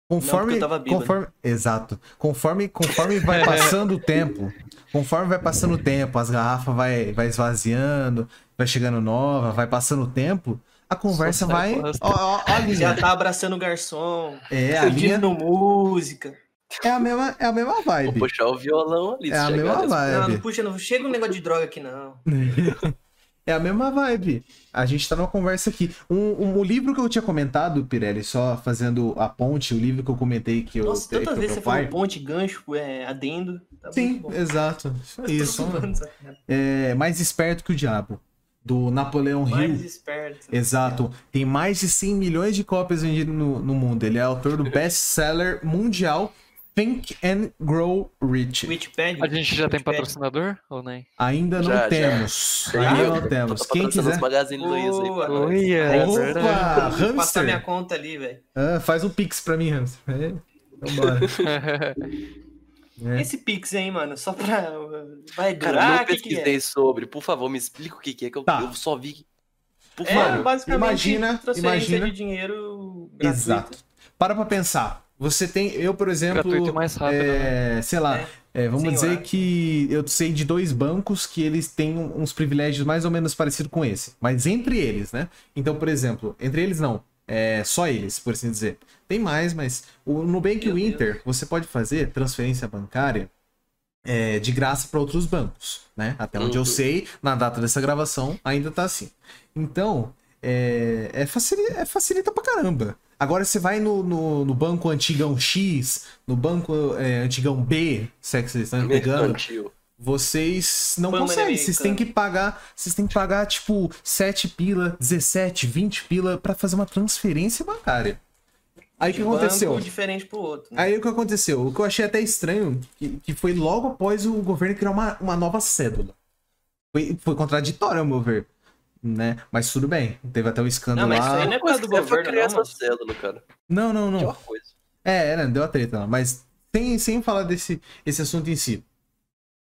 Speaker 1: Conforme,
Speaker 4: porque eu tava
Speaker 1: conforme, exato. Conforme, conforme vai passando o tempo, conforme vai passando o tempo, as garrafas vai, vai esvaziando, vai chegando nova, vai passando o tempo, a conversa vai, ó, ó, ó.
Speaker 4: Já tá abraçando o garçom,
Speaker 1: É, a linha
Speaker 4: música.
Speaker 1: é a mesma, é a mesma
Speaker 2: Vou
Speaker 1: vibe.
Speaker 2: puxar o violão ali.
Speaker 1: É a mesma
Speaker 2: nesse-
Speaker 4: Não, não
Speaker 1: vibe.
Speaker 4: puxa, não chega um negócio de droga aqui, não.
Speaker 1: É a mesma vibe. A gente tá numa conversa aqui. Um, um- o livro que eu tinha comentado, Pirelli, só fazendo a ponte, o livro que eu comentei que eu
Speaker 4: Nossa, tantas vezes você falou ponte, gancho, é, adendo. Tá
Speaker 1: Sim,
Speaker 4: muito bom.
Speaker 1: exato. Isso é, mais esperto que o diabo. Do Napoleão
Speaker 4: Mais
Speaker 1: Hill.
Speaker 4: esperto.
Speaker 1: Exato. Tem mais de 100 milhões de cópias vendidas no, no mundo. Ele é autor do best-seller mundial Think and Grow Rich.
Speaker 4: Wikipedia.
Speaker 3: A gente já tem patrocinador ou nem?
Speaker 1: Ainda não
Speaker 2: Já, já.
Speaker 1: temos.
Speaker 2: Tem,
Speaker 1: Ainda não temos. Quem
Speaker 2: patrocinando
Speaker 1: quiser.
Speaker 2: Magazine Luiza aí
Speaker 3: é
Speaker 1: Opa.
Speaker 4: Vou passar
Speaker 1: hamster.
Speaker 4: minha conta ali, velho.
Speaker 1: Ah, faz um pix pra mim, Hamster. É, então bora. É.
Speaker 4: Esse Pix aí, mano, só pra. Vai
Speaker 2: Cara,
Speaker 4: durar?
Speaker 2: não
Speaker 4: o que que
Speaker 2: pesquisei
Speaker 4: é?
Speaker 2: sobre. Por favor, me explica o que, que é, que eu,
Speaker 1: Tá.
Speaker 2: eu só vi. Por
Speaker 4: É,
Speaker 2: favor.
Speaker 4: basicamente,
Speaker 1: imagina-
Speaker 4: transferência
Speaker 1: imagina-
Speaker 4: de dinheiro gratuito.
Speaker 1: Exato. Para pra pensar. Você tem, eu, por exemplo,
Speaker 3: Gratuito e mais rápido,
Speaker 1: é, sei lá,
Speaker 4: É.
Speaker 1: é, vamos dizer que eu sei de dois bancos que eles têm uns privilégios mais ou menos parecidos com esse, mas entre eles, né? Então, por exemplo, entre eles não, é só eles, por assim dizer. Tem mais, mas o Nubank o
Speaker 2: Meu
Speaker 1: Inter, você pode fazer transferência bancária é, de graça para outros bancos, né? Até onde eu
Speaker 2: Uhum.
Speaker 1: sei, na data dessa gravação, ainda tá assim. Então, é, é, facilita, é facilita pra caramba. Agora você vai no, no, no banco antigão X, no banco é, antigão B, se é que vocês estão pegando,
Speaker 2: Mercantil.
Speaker 1: Vocês não conseguem. Vocês têm que pagar. Vocês têm que pagar, tipo, 7 pila, 17, 20 pila pra fazer uma transferência bancária. Aí o que aconteceu?
Speaker 4: diferente pro outro. Né?
Speaker 1: Aí o que aconteceu? O que eu achei até estranho, que, que foi logo após o governo criar uma, uma nova cédula. Foi, foi contraditório, ao meu ver. Né? Mas tudo bem. Teve até o escândalo
Speaker 4: Não, mas isso
Speaker 1: lá.
Speaker 4: aí não é causa do
Speaker 2: Mas foi
Speaker 4: governo,
Speaker 2: criar
Speaker 4: não,
Speaker 2: essa cédula, cara.
Speaker 1: Não, não, não.
Speaker 2: uma coisa.
Speaker 1: É, era, deu a treta lá. Mas sem, sem falar desse esse assunto em si.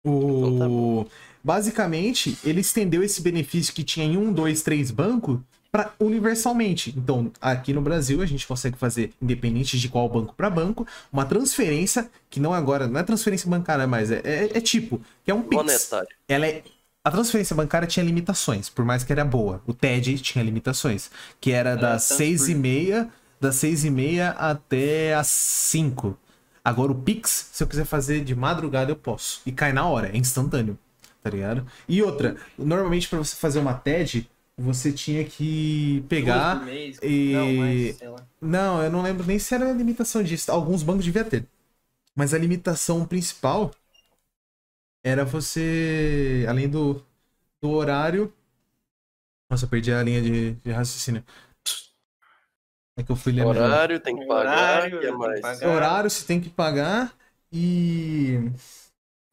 Speaker 1: O...
Speaker 2: Então tá.
Speaker 1: Basicamente, ele estendeu esse benefício que tinha em um, dois, três bancos para universalmente. Então, aqui no Brasil, a gente consegue fazer, independente de qual banco para banco, uma transferência que não é agora, não é transferência bancária mais, é, é, é tipo, que é um Pix.
Speaker 2: Monetário.
Speaker 1: Ela é a transferência bancária tinha limitações, por mais que era boa. O TED tinha limitações, que era das
Speaker 4: tanto
Speaker 1: seis e meia, das seis e meia até as cinco. Agora o Pix, se eu quiser fazer de madrugada, eu posso. E cai na hora, é instantâneo. Tá ligado? E outra, normalmente pra você fazer uma TED, você tinha que pegar.
Speaker 4: Mês,
Speaker 1: e-
Speaker 4: Não, mas, sei lá.
Speaker 1: Não, eu não lembro nem se era a limitação disso. Alguns bancos devia ter. Mas a limitação principal era você, além do, do horário. Nossa, eu perdi a linha de, de raciocínio. É que eu fui lembrar.
Speaker 2: Horário, tem que pagar,
Speaker 4: Horário,
Speaker 2: que é
Speaker 4: tem que
Speaker 2: mais.
Speaker 4: pagar.
Speaker 1: Horário você tem que pagar e.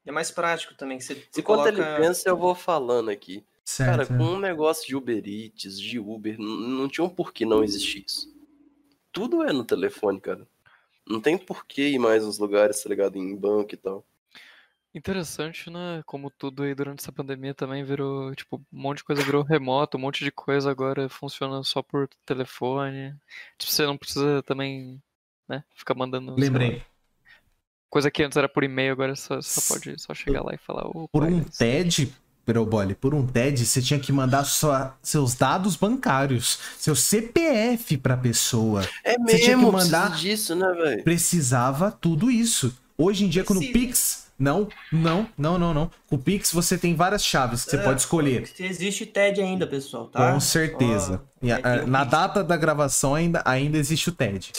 Speaker 4: É mais prático também. Você, você
Speaker 2: Enquanto
Speaker 4: coloca...
Speaker 2: ele pensa, eu vou falando aqui. Cara,
Speaker 1: Certo.
Speaker 2: com um negócio de Uber Eats, de Uber, não tinha um porquê não existir isso. Tudo é no telefone, cara. Não tem porquê ir mais nos lugares, tá ligado? Em banco e tal.
Speaker 3: Interessante, né? Como tudo aí durante essa pandemia também virou, tipo, um monte de coisa virou remoto, um monte de coisa agora funciona só por telefone. Tipo, você não precisa também, né, ficar mandando.
Speaker 1: Lembrei.
Speaker 3: Coisa que antes era por e-mail, agora só, só pode só chegar lá e falar. "Ô,
Speaker 1: Por um
Speaker 3: isso."
Speaker 1: TED, Perobole, por um TED, você tinha que mandar sua- seus dados bancários, seu CPF pra pessoa.
Speaker 2: É
Speaker 1: Você tinha que
Speaker 2: mesmo,
Speaker 1: mandar-
Speaker 2: disso, né, velho?
Speaker 1: Precisava tudo isso. Hoje em dia, com o. Pix. Não, não, não, não, não. Com o Pix você tem várias chaves que você
Speaker 4: É,
Speaker 1: pode escolher.
Speaker 4: Existe TED ainda, pessoal, tá?
Speaker 1: Com certeza. Na data da gravação ainda, ainda existe o TED.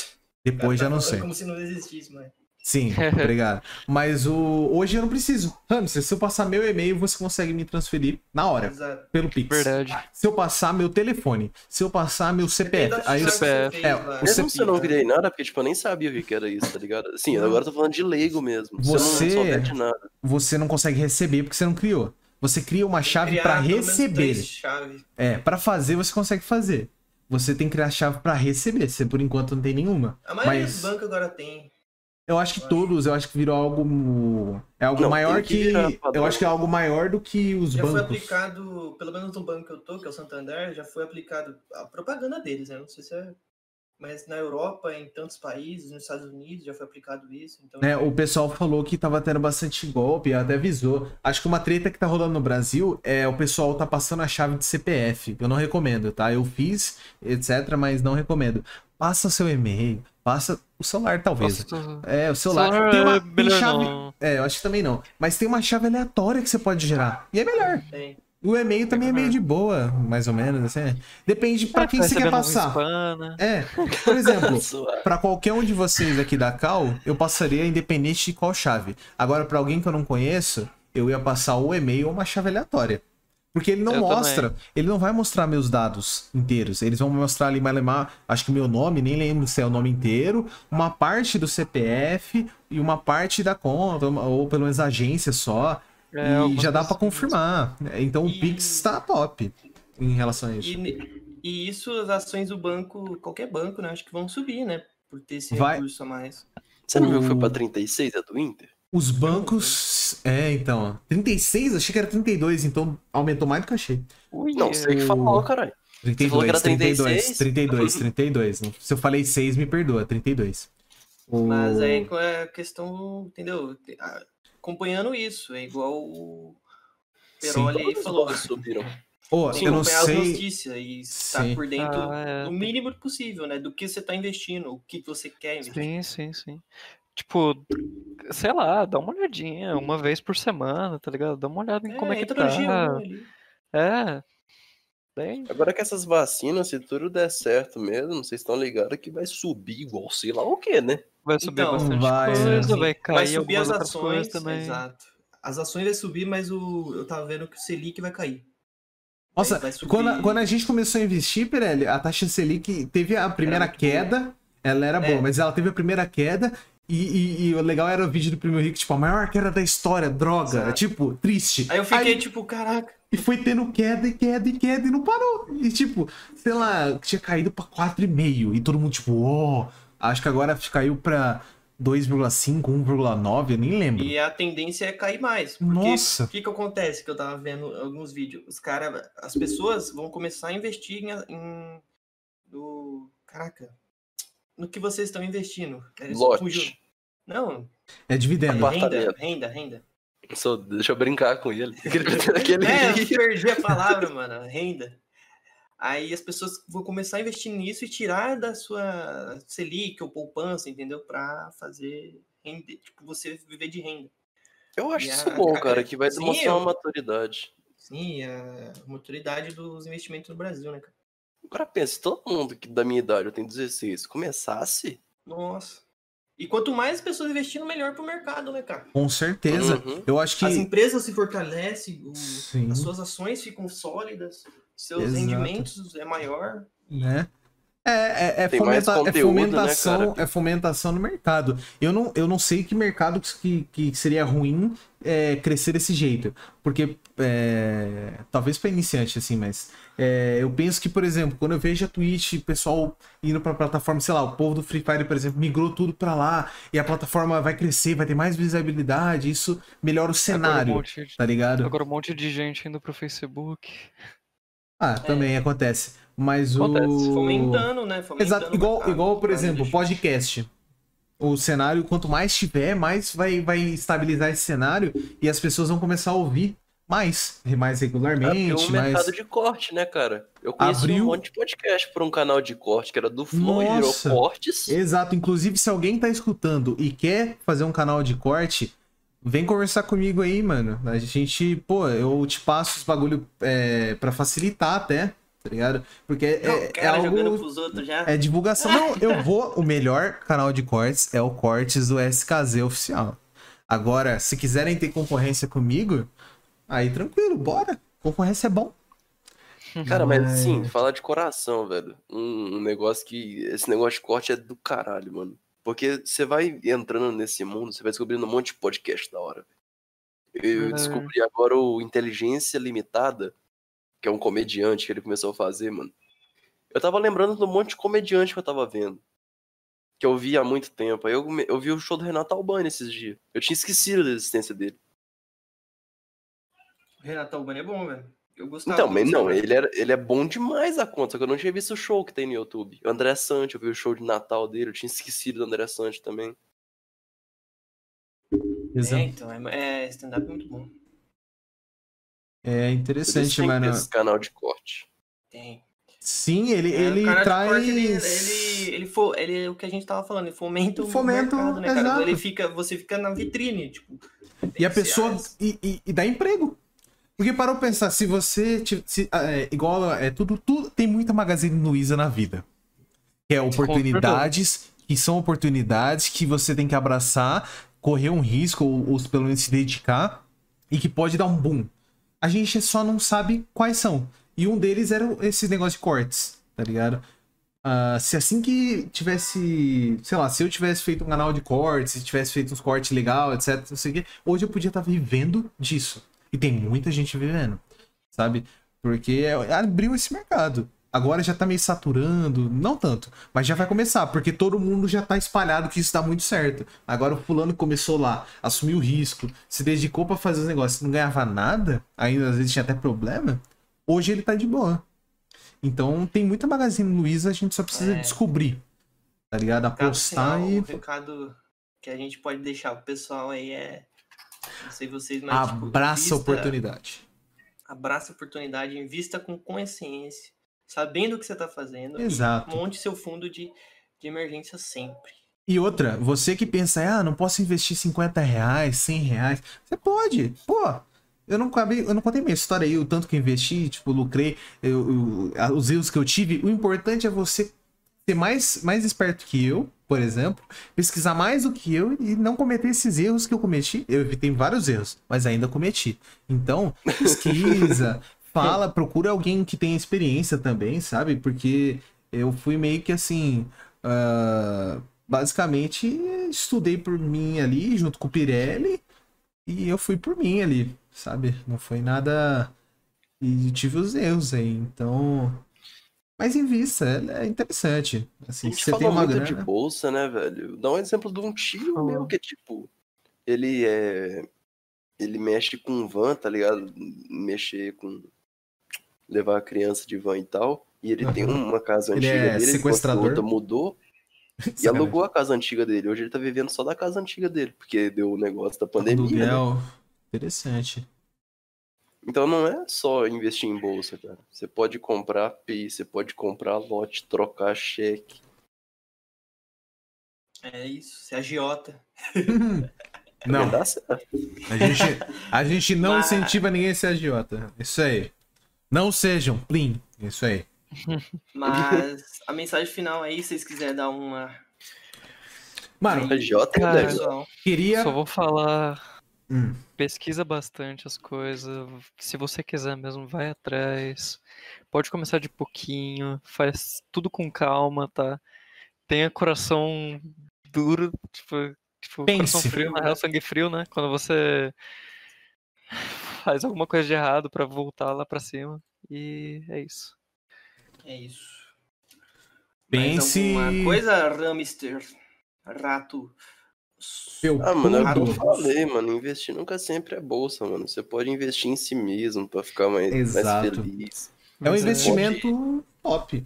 Speaker 1: Depois já não
Speaker 4: falando
Speaker 1: sei.
Speaker 4: Como se não existisse, mas...
Speaker 1: Sim, obrigado. Mas o hoje eu não preciso. Hamster, se eu passar meu e-mail, você consegue me transferir na hora,
Speaker 4: Exato.
Speaker 1: pelo Pix.
Speaker 3: Verdade.
Speaker 1: Se eu passar meu telefone, se eu passar meu CPF, aí
Speaker 4: chave
Speaker 1: você...
Speaker 4: que
Speaker 3: CPF.
Speaker 4: você
Speaker 1: é, o
Speaker 2: Mesmo
Speaker 1: CPF,
Speaker 2: se eu não criei nada, porque, tipo, eu nem sabia o que era isso, tá ligado? Assim, agora eu tô falando de leigo mesmo. Se
Speaker 1: Você-
Speaker 2: eu não souber de nada.
Speaker 1: você não consegue receber porque você não criou. Você cria uma chave
Speaker 4: menos
Speaker 1: receber.
Speaker 4: três chaves.
Speaker 1: É, pra fazer você consegue fazer. Você tem que criar a chave pra receber. Você por enquanto não tem nenhuma.
Speaker 4: A maioria
Speaker 1: Mas-
Speaker 4: dos bancos agora tem.
Speaker 1: Eu acho que todos, eu acho que virou algo. É algo
Speaker 2: Não,
Speaker 1: maior
Speaker 2: que virar.
Speaker 1: Eu acho que é algo maior do que os
Speaker 4: Já foi
Speaker 1: bancos.
Speaker 4: aplicado, pelo menos no banco que eu tô, que é o Santander, já foi aplicado a propaganda deles, né? Não sei se é. Mas na Europa, em tantos países, nos Estados Unidos, já foi aplicado isso. Então,
Speaker 1: né, o pessoal falou que tava tendo bastante golpe, até avisou. Acho que uma treta que tá rolando no Brasil é o pessoal tá passando a chave de CPF. Eu não recomendo, tá? Eu fiz, etc, mas não recomendo. Passa seu e-mail, passa o celular talvez.
Speaker 3: Nossa,
Speaker 1: É, o celular.
Speaker 3: celular
Speaker 1: tem uma
Speaker 3: é
Speaker 1: tem
Speaker 3: melhor
Speaker 1: chave.
Speaker 3: não.
Speaker 1: É, eu acho que também não. Mas tem uma chave aleatória que você pode gerar. E é melhor.
Speaker 4: tem.
Speaker 1: O e-mail também é meio de boa, mais ou menos, assim. Depende pra quem você quer
Speaker 3: um
Speaker 1: passar.
Speaker 3: spam, né?
Speaker 1: É, por exemplo. Pra qualquer um de vocês aqui da Cal, eu passaria independente de qual chave. Agora, pra alguém que eu não conheço, eu ia passar o e-mail ou uma chave aleatória. Porque ele não
Speaker 3: Eu
Speaker 1: mostra, ele não vai mostrar meus dados inteiros. Eles vão mostrar ali, vai lembrar, acho que meu nome, nem lembro se é o nome inteiro, uma parte do CPF e uma parte da conta, ou pelo menos a agência só.
Speaker 3: É,
Speaker 1: e já dá pra
Speaker 3: coisas
Speaker 1: confirmar. Então o
Speaker 4: E-
Speaker 1: Pix tá top em relação a isso.
Speaker 4: E, e isso, as ações do banco, qualquer banco, né? Acho que vão subir, né? Por ter esse
Speaker 1: Vai.
Speaker 4: recurso a mais.
Speaker 2: Você não viu que foi
Speaker 1: O-
Speaker 2: pra 36 a do Inter?
Speaker 1: Os bancos. É, então. 36? Achei que era 32, então aumentou mais do que eu achei.
Speaker 3: Ui,
Speaker 2: Não, sei que falou, caralho.
Speaker 1: 32,
Speaker 2: falou que era
Speaker 1: 32,
Speaker 2: 36?
Speaker 1: 32, 32. Se eu falei 6, me perdoa, 32. O-
Speaker 4: Mas aí com a questão, entendeu? A- Acompanhando isso, é igual o Peroli aí falou.
Speaker 2: subiram.
Speaker 1: Ô,
Speaker 4: Sim,
Speaker 1: eu não
Speaker 4: acompanhar as
Speaker 1: sei.
Speaker 4: notícias e estar
Speaker 1: Sim.
Speaker 4: por dentro
Speaker 3: Ah, é.
Speaker 4: do mínimo possível, né? Do que você está investindo, o que você quer investir.
Speaker 3: Sim, sim, sim. Tipo, sei lá, dá uma olhadinha, uma vez por semana, tá ligado? Dá uma olhada em como é que
Speaker 4: entra no G1
Speaker 3: tá.
Speaker 4: ali.
Speaker 3: É. Daí,
Speaker 2: Agora que essas vacinas, se tudo der certo mesmo, vocês estão ligados que vai subir igual sei lá o que, né?
Speaker 3: vai subir
Speaker 4: Então,
Speaker 3: bastante
Speaker 1: vai,
Speaker 3: coisa,
Speaker 1: assim,
Speaker 3: vai cair
Speaker 4: Vai subir as ações,
Speaker 3: também.
Speaker 4: exato. As ações vai subir, mas o eu tava vendo que o Selic vai cair.
Speaker 1: Nossa,
Speaker 4: Aí vai subir-
Speaker 1: quando, a- quando a gente começou a investir, Pirelli, a taxa Selic teve a primeira queda. Ela era
Speaker 4: É.
Speaker 1: boa, mas ela teve a primeira queda. E, e- e o legal era o vídeo do Primo Rico, tipo, a maior queda da história, droga.
Speaker 4: Exato.
Speaker 1: Tipo, triste.
Speaker 4: Aí eu fiquei tipo, caraca.
Speaker 1: E foi tendo queda e queda e queda e não parou. E tipo, sei lá, tinha caído pra 4,5. E todo mundo, tipo, ó. acho que agora caiu pra 2,5, 1,9, eu nem lembro.
Speaker 4: E a tendência é cair mais. Porque
Speaker 1: Nossa.
Speaker 4: o que que acontece que eu tava vendo alguns vídeos? Os caras, as pessoas vão começar a investir em, em no, caraca, no que vocês estão investindo. É,
Speaker 2: Lote.
Speaker 4: fugiu. Não,
Speaker 1: É dividendo.
Speaker 4: Renda, renda, renda.
Speaker 2: Só, deixa eu brincar com ele. Aquele...
Speaker 4: É, eu perdi a palavra, mano, renda. Aí as pessoas vão começar a investir nisso e tirar da sua Selic ou poupança, entendeu? Pra fazer render, tipo, você viver de renda.
Speaker 2: Eu acho
Speaker 4: E
Speaker 2: isso
Speaker 4: a-
Speaker 2: bom, cara, que vai demonstrar uma maturidade.
Speaker 4: Sim, a maturidade dos investimentos no Brasil, né, cara?
Speaker 2: Agora pensa, se todo mundo que da minha idade, eu tenho 16, começasse.
Speaker 4: Nossa. E quanto mais pessoas investindo, melhor pro mercado, né, cara?
Speaker 1: Com certeza.
Speaker 2: Uhum.
Speaker 1: Eu acho que.
Speaker 4: As empresas se fortalecem, o- as suas ações ficam sólidas, seus
Speaker 1: Exato.
Speaker 4: rendimentos é maior.
Speaker 1: né? É, é, é, fomenta- é
Speaker 2: conteúdo, né,
Speaker 1: fomentação,
Speaker 2: cara?
Speaker 1: é fomentação no mercado. Eu não, eu não sei que mercado que, que seria ruim é, crescer desse jeito. Porque, é, talvez para iniciante, assim, mas é, eu penso que, por exemplo, quando eu vejo a Twitch, o pessoal indo pra plataforma, sei lá, o povo do Free Fire, por exemplo, migrou tudo pra lá e a plataforma vai crescer, vai ter mais visibilidade, isso melhora o
Speaker 3: um
Speaker 1: cenário,
Speaker 3: monte de-
Speaker 1: tá ligado?
Speaker 3: Agora um monte de gente indo pro Facebook.
Speaker 1: Ah, também acontece. Mas
Speaker 3: Acontece.
Speaker 1: o.
Speaker 4: Fomentando, né? Fomentando
Speaker 1: Exato, igual,
Speaker 4: mercado.
Speaker 1: igual por exemplo, podcast. O cenário, quanto mais tiver, mais vai, vai estabilizar esse cenário e as pessoas vão começar a ouvir mais, mais regularmente,
Speaker 2: um
Speaker 1: mais.
Speaker 2: mercado de corte, né, cara? Eu conheci
Speaker 1: Abriu-
Speaker 2: um monte de podcast por um canal de corte que era do Flow, virou
Speaker 1: Nossa.
Speaker 2: cortes.
Speaker 1: Exato, inclusive se alguém tá escutando e quer fazer um canal de corte, vem conversar comigo aí, mano. A gente, pô, eu te passo os bagulho é, para facilitar até, tá ligado? Porque é,
Speaker 4: Não,
Speaker 1: é
Speaker 4: jogando
Speaker 1: algo.
Speaker 4: pros outros já.
Speaker 1: É divulgação. Não, eu vou. O melhor canal de cortes é o Cortes do SKZ oficial. Agora, se quiserem ter concorrência comigo, aí tranquilo, bora. Concorrência é bom.
Speaker 2: Cara, mas assim, falar de coração, velho. Um, um negócio que. Esse negócio de corte é do caralho, mano. Porque você vai entrando nesse mundo, você vai descobrindo um monte de podcast da hora. Eu
Speaker 3: É.
Speaker 2: descobri agora o Inteligência Limitada, que é um comediante que ele começou a fazer, mano. Eu tava lembrando do monte de comediante que eu tava vendo. Que eu vi há muito tempo. Aí eu, eu vi o show do Renato Albani esses dias. Eu tinha esquecido da existência dele.
Speaker 4: Renato Albani é bom, velho. Eu gostava.
Speaker 2: Então, mas não, ele, era, ele é bom demais a conta, só que eu não tinha visto o show que tem no YouTube. O André Sante, eu vi o show de Natal dele, eu tinha esquecido do André Sante também.
Speaker 4: É, então, é, é stand-up é muito bom.
Speaker 1: É interessante,
Speaker 2: tem
Speaker 1: mano.
Speaker 2: esse canal de corte.
Speaker 4: Tem.
Speaker 1: Sim, ele,
Speaker 4: É,
Speaker 1: ele traz.
Speaker 4: corte, ele, ele, ele, fo- ele, o que a gente tava falando, ele fomenta o
Speaker 1: Fomenta o-
Speaker 4: mercado, né, cara?
Speaker 1: exato.
Speaker 4: Ele fica, você fica na vitrine, tipo.
Speaker 1: E a pessoa. E, e- e dá emprego. Porque parou pra pensar, se você. se- é, igual. É tudo, tudo. Tem muita Magazine Luiza na vida. Que é oportunidades. Que são oportunidades que você tem que abraçar, correr um risco, ou, ou pelo menos se dedicar. E que pode dar um boom. A gente só não sabe quais são. E um deles era esse negócio de cortes, tá ligado? Ah, se assim que tivesse, sei lá, se eu tivesse feito um canal de cortes, se tivesse feito uns cortes legal, etc, não sei o quê, hoje eu podia estar vivendo disso. E tem muita gente vivendo, sabe? Porque abriu esse mercado. Agora já tá meio saturando, não tanto, mas já vai começar, porque todo mundo já tá espalhado que isso dá muito certo. Agora o fulano começou lá, assumiu o risco, se dedicou pra fazer os negócios, não ganhava nada, ainda às vezes tinha até problema. Hoje ele tá de boa. Então tem muita Magazine Luiza, a gente só precisa
Speaker 4: É.
Speaker 1: descobrir. Tá ligado? Apostar e.
Speaker 4: O recado que a gente pode deixar pro pessoal aí é. Não sei vocês, mas. tipo,
Speaker 1: Abraça a
Speaker 4: invista-
Speaker 1: oportunidade.
Speaker 4: Abraça a oportunidade, invista com consciência, sabendo o que você tá fazendo.
Speaker 1: Exato.
Speaker 4: Monte seu fundo de, de emergência sempre.
Speaker 1: E outra, você que pensa, ah, não posso investir 50 reais, 100 reais. Você pode. Pô, eu não, acabei, eu não contei minha história aí, o tanto que eu investi, tipo, lucrei, eu- eu- os erros que eu tive. O importante é você ser mais, mais esperto que eu, por exemplo, pesquisar mais do que eu e não cometer esses erros que eu cometi. Eu evitei vários erros, mas ainda cometi. Então, pesquisa, fala, procura alguém que tenha experiência também, sabe? Porque eu fui meio que assim. ah, basicamente, estudei por mim ali, junto com o Pirelli, e eu fui por mim ali, sabe? Não foi nada. E tive os erros aí, então. Mas em vista, é é interessante.
Speaker 2: A
Speaker 1: Assim, você
Speaker 2: fala
Speaker 1: tem uma
Speaker 2: muito de
Speaker 1: grana.
Speaker 2: bolsa, né, velho? Dá um exemplo de um tio
Speaker 3: Ah.
Speaker 2: meu que é tipo. Ele é. Ele mexe com van, tá ligado? Mexer com. Levar a criança de van e tal. E ele tem
Speaker 1: Aham.
Speaker 2: uma casa
Speaker 1: Ele
Speaker 2: antiga
Speaker 1: é
Speaker 2: dele, enquanto a
Speaker 1: sequestrador?
Speaker 2: outra mudou. E alugou a casa antiga dele. Hoje ele tá vivendo só da casa antiga dele, porque deu o negócio da pandemia. né?
Speaker 1: Interessante.
Speaker 2: Então não é só investir em bolsa, cara. Você pode comprar PI, você pode comprar lote, trocar cheque.
Speaker 4: É isso, você é agiota.
Speaker 1: Não,
Speaker 2: Dá certo.
Speaker 1: a gente, a gente não
Speaker 4: Mas-
Speaker 1: incentiva ninguém a ser agiota. Isso aí. Não sejam, plim. Isso aí.
Speaker 4: Mas a mensagem final aí, se vocês quiserem dar uma.
Speaker 1: Mano,
Speaker 2: Jota é
Speaker 3: Cara,
Speaker 4: pessoal.
Speaker 1: queria.
Speaker 3: Só vou falar.
Speaker 1: Hum.
Speaker 3: Pesquisa bastante as coisas. Se você quiser mesmo, vai atrás. Pode começar de pouquinho. Faz tudo com calma, tá? Tenha coração duro, tipo, tipo coração frio, na real, sangue frio, né? Quando você faz alguma coisa de errado pra voltar lá pra cima. E é isso.
Speaker 4: É isso.
Speaker 1: Pense.
Speaker 4: Mais alguma coisa, Ramster? Rato.
Speaker 1: Eu
Speaker 2: Ah, mano, é o que eu falei, mano. Investir nunca sempre é bolsa, mano. Você pode investir em si mesmo pra ficar mais, mais
Speaker 1: Exato.
Speaker 2: feliz.
Speaker 1: É um
Speaker 3: Mas
Speaker 1: investimento top.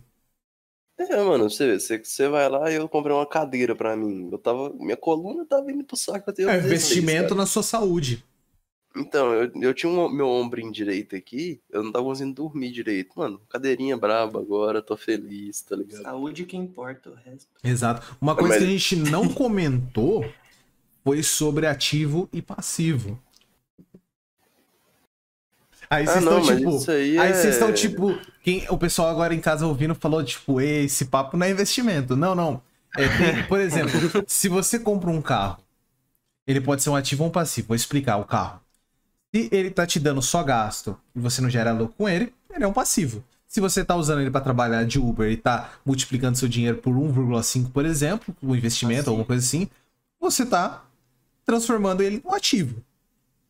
Speaker 2: É, mano, você, você, você vai lá e eu comprei uma cadeira pra mim. Eu tava. Minha coluna tava indo pro saco eu
Speaker 1: É um
Speaker 2: 16,
Speaker 1: investimento na sua saúde.
Speaker 2: Então, eu, eu tinha um, meu ombro direito aqui, eu não tava conseguindo dormir direito. Mano, cadeirinha braba agora, tô feliz, tá ligado?
Speaker 4: Saúde que importa, o resto.
Speaker 1: Exato. Uma coisa
Speaker 2: Mas-
Speaker 1: que a gente não comentou foi sobre ativo e passivo. Aí
Speaker 2: Ah,
Speaker 1: vocês estão tipo.
Speaker 2: isso aí
Speaker 1: Aí
Speaker 2: é...
Speaker 1: vocês estão tipo. Quem, o pessoal agora em casa ouvindo falou, tipo, "Ei, esse papo não é investimento. Não, não. É, tem- por exemplo, se você compra um carro, ele pode ser um ativo ou um passivo. Vou explicar o carro. Se ele tá te dando só gasto e você não gera lucro com ele, ele é um passivo. Se você tá usando ele para trabalhar de Uber e tá multiplicando seu dinheiro por 1,5, por exemplo, um investimento,
Speaker 4: Passivo.
Speaker 1: alguma coisa assim, você tá transformando ele num ativo.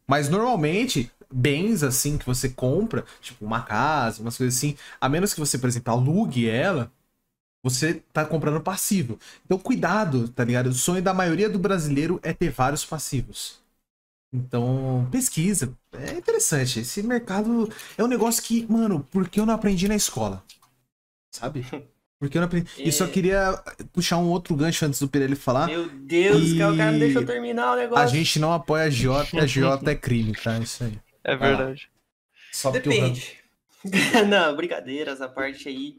Speaker 1: Mas normalmente, bens assim que você compra, tipo uma casa, umas coisas assim, a menos que você, por exemplo, alugue ela, você tá comprando passivo. Então, cuidado, tá ligado? O sonho da maioria do brasileiro é ter vários passivos. Então, pesquisa. É interessante. Esse mercado é um negócio que, mano, por que eu não aprendi na escola? Sabe? Porque eu não aprendi. E só
Speaker 4: É.
Speaker 1: queria puxar um outro gancho antes do Pirelli falar.
Speaker 4: Meu Deus,
Speaker 1: E-
Speaker 4: que o cara não deixou terminar o negócio.
Speaker 1: A gente não apoia a Giota, a Giota é crime, tá? Isso aí.
Speaker 3: É verdade.
Speaker 1: Só porque o Ram-
Speaker 4: Depende. não, brincadeiras, a parte aí.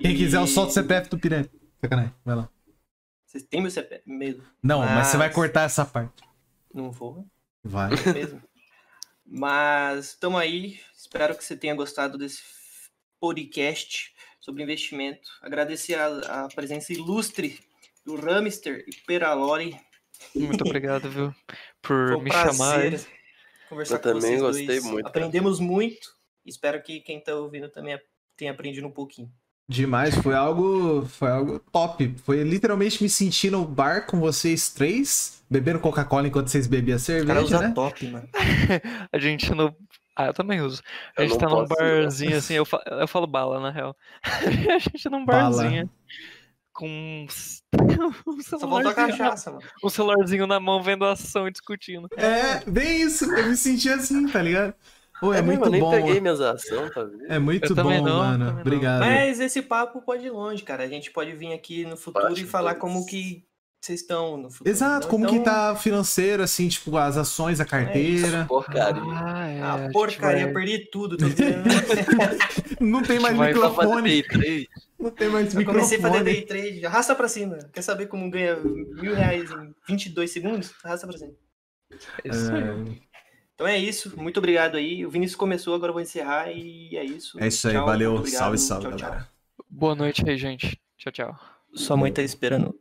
Speaker 1: Quem quiser, eu
Speaker 4: E-
Speaker 1: solto o CPF do Pirelli. Sacanagem, vai lá.
Speaker 4: Vocês têm meu CPF mesmo?
Speaker 1: Não, mas você vai
Speaker 4: Mas-
Speaker 1: cortar essa parte.
Speaker 4: Não vou.
Speaker 1: Vai.
Speaker 4: mesmo. Mas estamos aí. Espero que você tenha gostado desse podcast sobre investimento. Agradecer a, a presença ilustre do Ramster e Peralori.
Speaker 3: Muito obrigado, viu? Por
Speaker 4: Foi um
Speaker 3: me chamar.
Speaker 4: conversar
Speaker 2: Eu
Speaker 4: com
Speaker 2: também
Speaker 4: vocês
Speaker 2: gostei
Speaker 4: dois.
Speaker 2: muito.
Speaker 4: Aprendemos muito. Espero que quem está ouvindo também tenha aprendido um pouquinho.
Speaker 1: Demais, foi algo, foi algo top. Foi literalmente me sentir no bar com vocês três, bebendo Coca-Cola enquanto vocês bebiam
Speaker 4: O cara
Speaker 1: cerveja,
Speaker 4: usa
Speaker 1: né?
Speaker 4: top, mano.
Speaker 3: A gente no. Ah, eu também uso. A gente tá num barzinho assim, eu, fa- eu falo bala, na real. a gente num
Speaker 1: Bala.
Speaker 3: barzinho com um c-
Speaker 4: Só faltou a
Speaker 3: celularzinho,
Speaker 4: cachaça, mano.
Speaker 3: um celularzinho na mão vendo a ação e discutindo.
Speaker 1: É, bem isso, eu me senti assim, tá ligado? Pô, é,
Speaker 2: mesmo,
Speaker 1: muito
Speaker 2: eu nem
Speaker 1: bom.
Speaker 2: peguei minhas ações, tá vendo?
Speaker 1: É muito
Speaker 3: Eu
Speaker 1: bom,
Speaker 3: também não,
Speaker 1: mano. Obrigado.
Speaker 4: Mas esse papo pode ir longe, cara. A gente pode vir aqui no futuro
Speaker 2: Bate
Speaker 4: e falar como que vocês estão no futuro.
Speaker 1: Exato,
Speaker 4: Então,
Speaker 1: como que
Speaker 4: então,
Speaker 1: tá financeiro, assim, tipo, as ações, a carteira.
Speaker 2: Porcaria.
Speaker 3: Ah, é.
Speaker 4: Ah, porcaria,
Speaker 3: vai-
Speaker 4: perdi tudo.
Speaker 1: Não tem mais microfone. Não tem mais
Speaker 4: Eu comecei a fazer
Speaker 1: microfone.
Speaker 4: day trade. Arrasta pra cima. Quer saber como ganha mil reais em 22 segundos? Arrasta pra cima.
Speaker 3: É isso aí.
Speaker 4: Então é isso. Muito obrigado aí. O Vinícius começou, agora eu vou encerrar e é isso.
Speaker 1: É isso aí,
Speaker 4: Tchau,
Speaker 1: valeu.
Speaker 4: obrigado.
Speaker 1: Salve, salve,
Speaker 4: Tchau, tchau.
Speaker 1: galera.
Speaker 3: Boa noite aí, gente. Tchau, tchau.
Speaker 4: Sua mãe tá esperando.